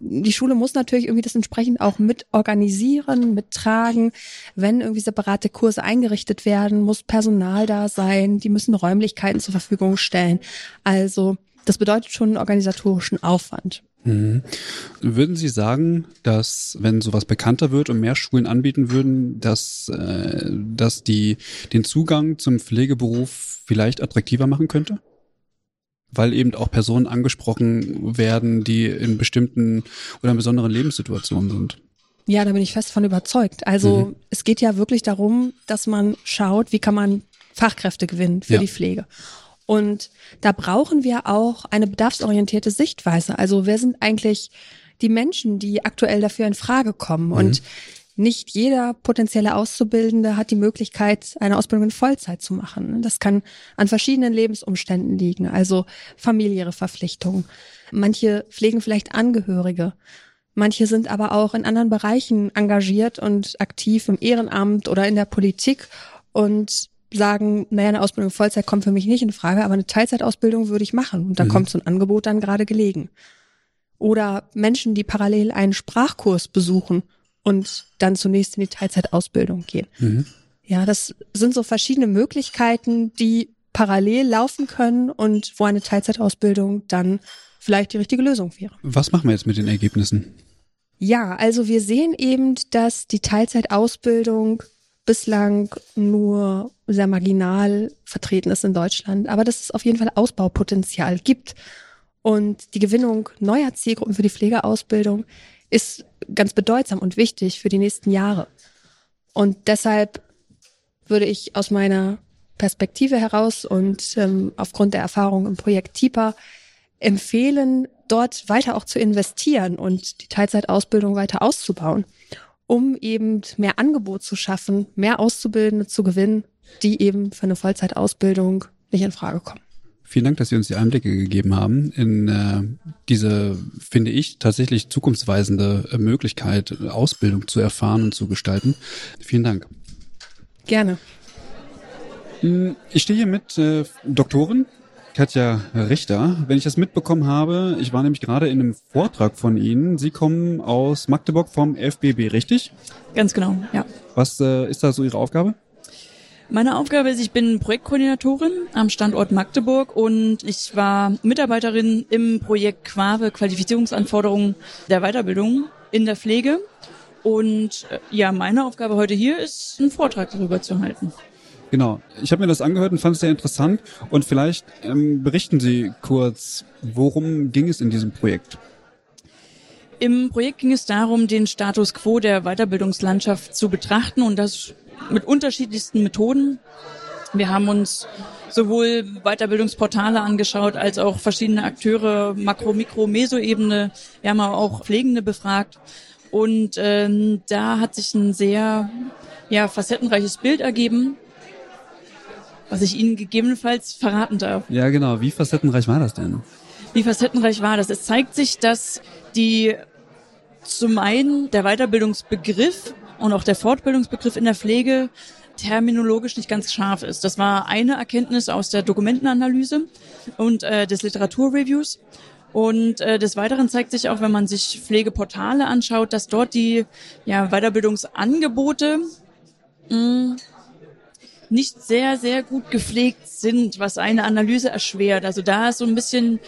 P: die Schule muss natürlich irgendwie das entsprechend auch mit organisieren, mittragen. Wenn irgendwie separate Kurse eingerichtet werden, muss Personal da sein, die müssen Räumlichkeiten zur Verfügung stellen. Also das bedeutet schon einen organisatorischen Aufwand.
A: Mhm. Würden Sie sagen, dass wenn sowas bekannter wird und mehr Schulen anbieten würden, dass, äh, dass die den Zugang zum Pflegeberuf vielleicht attraktiver machen könnte? Weil eben auch Personen angesprochen werden, die in bestimmten oder in besonderen Lebenssituationen sind.
P: Ja, da bin ich fest von überzeugt. Also
A: Mhm.
P: es geht ja wirklich darum, dass man schaut, wie kann man Fachkräfte gewinnen für
A: Ja.
P: die Pflege. Und da brauchen wir auch eine bedarfsorientierte Sichtweise. Also wer sind eigentlich die Menschen, die aktuell dafür in Frage kommen. Und nicht jeder potenzielle Auszubildende hat die Möglichkeit, eine Ausbildung in Vollzeit zu machen. Das kann an verschiedenen Lebensumständen liegen, also familiäre Verpflichtungen. Manche pflegen vielleicht Angehörige. Manche sind aber auch in anderen Bereichen engagiert und aktiv im Ehrenamt oder in der Politik und sagen, naja, eine Ausbildung Vollzeit kommt für mich nicht in Frage, aber eine Teilzeitausbildung würde ich machen. Und da
Q: Mhm.
P: kommt so ein Angebot dann gerade gelegen. Oder Menschen, die parallel einen Sprachkurs besuchen und dann zunächst in die Teilzeitausbildung gehen.
A: Mhm.
P: Ja, das sind so verschiedene Möglichkeiten, die parallel laufen können und wo eine Teilzeitausbildung dann vielleicht die richtige Lösung wäre.
A: Was machen wir jetzt mit den Ergebnissen?
P: Ja, also wir sehen eben, dass die Teilzeitausbildung bislang nur sehr marginal vertreten ist in Deutschland, aber dass es auf jeden Fall Ausbaupotenzial gibt. Und die Gewinnung neuer Zielgruppen für die Pflegeausbildung ist ganz bedeutsam und wichtig für die nächsten Jahre. Und deshalb würde ich aus meiner Perspektive heraus und ähm, aufgrund der Erfahrung im Projekt TIPA empfehlen, dort weiter auch zu investieren und die Teilzeitausbildung weiter auszubauen, um eben mehr Angebot zu schaffen, mehr Auszubildende zu gewinnen, die eben für eine Vollzeitausbildung nicht in Frage kommen.
A: Vielen Dank, dass Sie uns die Einblicke gegeben haben in äh, diese, finde ich, tatsächlich zukunftsweisende äh, Möglichkeit, Ausbildung zu erfahren und zu gestalten. Vielen Dank.
P: Gerne.
A: Hm, Ich stehe hier mit äh, Doktorin Katja Richter. Wenn ich das mitbekommen habe, ich war nämlich gerade in einem Vortrag von Ihnen. Sie kommen aus Magdeburg vom FBB, richtig?
Q: Ganz genau, ja.
A: Was äh, ist da so Ihre Aufgabe?
Q: Meine Aufgabe ist, ich bin Projektkoordinatorin am Standort Magdeburg und ich war Mitarbeiterin im Projekt Quave Qualifizierungsanforderungen der Weiterbildung in der Pflege. Und äh, ja, meine Aufgabe heute hier ist, einen Vortrag darüber zu halten.
A: Genau. Ich habe mir das angehört und fand es sehr interessant. Und vielleicht ähm, berichten Sie kurz, worum ging es in diesem Projekt?
Q: Im Projekt ging es darum, den Status quo der Weiterbildungslandschaft zu betrachten und das mit unterschiedlichsten Methoden. Wir haben uns sowohl Weiterbildungsportale angeschaut, als auch verschiedene Akteure, Makro-, Mikro-, Meso-Ebene. Wir haben auch Pflegende befragt. Und ähm, da hat sich ein sehr ja, facettenreiches Bild ergeben, was ich Ihnen gegebenenfalls verraten darf.
A: Ja, genau. Wie facettenreich war das denn?
Q: Wie facettenreich war das? Es zeigt sich, dass die zum einen der Weiterbildungsbegriff und auch der Fortbildungsbegriff in der Pflege terminologisch nicht ganz scharf ist. Das war eine Erkenntnis aus der Dokumentenanalyse und äh, des Literaturreviews. Und äh, des Weiteren zeigt sich auch, wenn man sich Pflegeportale anschaut, dass dort die ja, Weiterbildungsangebote mh, nicht sehr, sehr gut gepflegt sind, was eine Analyse erschwert. Also da ist so ein bisschen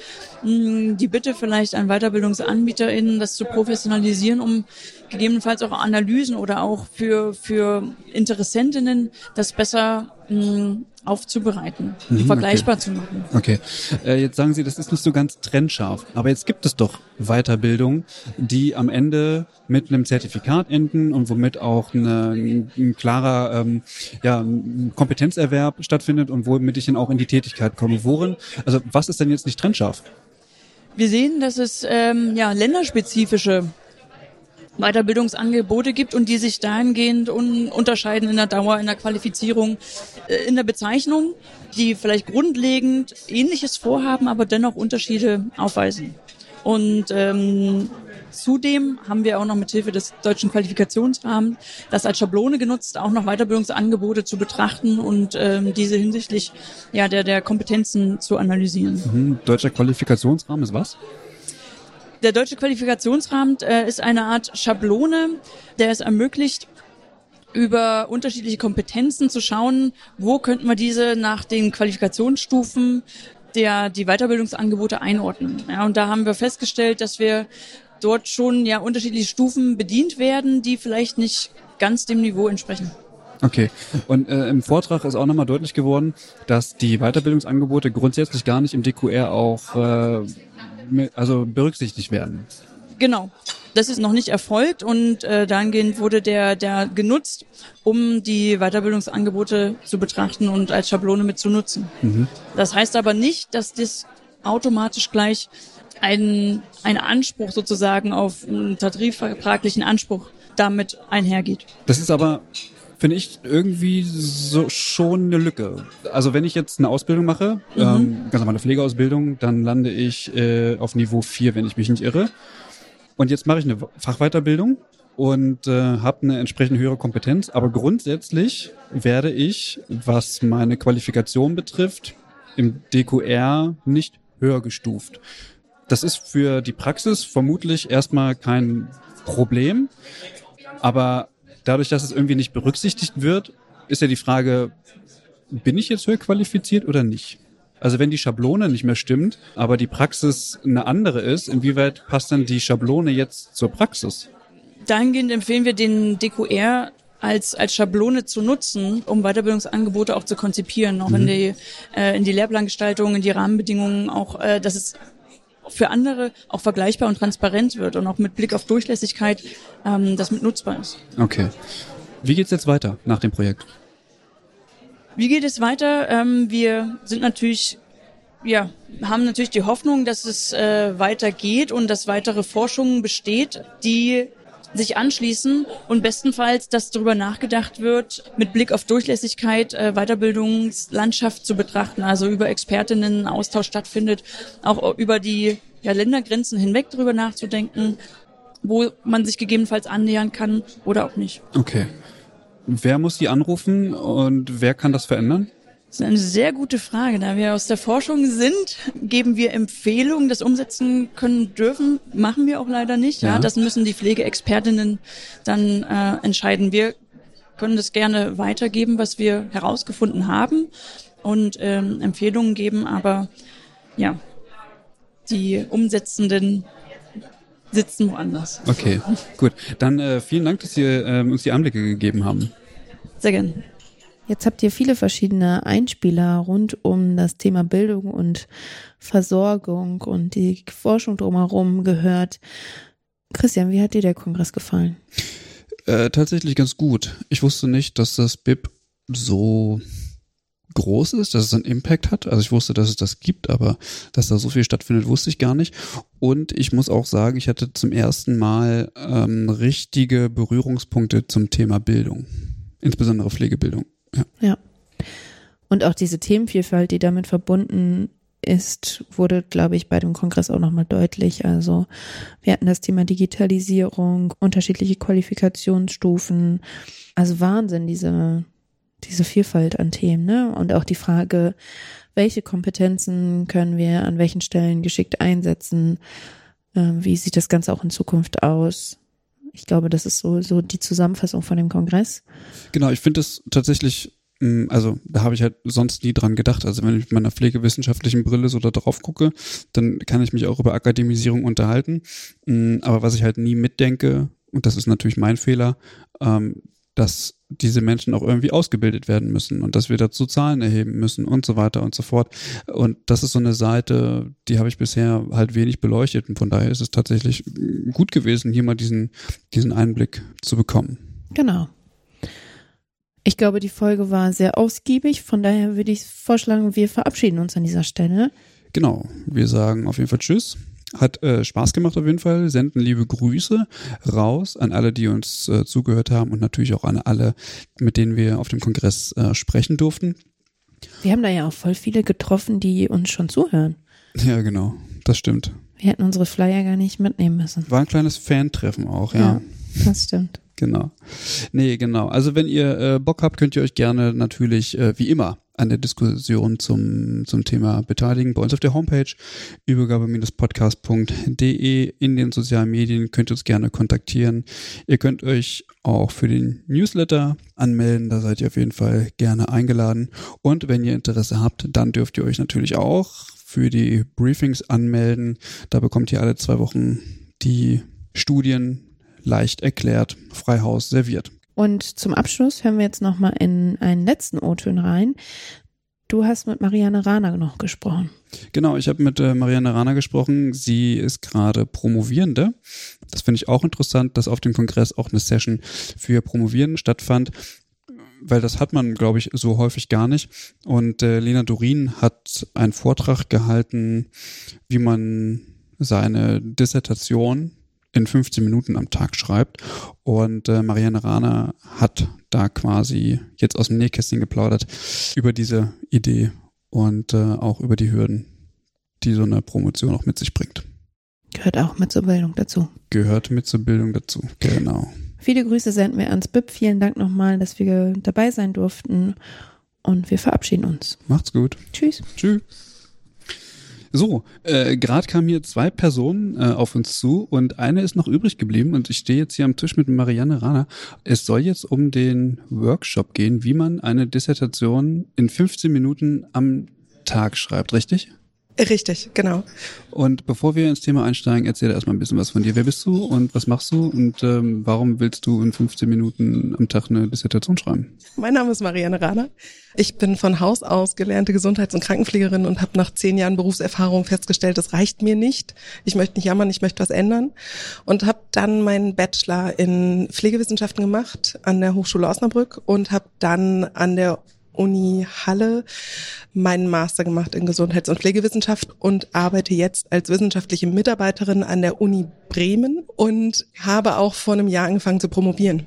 Q: mh, die Bitte vielleicht an WeiterbildungsanbieterInnen, das zu professionalisieren, um gegebenenfalls auch Analysen oder auch für, für Interessentinnen das besser mh, aufzubereiten,
A: Mhm,
Q: vergleichbar
A: okay.
Q: zu machen.
A: Okay. Äh, jetzt sagen Sie, das ist nicht so ganz trennscharf. Aber jetzt gibt es doch Weiterbildung, die am Ende mit einem Zertifikat enden und womit auch eine, ein, ein klarer ähm, ja, Kompetenzerwerb stattfindet und womit ich dann auch in die Tätigkeit komme. Worin, also was ist denn jetzt nicht trennscharf?
Q: Wir sehen, dass es ähm, ja, länderspezifische Weiterbildungsangebote gibt und die sich dahingehend un unterscheiden in der Dauer, in der Qualifizierung, äh, in der Bezeichnung, die vielleicht grundlegend Ähnliches vorhaben, aber dennoch Unterschiede aufweisen. Und ähm, zudem haben wir auch noch mit Hilfe des deutschen Qualifikationsrahmens das als Schablone genutzt, auch noch Weiterbildungsangebote zu betrachten und ähm, diese hinsichtlich ja, der, der Kompetenzen zu analysieren.
A: Mhm. Deutscher Qualifikationsrahmen ist was?
Q: Der deutsche Qualifikationsrahmen äh, ist eine Art Schablone, der es ermöglicht, über unterschiedliche Kompetenzen zu schauen, wo könnten wir diese nach den Qualifikationsstufen der die Weiterbildungsangebote einordnen. Ja, und da haben wir festgestellt, dass wir dort schon ja unterschiedliche Stufen bedient werden, die vielleicht nicht ganz dem Niveau entsprechen.
A: Okay. Und äh, im Vortrag ist auch nochmal deutlich geworden, dass die Weiterbildungsangebote grundsätzlich gar nicht im DQR auch äh, also berücksichtigt werden.
Q: Genau. Das ist noch nicht erfolgt und äh, dahingehend wurde der, der genutzt, um die Weiterbildungsangebote zu betrachten und als Schablone mit zu nutzen.
A: Mhm.
Q: Das heißt aber nicht, dass das automatisch gleich ein, ein Anspruch sozusagen auf einen tarifvertraglichen Anspruch damit einhergeht.
A: Das ist aber, finde ich, irgendwie so schon eine Lücke. Also wenn ich jetzt eine Ausbildung mache,
Q: Mhm.
A: ähm, ganz normale Pflegeausbildung, dann lande ich äh, auf Niveau 4, wenn ich mich nicht irre. Und jetzt mache ich eine Fachweiterbildung und äh, habe eine entsprechend höhere Kompetenz. Aber grundsätzlich werde ich, was meine Qualifikation betrifft, im DQR nicht höher gestuft. Das ist für die Praxis vermutlich erstmal kein Problem. Aber dadurch, dass es irgendwie nicht berücksichtigt wird, ist ja die Frage, bin ich jetzt höher qualifiziert oder nicht? Also wenn die Schablone nicht mehr stimmt, aber die Praxis eine andere ist, inwieweit passt dann die Schablone jetzt zur Praxis?
Q: Dahingehend empfehlen wir den DQR als, als Schablone zu nutzen, um Weiterbildungsangebote auch zu konzipieren, auch in
A: Mhm.
Q: die, äh, in die Lehrplangestaltung, in die Rahmenbedingungen, auch, äh, dass es für andere auch vergleichbar und transparent wird und auch mit Blick auf Durchlässigkeit, ähm, das mit nutzbar ist.
A: Okay. Wie geht's jetzt weiter nach dem Projekt?
Q: Wie geht es weiter? Ähm, wir sind natürlich, ja, haben natürlich die Hoffnung, dass es äh, weitergeht und dass weitere Forschung besteht, die sich anschließen und bestenfalls, dass darüber nachgedacht wird, mit Blick auf Durchlässigkeit äh, Weiterbildungslandschaft zu betrachten, also über Expertinnen Austausch stattfindet, auch über die ja, Ländergrenzen hinweg darüber nachzudenken, wo man sich gegebenenfalls annähern kann oder auch nicht.
A: Okay. Wer muss die anrufen und wer kann das verändern?
Q: Das ist eine sehr gute Frage. Da wir aus der Forschung sind, geben wir Empfehlungen, das umsetzen können dürfen. Machen wir auch leider nicht. Ja,
A: Ja.
Q: das müssen die Pflegeexpertinnen dann äh, entscheiden. Wir können das gerne weitergeben, was wir herausgefunden haben und ähm, Empfehlungen geben, aber ja, die Umsetzenden sitzen woanders.
A: Okay, gut. Dann äh, vielen Dank, dass Sie ähm, uns die Einblicke gegeben haben.
Q: Sehr gerne.
B: Jetzt habt ihr viele verschiedene Einspieler rund um das Thema Bildung und Versorgung und die Forschung drumherum gehört. Christian, wie hat dir der Kongress gefallen?
A: Äh, tatsächlich ganz gut. Ich wusste nicht, dass das BIP so groß ist, dass es einen Impact hat. Also ich wusste, dass es das gibt, aber dass da so viel stattfindet, wusste ich gar nicht. Und ich muss auch sagen, ich hatte zum ersten Mal ähm, richtige Berührungspunkte zum Thema Bildung, insbesondere Pflegebildung. Ja.
B: Ja. Und auch diese Themenvielfalt, die damit verbunden ist, wurde, glaube ich, bei dem Kongress auch nochmal deutlich. Also wir hatten das Thema Digitalisierung, unterschiedliche Qualifikationsstufen. Also Wahnsinn, diese, diese Vielfalt an Themen, ne? Und auch die Frage, welche Kompetenzen können wir an welchen Stellen geschickt einsetzen? Ähm, wie sieht das Ganze auch in Zukunft aus? Ich glaube, das ist so, so die Zusammenfassung von dem Kongress.
A: Genau, ich finde es tatsächlich, mh, also da habe ich halt sonst nie dran gedacht. Also wenn ich mit meiner pflegewissenschaftlichen Brille so da drauf gucke, dann kann ich mich auch über Akademisierung unterhalten. Mh, Aber was ich halt nie mitdenke, und das ist natürlich mein Fehler, ähm, dass diese Menschen auch irgendwie ausgebildet werden müssen und dass wir dazu Zahlen erheben müssen und so weiter und so fort. Und das ist so eine Seite, die habe ich bisher halt wenig beleuchtet und von daher ist es tatsächlich gut gewesen, hier mal diesen, diesen Einblick zu bekommen.
B: Genau. Ich glaube, die Folge war sehr ausgiebig, von daher würde ich vorschlagen, wir verabschieden uns an dieser Stelle.
A: Genau, wir sagen auf jeden Fall Tschüss. Hat äh, Spaß gemacht auf jeden Fall. Senden liebe Grüße raus an alle, die uns äh, zugehört haben und natürlich auch an alle, mit denen wir auf dem Kongress äh, sprechen durften.
B: Wir haben da ja auch voll viele getroffen, die uns schon zuhören.
A: Ja, genau, das stimmt.
B: Wir hätten unsere Flyer gar nicht mitnehmen müssen.
A: War ein kleines Fan-Treffen auch, ja.
B: Ja, das stimmt.
A: Genau. Nee, genau. Also wenn ihr äh, Bock habt, könnt ihr euch gerne natürlich äh, wie immer an der Diskussion zum, zum Thema beteiligen. Bei uns auf der Homepage übergabe-podcast.de in den sozialen Medien könnt ihr uns gerne kontaktieren. Ihr könnt euch auch für den Newsletter anmelden. Da seid ihr auf jeden Fall gerne eingeladen. Und wenn ihr Interesse habt, dann dürft ihr euch natürlich auch für die Briefings anmelden. Da bekommt ihr alle zwei Wochen die Studien leicht erklärt, Freihaus serviert.
B: Und zum Abschluss hören wir jetzt nochmal in einen letzten O-Ton rein. Du hast mit Marianne Rahner noch gesprochen.
A: Genau, ich habe mit äh, Marianne Rana gesprochen. Sie ist gerade Promovierende. Das finde ich auch interessant, dass auf dem Kongress auch eine Session für Promovierende stattfand, weil das hat man, glaube ich, so häufig gar nicht. Und äh, Lena Dorin hat einen Vortrag gehalten, wie man seine Dissertation in 15 Minuten am Tag schreibt. Und äh, Marianne Rahner hat da quasi jetzt aus dem Nähkästchen geplaudert über diese Idee und äh, auch über die Hürden, die so eine Promotion auch mit sich bringt.
B: Gehört auch mit zur Bildung dazu.
A: Gehört mit zur Bildung dazu, genau.
B: Viele Grüße senden wir ans BIP. Vielen Dank nochmal, dass wir dabei sein durften. Und wir verabschieden uns.
A: Macht's gut.
B: Tschüss.
A: Tschüss. So, äh, gerade kamen hier zwei Personen äh, auf uns zu und eine ist noch übrig geblieben und ich stehe jetzt hier am Tisch mit Marianne Rahner. Es soll jetzt um den Workshop gehen, wie man eine Dissertation in 15 Minuten am Tag schreibt, richtig?
R: Richtig, genau.
A: Und bevor wir ins Thema einsteigen, erzähl erstmal ein bisschen was von dir. Wer bist du und was machst du und ähm, warum willst du in 15 Minuten am Tag eine Dissertation schreiben?
R: Mein Name ist Marianne Rahner. Ich bin von Haus aus gelernte Gesundheits- und Krankenpflegerin und habe nach zehn Jahren Berufserfahrung festgestellt, das reicht mir nicht. Ich möchte nicht jammern, ich möchte was ändern. Und habe dann meinen Bachelor in Pflegewissenschaften gemacht an der Hochschule Osnabrück und habe dann an der Uni Halle meinen Master gemacht in Gesundheits- und Pflegewissenschaft und arbeite jetzt als wissenschaftliche Mitarbeiterin an der Uni Bremen und habe auch vor einem Jahr angefangen zu promovieren.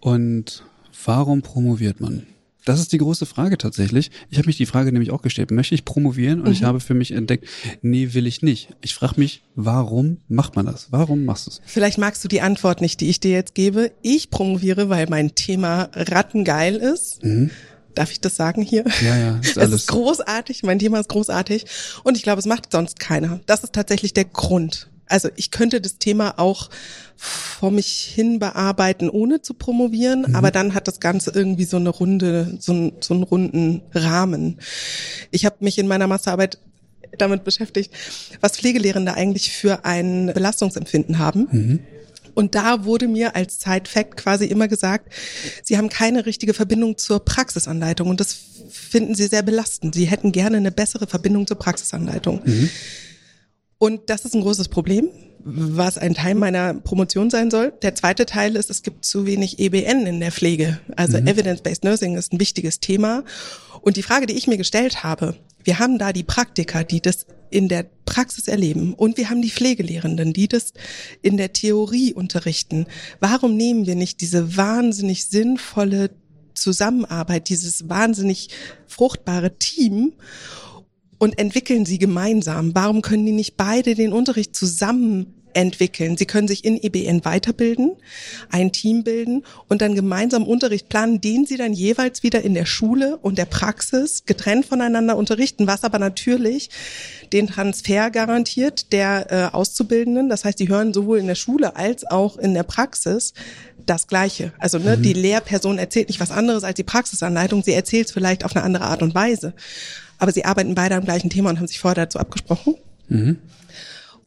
A: Und warum promoviert man? Das ist die große Frage tatsächlich. Ich habe mich die Frage nämlich auch gestellt, möchte ich promovieren? Und mhm. ich habe für mich entdeckt, nee, will ich nicht. Ich frage mich, warum macht man das? Warum machst du es?
R: Vielleicht magst du die Antwort nicht, die ich dir jetzt gebe. Ich promoviere, weil mein Thema rattengeil ist. Mhm. Darf ich das sagen hier?
A: Ja, ja.
R: Ist alles. (laughs) Es ist großartig, mein Thema ist großartig und ich glaube, es macht sonst keiner. Das ist tatsächlich der Grund. Also ich könnte das Thema auch vor mich hin bearbeiten, ohne zu promovieren, mhm. aber dann hat das Ganze irgendwie so eine runde, so, ein, so einen runden Rahmen. Ich habe mich in meiner Masterarbeit damit beschäftigt, was Pflegelehrende eigentlich für ein Belastungsempfinden haben. Mhm. Und da wurde mir als Zeitfakt quasi immer gesagt, sie haben keine richtige Verbindung zur Praxisanleitung und das finden sie sehr belastend. Sie hätten gerne eine bessere Verbindung zur Praxisanleitung. Mhm. Und das ist ein großes Problem, was ein Teil meiner Promotion sein soll. Der zweite Teil ist, es gibt zu wenig EBN in der Pflege. Also mhm. Evidence-Based Nursing ist ein wichtiges Thema. Und die Frage, die ich mir gestellt habe, wir haben da die Praktiker, die das in der Praxis erleben und wir haben die Pflegelehrenden, die das in der Theorie unterrichten. Warum nehmen wir nicht diese wahnsinnig sinnvolle Zusammenarbeit, dieses wahnsinnig fruchtbare Team und entwickeln sie gemeinsam? Warum können die nicht beide den Unterricht zusammen entwickeln. Sie können sich in EBN weiterbilden, ein Team bilden und dann gemeinsam Unterricht planen, den Sie dann jeweils wieder in der Schule und der Praxis getrennt voneinander unterrichten, was aber natürlich den Transfer garantiert der äh, Auszubildenden. Das heißt, die hören sowohl in der Schule als auch in der Praxis das Gleiche. Also ne, mhm. die Lehrperson erzählt nicht was anderes als die Praxisanleitung, sie erzählt es vielleicht auf eine andere Art und Weise. Aber sie arbeiten beide am gleichen Thema und haben sich vorher dazu abgesprochen. Mhm.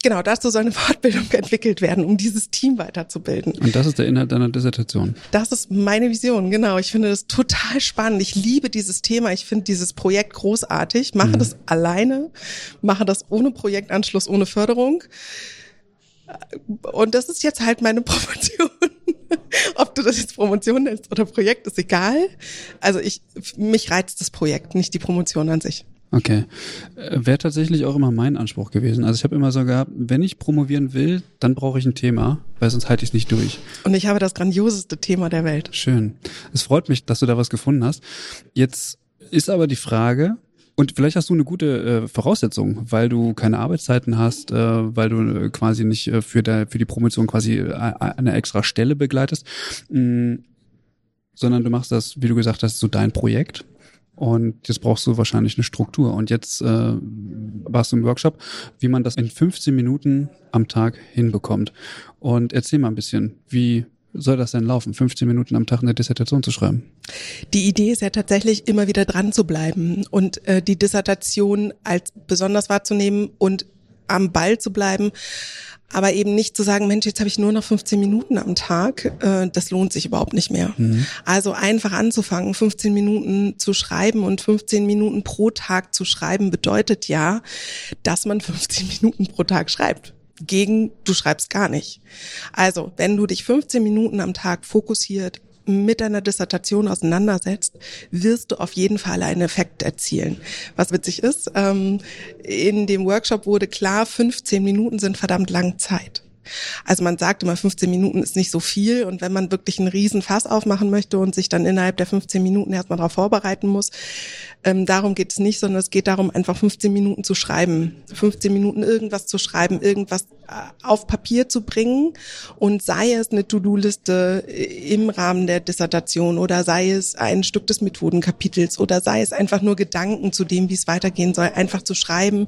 R: Genau, dazu soll eine (laughs) Fortbildung entwickelt werden, um dieses Team weiterzubilden.
A: Und das ist der Inhalt deiner Dissertation.
R: Das ist meine Vision, genau. Ich finde das total spannend. Ich liebe dieses Thema. Ich finde dieses Projekt großartig. Mache mhm. das alleine, mache das ohne Projektanschluss, ohne Förderung. Und das ist jetzt halt meine (laughs) Promotion. Ob du das jetzt Promotion nennst oder Projekt, ist egal. Also ich, mich reizt das Projekt, nicht die Promotion an sich.
A: Okay. Äh, Wäre tatsächlich auch immer mein Anspruch gewesen. Also ich habe immer so gehabt, wenn ich promovieren will, dann brauche ich ein Thema, weil sonst halte ich es nicht durch.
R: Und ich habe das grandioseste Thema der Welt.
A: Schön. Es freut mich, dass du da was gefunden hast. Jetzt ist aber die Frage, und vielleicht hast du eine gute äh, Voraussetzung, weil du keine Arbeitszeiten hast, äh, weil du äh, quasi nicht äh, für, der, für die Promotion quasi äh, eine extra Stelle begleitest, mh, mm, sondern du machst das, wie du gesagt hast, so dein Projekt und jetzt brauchst du wahrscheinlich eine Struktur. Und jetzt äh, warst du im Workshop, wie man das in 15 Minuten am Tag hinbekommt. Und erzähl mal ein bisschen, wie soll das denn laufen, 15 Minuten am Tag eine Dissertation zu schreiben?
R: Die Idee ist ja tatsächlich immer wieder dran zu bleiben und äh, die Dissertation als besonders wahrzunehmen und am Ball zu bleiben aber eben nicht zu sagen, Mensch, jetzt habe ich nur noch 15 Minuten am Tag, äh, das lohnt sich überhaupt nicht mehr. Mhm. Also einfach anzufangen, 15 Minuten zu schreiben und 15 Minuten pro Tag zu schreiben bedeutet ja, dass man 15 (laughs) Minuten pro Tag schreibt. Gegen, du schreibst gar nicht. Also, wenn du dich 15 Minuten am Tag fokussiert mit deiner Dissertation auseinandersetzt, wirst du auf jeden Fall einen Effekt erzielen. Was witzig ist, ähm, in dem Workshop wurde klar, 15 Minuten sind verdammt lang Zeit. Also man sagt immer, 15 Minuten ist nicht so viel. Und wenn man wirklich einen riesen Fass aufmachen möchte und sich dann innerhalb der 15 Minuten erstmal darauf vorbereiten muss, ähm, darum geht es nicht, sondern es geht darum, einfach 15 Minuten zu schreiben. 15 Minuten irgendwas zu schreiben, irgendwas äh, auf Papier zu bringen. Und sei es eine To-Do-Liste im Rahmen der Dissertation oder sei es ein Stück des Methodenkapitels oder sei es einfach nur Gedanken zu dem, wie es weitergehen soll, einfach zu schreiben,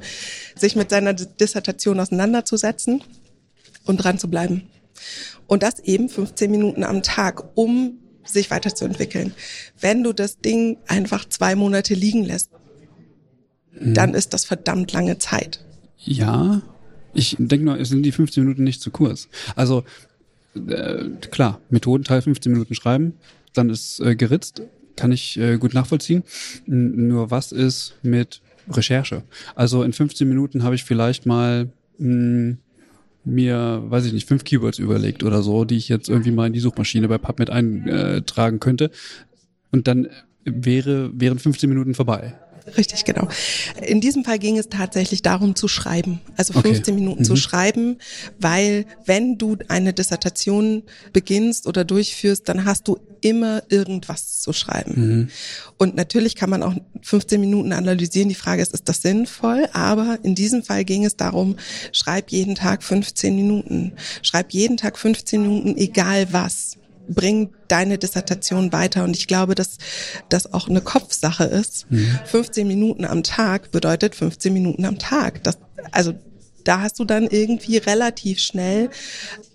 R: sich mit seiner Dissertation auseinanderzusetzen und dran zu bleiben. Und das eben 15 Minuten am Tag, um sich weiterzuentwickeln. Wenn du das Ding einfach zwei Monate liegen lässt,
A: Mhm.
R: dann ist das verdammt lange Zeit.
A: Ja, ich denke nur, es sind die 15 Minuten nicht zu kurz. Also äh, klar, Methodenteil 15 Minuten schreiben, dann ist äh, geritzt, kann ich äh, gut nachvollziehen. N nur was ist mit Recherche? Also in 15 Minuten habe ich vielleicht mal mh, mir, weiß ich nicht, fünf Keywords überlegt oder so, die ich jetzt irgendwie mal in die Suchmaschine bei PubMed eintragen könnte. Und dann wäre, wären 15 Minuten vorbei.
R: Richtig, genau. In diesem Fall ging es tatsächlich darum zu schreiben, also
A: Okay.
R: 15 Minuten zu
A: Mhm.
R: schreiben, weil wenn du eine Dissertation beginnst oder durchführst, dann hast du immer irgendwas zu schreiben.
A: Mhm.
R: Und natürlich kann man auch 15 Minuten analysieren. Die Frage ist, ist das sinnvoll? Aber in diesem Fall ging es darum, schreib jeden Tag 15 Minuten. Schreib jeden Tag 15 Minuten, egal was. Bring deine Dissertation weiter. Und ich glaube, dass das auch eine Kopfsache ist. 15 Minuten am Tag bedeutet 15 Minuten am Tag. Das, also da hast du dann irgendwie relativ schnell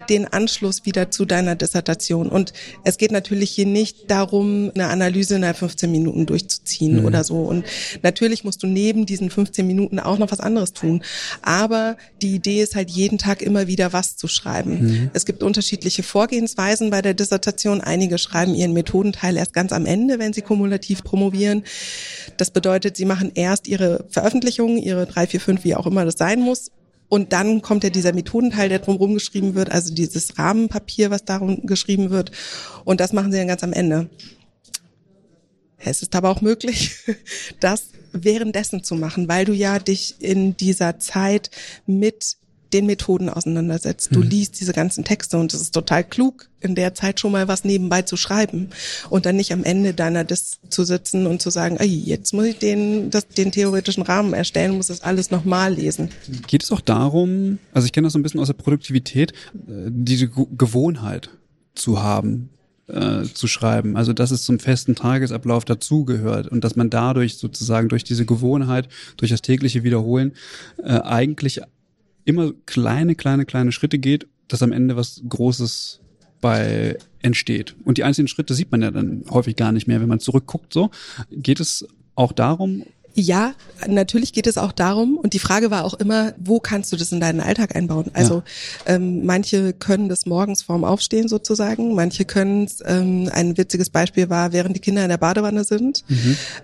R: den Anschluss wieder zu deiner Dissertation. Und es geht natürlich hier nicht darum, eine Analyse innerhalb 15 Minuten durchzuziehen
S: Mhm.
R: oder so. Und natürlich musst du neben diesen 15 Minuten auch noch was anderes tun. Aber die Idee ist halt jeden Tag immer wieder was zu schreiben.
S: Mhm.
R: Es gibt unterschiedliche Vorgehensweisen bei der Dissertation. Einige schreiben ihren Methodenteil erst ganz am Ende, wenn sie kumulativ promovieren. Das bedeutet, sie machen erst ihre Veröffentlichungen, ihre drei, vier, fünf, wie auch immer das sein muss. Und dann kommt ja dieser Methodenteil, der drumherum geschrieben wird, also dieses Rahmenpapier, was darum geschrieben wird. Und das machen sie dann ganz am Ende. Es ist aber auch möglich, (laughs) das währenddessen zu machen, weil du ja dich in dieser Zeit mit den Methoden auseinandersetzt. Du
S: Mhm.
R: liest diese ganzen Texte und es ist total klug, in der Zeit schon mal was nebenbei zu schreiben und dann nicht am Ende deiner Dis zu sitzen und zu sagen, ey, jetzt muss ich den, das, den theoretischen Rahmen erstellen, muss das alles nochmal lesen.
A: Geht es auch darum, also ich kenne das so ein bisschen aus der Produktivität, äh, diese Ge- Gewohnheit zu haben, äh, zu schreiben. Also dass es zum festen Tagesablauf dazugehört und dass man dadurch sozusagen durch diese Gewohnheit, durch das tägliche Wiederholen äh, eigentlich immer kleine, kleine, kleine Schritte geht, dass am Ende was Großes bei entsteht. Und die einzelnen Schritte sieht man ja dann häufig gar nicht mehr, wenn man zurückguckt. So geht es auch darum,
R: Ja, natürlich geht es auch darum. Und die Frage war auch immer, wo kannst du das in deinen Alltag einbauen? Also ähm, manche können das morgens vorm Aufstehen sozusagen, manche können es, ähm, ein witziges Beispiel war, während die Kinder in der Badewanne sind,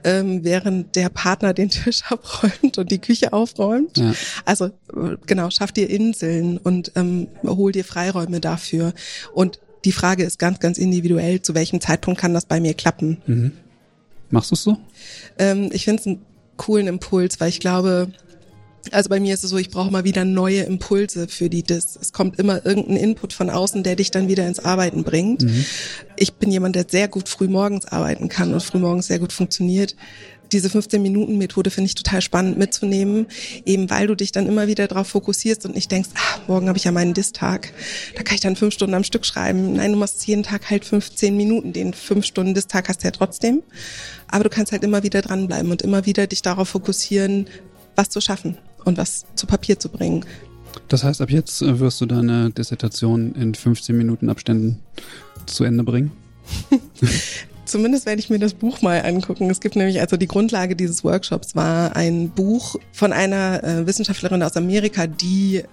R: ähm, während der Partner den Tisch (laughs) abräumt und die Küche aufräumt.
A: Ja.
R: Also äh, genau, schaff dir Inseln und ähm, hol dir Freiräume dafür. Und die Frage ist ganz, ganz individuell, zu welchem Zeitpunkt kann das bei mir klappen?
A: Mhm. Machst du es so?
R: Ähm, ich finde es einen coolen Impuls, weil ich glaube, also bei mir ist es so, ich brauche mal wieder neue Impulse für die Dis. Es kommt immer irgendein Input von außen, der dich dann wieder ins Arbeiten bringt. Ich bin jemand, der sehr gut frühmorgens arbeiten kann und frühmorgens sehr gut funktioniert. Diese 15-Minuten-Methode finde ich total spannend mitzunehmen, eben weil du dich dann immer wieder darauf fokussierst und nicht denkst, ah, morgen habe ich ja meinen Dis-Tag, da kann ich dann fünf Stunden am Stück schreiben. Nein, du machst jeden Tag halt 15 Minuten, den fünf Stunden Dis-Tag hast du ja trotzdem. Aber du kannst halt immer wieder dranbleiben und immer wieder dich darauf fokussieren, was zu schaffen und was zu Papier zu bringen.
A: Das heißt, ab jetzt äh, wirst du deine Dissertation in 15 Minuten Abständen zu Ende bringen? (laughs)
R: Zumindest werde ich mir das Buch mal angucken. Es gibt nämlich, also die Grundlage dieses Workshops war ein Buch von einer äh, Wissenschaftlerin aus Amerika, die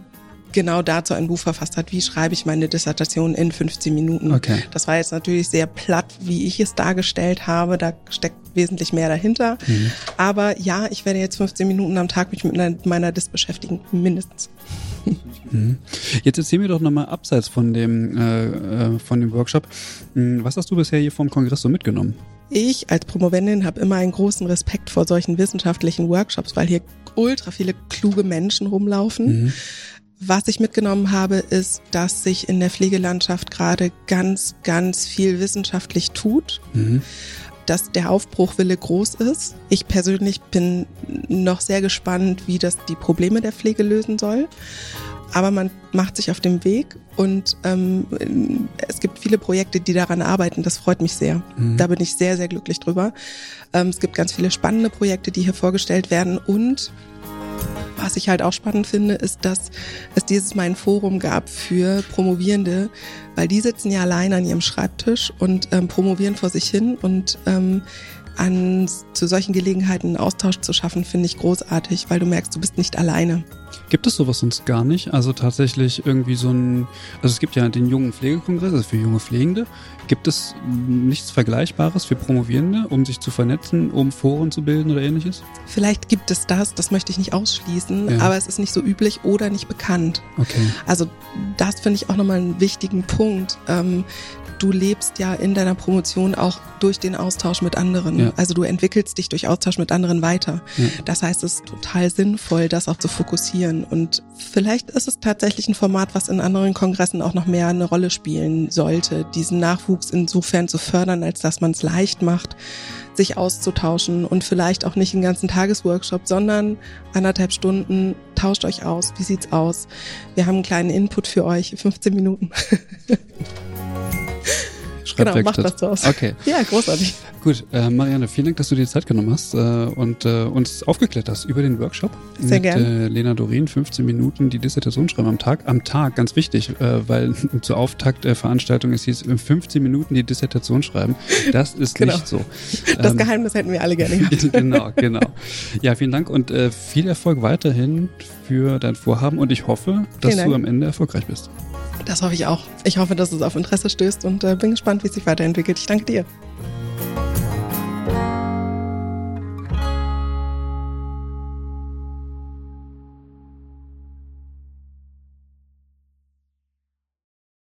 R: genau dazu ein Buch verfasst hat, wie schreibe ich meine Dissertation in 15 Minuten.
A: Okay.
R: Das war jetzt natürlich sehr platt, wie ich es dargestellt habe. Da steckt wesentlich mehr dahinter.
A: Mhm.
R: Aber ja, ich werde jetzt 15 Minuten am Tag mich mit meiner- meiner Dis beschäftigen, mindestens.
A: Mhm. Jetzt erzähl mir doch nochmal abseits von dem, äh, äh, von dem Workshop, hm, was hast du bisher hier vom Kongress so mitgenommen?
R: Ich als Promovendin habe immer einen großen Respekt vor solchen wissenschaftlichen Workshops, weil hier ultra viele kluge Menschen rumlaufen. Mhm. Was ich mitgenommen habe, ist, dass sich in der Pflegelandschaft gerade ganz, ganz viel wissenschaftlich tut. Mhm dass der Aufbruchwille groß ist. Ich persönlich bin noch sehr gespannt, wie das die Probleme der Pflege lösen soll. Aber man macht sich auf dem Weg und ähm, es gibt viele Projekte, die daran arbeiten. Das freut mich sehr. Mhm. Da bin ich sehr, sehr glücklich drüber. Ähm, es gibt ganz viele spannende Projekte, die hier vorgestellt werden und was ich halt auch spannend finde, ist, dass es dieses Mal ein Forum gab für Promovierende, weil die sitzen ja allein an ihrem Schreibtisch und ähm, promovieren vor sich hin und ähm, an zu solchen Gelegenheiten einen Austausch zu schaffen, finde ich großartig, weil du merkst, du bist nicht alleine.
A: Gibt es sowas sonst gar nicht? Also tatsächlich irgendwie so ein, also es gibt ja den jungen Pflegekongress, also für junge Pflegende. Gibt es nichts Vergleichbares für Promovierende, um sich zu vernetzen, um Foren zu bilden oder ähnliches?
R: Vielleicht gibt es das, das möchte ich nicht ausschließen, ja. aber es ist nicht so üblich oder nicht bekannt.
A: Okay.
R: Also das finde ich auch nochmal einen wichtigen Punkt. Ähm, du lebst ja in deiner Promotion auch durch den Austausch mit anderen. Ja. Also du entwickelst dich durch Austausch mit anderen weiter. Ja. Das heißt, es ist total sinnvoll, das auch zu fokussieren. Und vielleicht ist es tatsächlich ein Format, was in anderen Kongressen auch noch mehr eine Rolle spielen sollte, diesen Nachwuchs insofern zu fördern, als dass man es leicht macht, sich auszutauschen und vielleicht auch nicht einen ganzen Tagesworkshop, sondern anderthalb Stunden, tauscht euch aus, wie sieht's aus? Wir haben einen kleinen Input für euch, 15 Minuten. (laughs)
A: Genau, macht was draus. Okay. (laughs)
R: Ja, großartig.
A: Gut, äh, Marianne, vielen Dank, dass du dir Zeit genommen hast äh, und äh, uns aufgeklärt hast über den Workshop.
R: Sehr mit, gerne.
A: Äh, Lena Dorin, 15 Minuten die Dissertation schreiben am Tag. Am Tag, ganz wichtig, äh, weil (laughs) zur Auftakt der Veranstaltung ist hieß 15 Minuten die Dissertation schreiben. Das ist genau. nicht so.
R: Das ähm, Geheimnis hätten wir alle gerne gehabt. (laughs)
A: genau, genau. Ja, vielen Dank und äh, viel Erfolg weiterhin für dein Vorhaben und ich hoffe, dass du am Ende erfolgreich bist.
R: Das hoffe ich auch. Ich hoffe, dass es auf Interesse stößt und äh, bin gespannt, wie es sich weiterentwickelt. Ich danke dir.